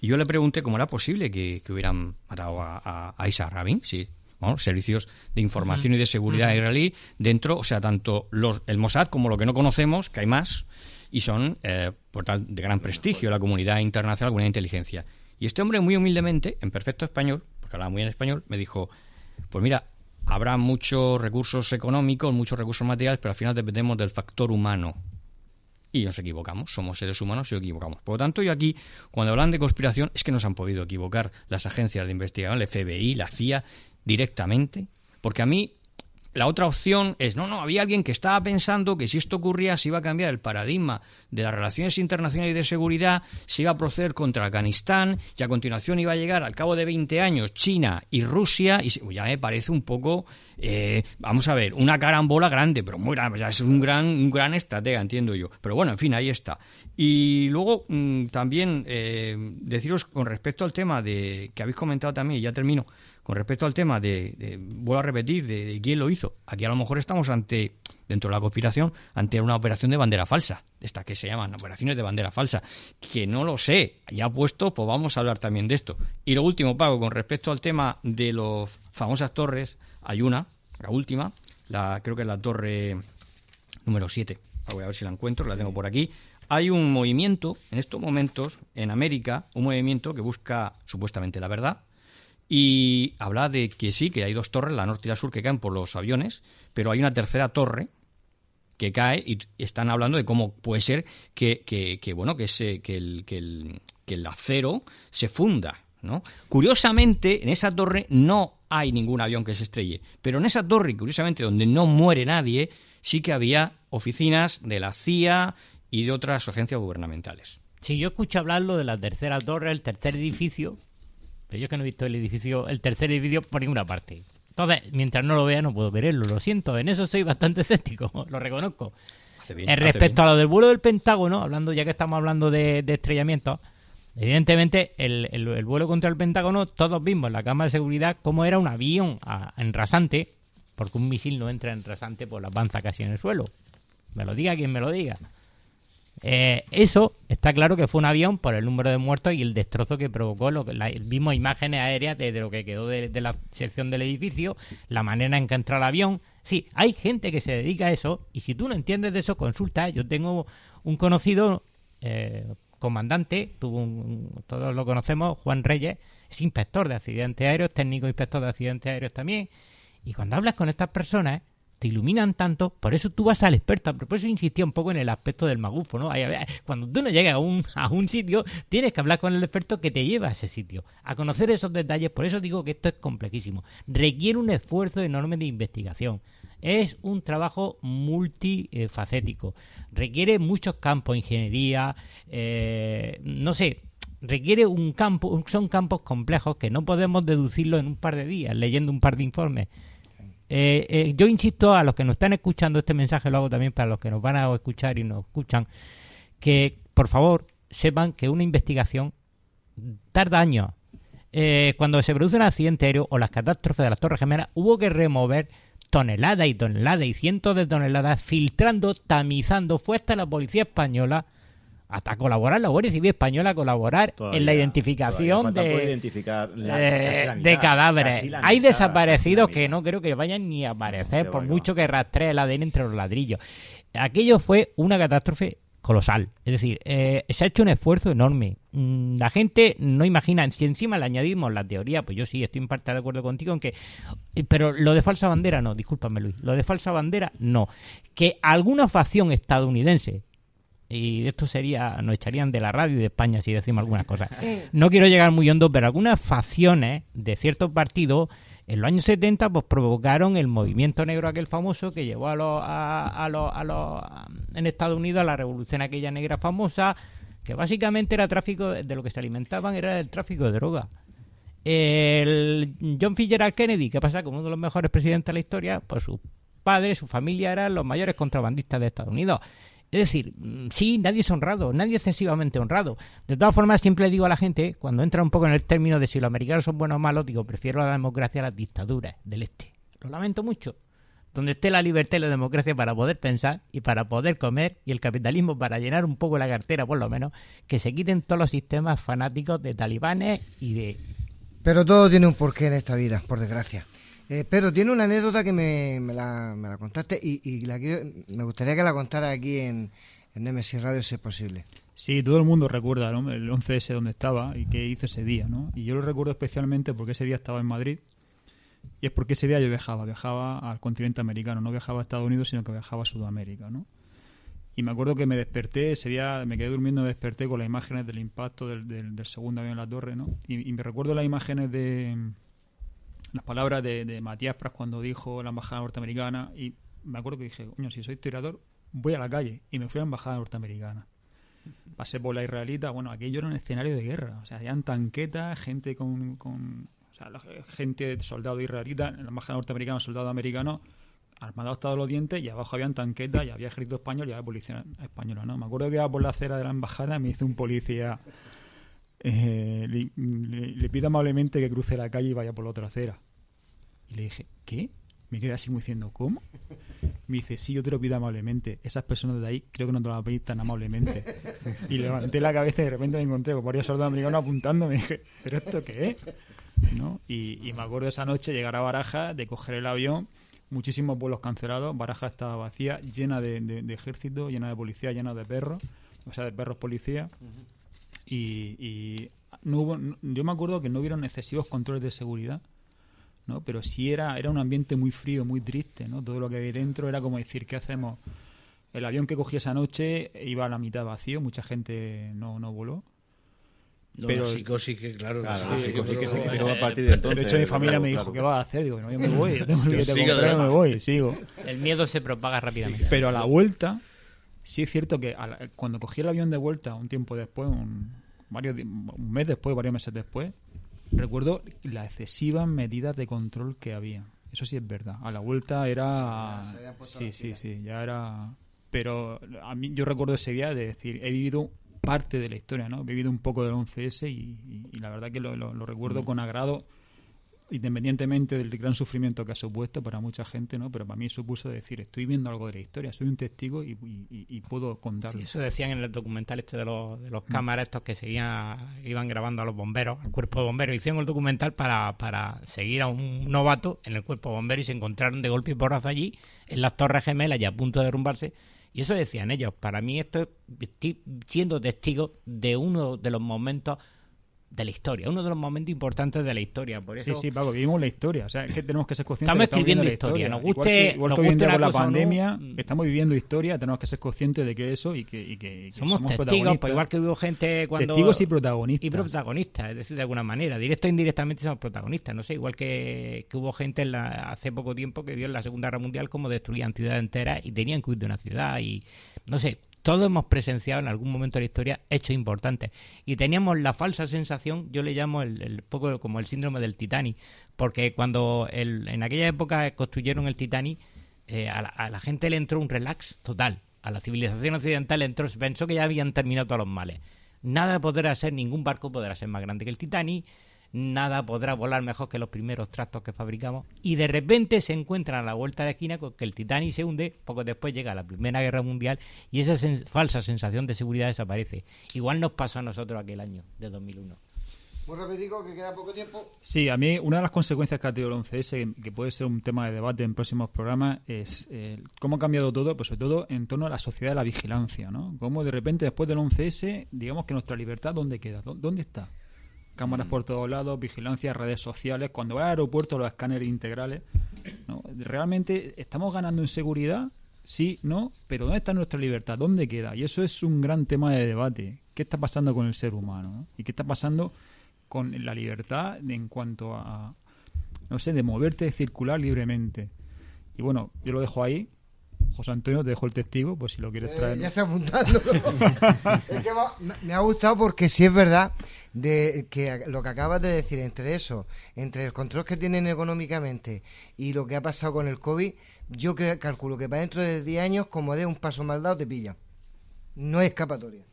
y yo le pregunté cómo era posible que, que hubieran matado a, a, a Isaac Rabin, sí, bueno, servicios de información y de seguridad israelí dentro, o sea, tanto los, el Mossad como lo que no conocemos, que hay más, y son, eh, por tal, de gran prestigio, la comunidad internacional, de inteligencia. Y este hombre, muy humildemente, en perfecto español, porque hablaba muy en español, me dijo, pues mira, habrá muchos recursos económicos, muchos recursos materiales, pero al final dependemos del factor humano. y nos equivocamos. Somos seres humanos y nos equivocamos. Por lo tanto, yo aquí, cuando hablan de conspiración, es que nos han podido equivocar las agencias de investigación, el FBI, la CIA, directamente. Porque a mí la otra opción es, no, no, había alguien que estaba pensando que si esto ocurría se iba a cambiar el paradigma de las relaciones internacionales y de seguridad, se iba a proceder contra Afganistán y a continuación iba a llegar al cabo de 20 años China y Rusia y ya me parece un poco, eh, vamos a ver, una carambola grande, pero muy grande, ya es un gran, un gran estratega, entiendo yo. Pero bueno, en fin, ahí está. Y luego mm, también eh, deciros con respecto al tema de que habéis comentado también, y ya termino, con respecto al tema de, vuelvo a repetir, de, quién lo hizo, aquí a lo mejor estamos ante, dentro de la conspiración, ante una operación de bandera falsa, esta que se llaman operaciones de bandera falsa, que no lo sé, ya puesto, pues vamos a hablar también de esto. Y lo último, Pago, con respecto al tema de los famosas torres, hay una, la última, la, creo que es la torre número 7, voy a ver si la encuentro, la tengo por aquí. Hay un movimiento, en estos momentos, en América, un movimiento que busca supuestamente la verdad, y habla de que sí, que hay dos torres, la norte y la sur, que caen por los aviones, pero hay una tercera torre que cae y están hablando de cómo puede ser que, que, bueno, que, se, que, el, que, que el acero se funda. ¿no? Curiosamente, en esa torre no hay ningún avión que se estrelle, pero en esa torre, curiosamente, donde no muere nadie, sí que había oficinas de la CIA y de otras agencias gubernamentales. Si yo escucho hablarlo de la tercera torre, el tercer edificio, yo es que no he visto el edificio, el tercer edificio por ninguna parte. Entonces, mientras no lo vea, no puedo verlo, lo siento. En eso soy bastante escéptico, lo reconozco. en respecto a lo del vuelo del Pentágono, hablando ya que estamos hablando de, estrellamiento, evidentemente el, vuelo contra el Pentágono, todos vimos en la cámara de seguridad cómo era un avión en rasante, porque un misil no entra en rasante por la panza casi en el suelo. Me lo diga quien me lo diga. Eh, eso está claro que fue un avión por el número de muertos y el destrozo que provocó. Lo que, la, vimos imágenes aéreas de, lo que quedó de, la sección del edificio, la manera en que entra el avión. Sí, hay gente que se dedica a eso y si tú no entiendes de eso, consulta. Yo tengo un conocido eh, comandante, tuvo todos lo conocemos, Juan Reyes, es inspector de accidentes aéreos, técnico inspector de accidentes aéreos también. Y cuando hablas con estas personas, te iluminan tanto, por eso tú vas al experto. Por eso insistía un poco en el aspecto del magufo, ¿no? Cuando tú no llegas a un, a un sitio, tienes que hablar con el experto que te lleva a ese sitio, a conocer esos detalles. Por eso digo que esto es complejísimo. Requiere un esfuerzo enorme de investigación. Es un trabajo multifacético. Requiere muchos campos, ingeniería, eh, no sé, requiere un campo, son campos complejos que no podemos deducirlo en un par de días leyendo un par de informes. Eh, eh, yo insisto a los que nos están escuchando, este mensaje lo hago también para los que nos van a escuchar y nos escuchan, que por favor sepan que una investigación tarda años. Eh, cuando se produce un accidente aéreo o las catástrofes de las Torres Gemelas, hubo que remover toneladas y toneladas y cientos de toneladas, filtrando, tamizando. Fue hasta la policía española hasta colaborar la Guardia Civil Española a colaborar en la identificación de, eh, de cadáveres. Hay desaparecidos que no creo que vayan ni a aparecer, por mucho que rastree el ADN entre los ladrillos. Aquello fue una catástrofe colosal. Es decir, eh, se ha hecho un esfuerzo enorme. Mm, la gente no imagina, si encima le añadimos la teoría, pues yo sí estoy en parte de acuerdo contigo en que... Eh, pero lo de falsa bandera no, discúlpame Luis, lo de falsa bandera no. Que alguna facción estadounidense y esto sería, nos echarían de la radio de España si decimos algunas cosas. No quiero llegar muy hondo, pero algunas facciones de ciertos partidos en los años 70 pues provocaron el movimiento negro aquel famoso que llevó a los, a, los, a los en Estados Unidos a la revolución aquella negra famosa que básicamente era tráfico de, lo que se alimentaban era el tráfico de droga. El John Fitzgerald Kennedy que pasa como uno de los mejores presidentes de la historia pues sus padres su familia eran los mayores contrabandistas de Estados Unidos es decir, mm, sí, nadie es honrado, nadie excesivamente honrado. De todas formas, siempre digo a la gente, cuando entra un poco en el término de si los americanos son buenos o malos, digo, prefiero la democracia a las dictaduras del este. Lo lamento mucho. Donde esté la libertad y la democracia para poder pensar y para poder comer y el capitalismo para llenar un poco la cartera, por lo menos, que se quiten todos los sistemas fanáticos de talibanes y de... Pero todo tiene un porqué en esta vida, por desgracia. Eh, pero tiene una anécdota que me, la, me la, contaste y, la me gustaría que la contara aquí en, en Radio si es posible. Sí, todo el mundo recuerda el 11S donde estaba y qué hizo ese día, ¿no? Y yo lo recuerdo especialmente porque ese día estaba en Madrid y es porque ese día yo viajaba, viajaba al continente americano, no viajaba a Estados Unidos, sino que viajaba a Sudamérica, ¿no? Y me acuerdo que me desperté ese día, me quedé durmiendo, me desperté con las imágenes del impacto del, del, segundo avión en la torre, ¿no? Y, y me recuerdo las imágenes de las palabras de, de Matías Pras cuando dijo la embajada norteamericana y me acuerdo que dije, coño, si soy historiador, voy a la calle y me fui a la embajada norteamericana. Pasé por la israelita, bueno, aquello era un escenario de guerra, o sea, habían tanquetas, gente con, con o sea, la gente, soldado israelita, en la embajada norteamericana, soldado americano, armados hasta los dientes y abajo habían tanquetas y había ejército español y había policía española, ¿no? Me acuerdo que iba por la acera de la embajada y me hizo un policía eh, le, le, pido amablemente que cruce la calle y vaya por la otra acera. Y le dije, ¿qué? Me quedé así muy diciendo, ¿cómo? Me dice, sí, yo te lo pido amablemente. Esas personas de ahí creo que no te lo van a pedir tan amablemente. Y levanté la cabeza y de repente me encontré con varios soldados americanos apuntando. Me dije, ¿pero esto qué es? ¿No? Y, y me acuerdo esa noche llegar a Baraja, de coger el avión, muchísimos vuelos cancelados. Baraja estaba vacía, llena de ejército, llena de policía, llena de perros, o sea, de perros policía. Y, y no hubo, no- yo me acuerdo que no hubieron excesivos controles de seguridad. ¿no? Pero sí era, era un ambiente muy frío, muy triste, ¿no? Todo lo que había dentro era como decir, ¿qué hacemos? El avión que cogí esa noche iba a la mitad vacío, mucha gente no, no voló. No, la psicosis que, claro, Claro, sí, la sí, que se pero- creó a partir de entonces. De hecho, mi familia claro, me dijo, claro. ¿qué vas a hacer? Digo, no, yo me voy, yo tengo Que comprado, me voy, sigo. El miedo se propaga rápidamente. Pero a la vuelta, sí es cierto que a la- cuando cogí el avión de vuelta, un tiempo después, un, varios, un mes después, varios meses después, recuerdo las excesivas medidas de control que había. Eso sí es verdad. A la vuelta era... Sí, sí, sí, ya era... Pero a mí yo recuerdo ese día de decir, he vivido parte de la historia, ¿no? He vivido un poco del 11S y, y- y la verdad que lo, lo- lo recuerdo Mm. con agrado independientemente del gran sufrimiento que ha supuesto para mucha gente, ¿no? Pero para mí supuso decir, estoy viendo algo de la historia, soy un testigo y, y- y- y puedo contarlo. Sí, eso decían en el documental este de los, de Mm. los cámaras estos que seguían, iban grabando a los bomberos, al cuerpo de bomberos. Hicieron el documental para, para seguir a un novato en el cuerpo de bomberos y se encontraron de golpe y porrazo allí, en las torres gemelas y a punto de derrumbarse. Y eso decían ellos. Para mí esto es, estoy siendo testigo de uno de los momentos de la historia, uno de los momentos importantes de la historia. Por eso Sí, sí, Paco, vivimos la historia. O sea, es que tenemos que ser conscientes Estamos de que escribiendo la historia, nos Igual guste- que, igual nos que hoy en guste día una con la no, pandemia, mm. estamos viviendo historia, tenemos que ser conscientes de que eso y que, y que- y que somos, testigos, protagonistas. pues igual que hubo gente cuando... Testigos y protagonistas. Y protagonistas, es decir, de alguna manera, directo o indirectamente somos protagonistas, no sé, igual que, que hubo gente en la- hace poco tiempo que vio en la Segunda Guerra Mundial cómo destruían ciudades enteras y tenían que huir de una ciudad y, no sé, todos hemos presenciado en algún momento de la historia hechos importantes y teníamos la falsa sensación, yo le llamo el, el poco como el síndrome del Titanic, porque cuando el- en aquella época construyeron el Titanic, eh, a, la, gente le entró un relax total. A la civilización occidental le entró, pensó que ya habían terminado todos los males. Nada podrá ser, ningún barco podrá ser más grande que el Titanic, nada podrá volar mejor que los primeros tractos que fabricamos. Y de repente se encuentran a la vuelta de la esquina con que el Titanic se hunde, poco después llega la Primera Guerra Mundial y esa sen- falsa sensación de seguridad desaparece. Igual nos pasó a nosotros aquel año, de 2001. Muy repetido, que queda poco tiempo. Sí, a mí una de las consecuencias que ha tenido el 11S, que puede ser un tema de debate en próximos programas, es eh, cómo ha cambiado todo, pues sobre todo en torno a la sociedad de la vigilancia, ¿no? Cómo de repente después del 11S, digamos que nuestra libertad, ¿dónde queda? ¿Dó- ¿Dónde está? Cámaras por todos lados, vigilancia, redes sociales, cuando va al aeropuerto los escáneres integrales. ¿no? ¿Realmente estamos ganando en seguridad? Sí, no, pero ¿dónde está nuestra libertad? ¿Dónde queda? Y eso es un gran tema de debate. ¿Qué está pasando con el ser humano? no? ¿Y qué está pasando con la libertad en cuanto a, no sé, de moverte, de circular libremente? Y bueno, yo lo dejo ahí. José Antonio, te dejo el testigo, pues si lo quieres Eh, traer. ya está apuntando. Es que me- ha gustado porque sí es verdad de que lo que acabas de decir entre eso, entre el control que tienen económicamente y lo que ha pasado con el COVID, yo calculo que para dentro de 10 años, como de un paso mal dado, te pilla. No hay escapatoria.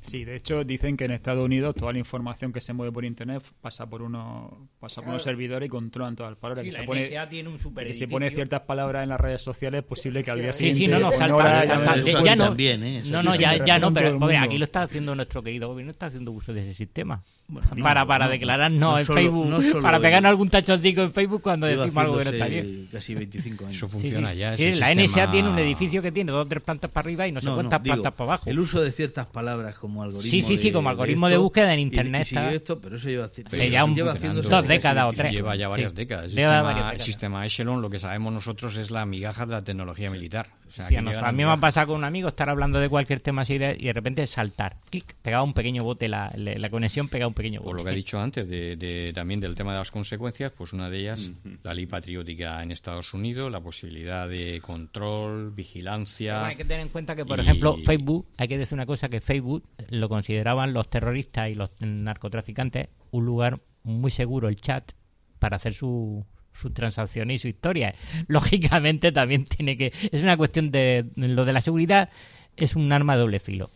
Sí, de hecho dicen que en Estados Unidos toda la información que se mueve por internet pasa por unos pasa por unos servidores y controlan todas las palabras. Sí, que la se pone, NSA tiene un super que se pone ciertas palabras en las redes sociales, es posible que al día Sí, siguiente sí, no, no, con salta, ya ya no, también, ¿eh? No, sí, no, sí, ya, ya no, pero aquí lo está haciendo nuestro querido gobierno, está haciendo uso de ese sistema. Bueno, para no, para no, declarar no, no en solo- Facebook, no para pegarnos algún tachoncico en Facebook cuando decimos algo que no está bien. Casi 25 años. Eso Sí, funciona sí. ya. Sí, la NSA tiene un edificio que tiene dos o tres plantas para arriba y no sé No, no, cuántas plantas para abajo. El uso de ciertas palabras palabras como algoritmo. Sí, sí, sí, de- como algoritmo de esto, búsqueda en y- internet Y, está- esto, pero eso lleva, pero un- lleva funcionando. haciéndose Dos décadas o 25 tres. Lleva ya varias Sí. décadas. El Lleva sistema, varias el décadas. sistema Echelon, lo que sabemos nosotros, es la migaja de la tecnología militar. Sea, Sí, a, nosotros- a mí me ha pasado con un amigo estar hablando de cualquier tema así de- y de repente saltar. Clic, pegaba un pequeño bote, la, la- la conexión pegaba un pequeño bote. Por lo que he dicho antes, de, de- también del tema de las consecuencias, pues una de ellas, la ley patriótica en Estados Unidos, la posibilidad de control, vigilancia. Bueno, hay que tener en cuenta que, por y- ejemplo, Facebook, hay que decir una cosa, que Facebook lo consideraban los terroristas y los narcotraficantes un lugar muy seguro, el chat, para hacer su sus transacciones y su historia. Lógicamente también tiene que... Es una cuestión de... Lo de la seguridad es un arma de doble filo.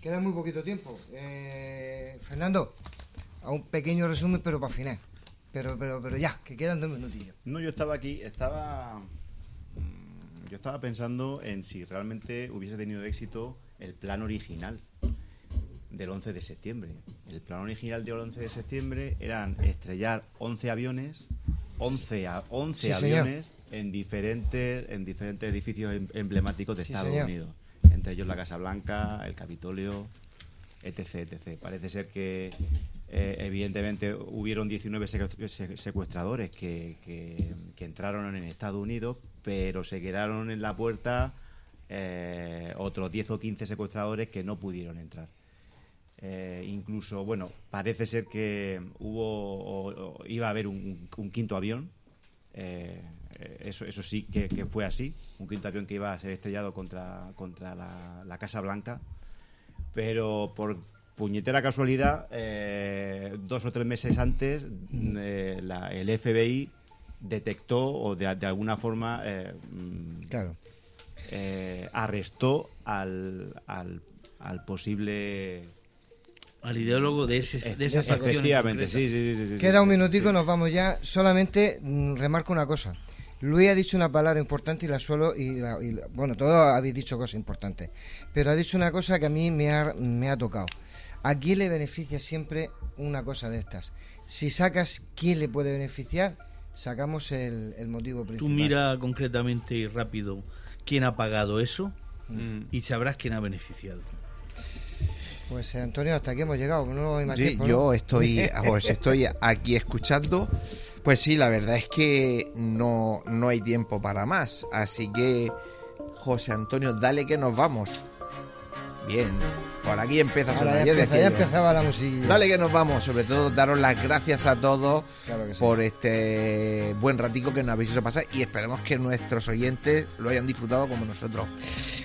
Queda muy poquito tiempo. Eh, Fernando, a un pequeño resumen, pero para final. Pero, pero, pero ya, que quedan dos minutillos. No, yo estaba aquí, estaba. mm, Yo estaba pensando en si realmente hubiese tenido éxito el plan original del 11 de septiembre. El plan original del 11 de septiembre eran estrellar 11 aviones, 11, a, 11 Sí, señor. aviones en diferentes, en diferentes edificios em- emblemáticos de Estados. Unidos. Entre ellos la Casa Blanca, el Capitolio, etc. etc. Parece ser que, eh, evidentemente, hubieron 19 secu- se- secuestradores que, que- que entraron en Estados Unidos, pero se quedaron en la puerta eh, otros 10 o 15 secuestradores que no pudieron entrar. Eh, incluso, bueno, parece ser que hubo o- o iba a haber un, un quinto avión. eh, eso, eso sí que, que fue así. Un quinto avión que iba a ser estrellado contra, contra la, la Casa Blanca. Pero por puñetera casualidad, eh, dos o tres meses antes, la- el FBI detectó o de, de alguna forma mm, Claro. arrestó al, al, al posible Al ideólogo de, ese, de esa Efe- facción. efectivamente sí, sí, sí, Queda un minutico, sí. nos vamos ya. Solamente mm, remarco una cosa. Luis ha dicho una palabra importante y la suelo y, la- y la- bueno, todos habéis dicho cosas importantes, pero ha dicho una cosa que a mí me ha, me ha tocado. ¿A quién le beneficia siempre una cosa de estas? Si sacas quién le puede beneficiar, sacamos el, el motivo principal. Tú mira concretamente y rápido quién ha pagado eso Mm. y sabrás quién ha beneficiado. Pues eh, Antonio, hasta aquí hemos llegado. No hay más Sí, tiempo, ¿no? yo estoy, pues, estoy aquí escuchando. Pues sí, la verdad es que no, no hay tiempo para más. Así que, José Antonio, dale que nos vamos. Bien, por aquí empieza a sonar. ya, empieza- ya empezaba la música. Dale que nos vamos, sobre todo daros las gracias a todos Claro que sí. por este buen ratico que nos habéis hecho pasar y esperemos que nuestros oyentes lo hayan disfrutado como nosotros.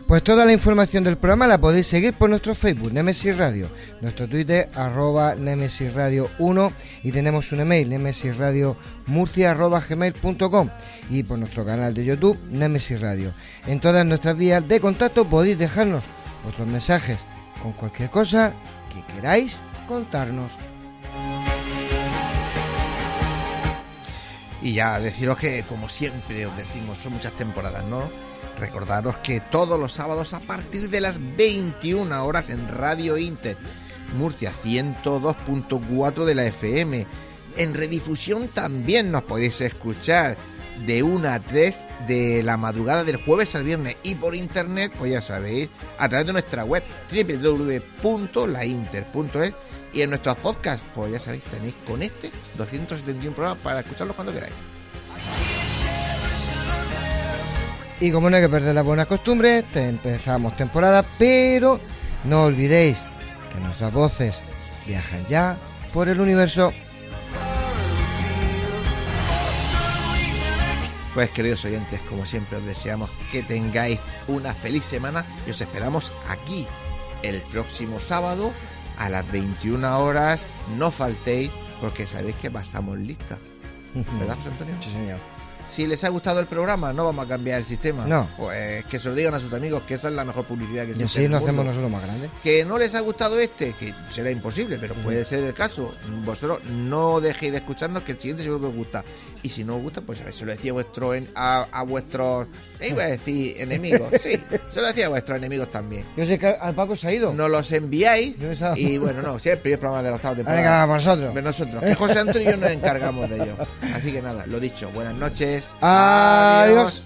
Pues toda la información del programa la podéis seguir por nuestro Facebook, Nemesis Radio, nuestro Twitter, arroba Nemesis Radio 1 y tenemos un email, nemesisradiomurcia arroba gmail.com y por nuestro canal de YouTube, Nemesis Radio. En todas nuestras vías de contacto podéis dejarnos vuestros mensajes con cualquier cosa que queráis contarnos. Y ya deciros que, como siempre os decimos, son muchas temporadas, ¿no? Recordaros que todos los sábados a partir de las 21 horas en Radio Inter, Murcia 102.4 de la FM. En redifusión también nos podéis escuchar de 1 a 3 de la madrugada del jueves al viernes y por internet, pues ya sabéis, a través de nuestra web www.lainter.es y en nuestros podcasts, pues ya sabéis, tenéis con este 271 programas para escucharlos cuando queráis. Y como no hay que perder las buenas costumbres, empezamos temporada, pero no olvidéis que nuestras voces viajan ya por el universo. Pues queridos oyentes, como siempre os deseamos que tengáis una feliz semana y os esperamos aquí el próximo sábado a las 21 horas. No faltéis porque sabéis que pasamos lista. ¿Verdad, José Antonio? Sí, señor. Si les ha gustado el programa, no vamos a cambiar el sistema. No. Pues que se lo digan a sus amigos, que esa es la mejor publicidad que en el nos hacemos nosotros más grandes. Que no les ha gustado este, que será imposible, pero puede ser el caso. Vosotros no dejéis de escucharnos, que el siguiente seguro que os gusta. Y si no os gusta, pues a ver, se lo decía a, vuestro, en- a, a vuestros, eh, iba a decir enemigos, sí, se lo decía a vuestros enemigos también. Yo sé que al Paco se ha ido. Nos los enviáis Yo estaba- y bueno, no, si es el primer programa de la octava temporada. Venga, vosotros. De nosotros. Que José Antonio y yo nos encargamos de ello. Así que nada, lo dicho, buenas noches. Adiós.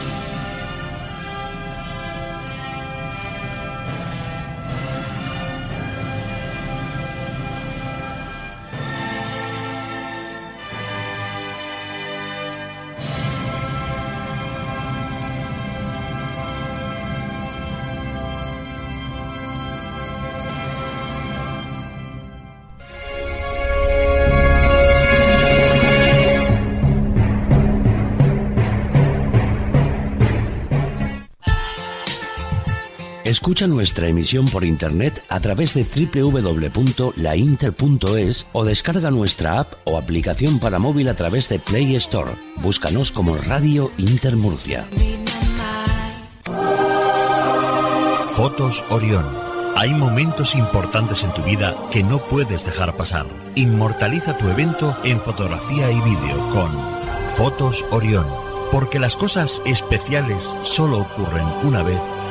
Escucha nuestra emisión por internet a través de www.lainter.es o descarga nuestra app o aplicación para móvil a través de Play Store. Búscanos como Radio Inter Murcia. Fotos Orión. Hay momentos importantes en tu vida que no puedes dejar pasar. Inmortaliza tu evento en fotografía y vídeo con Fotos Orión. Porque las cosas especiales solo ocurren una vez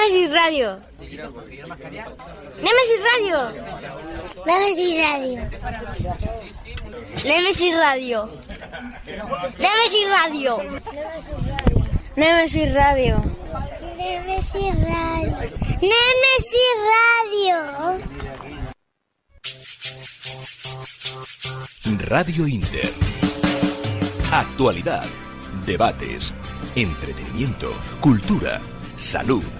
Nemesis Radio. Nemesis Radio. Nemesis Radio. Nemesis Radio. Nemesis Radio. Nemesis Radio. Nemesis Radio. Nemesis Radio. Radio Inter. Actualidad, debates, entretenimiento, cultura, salud,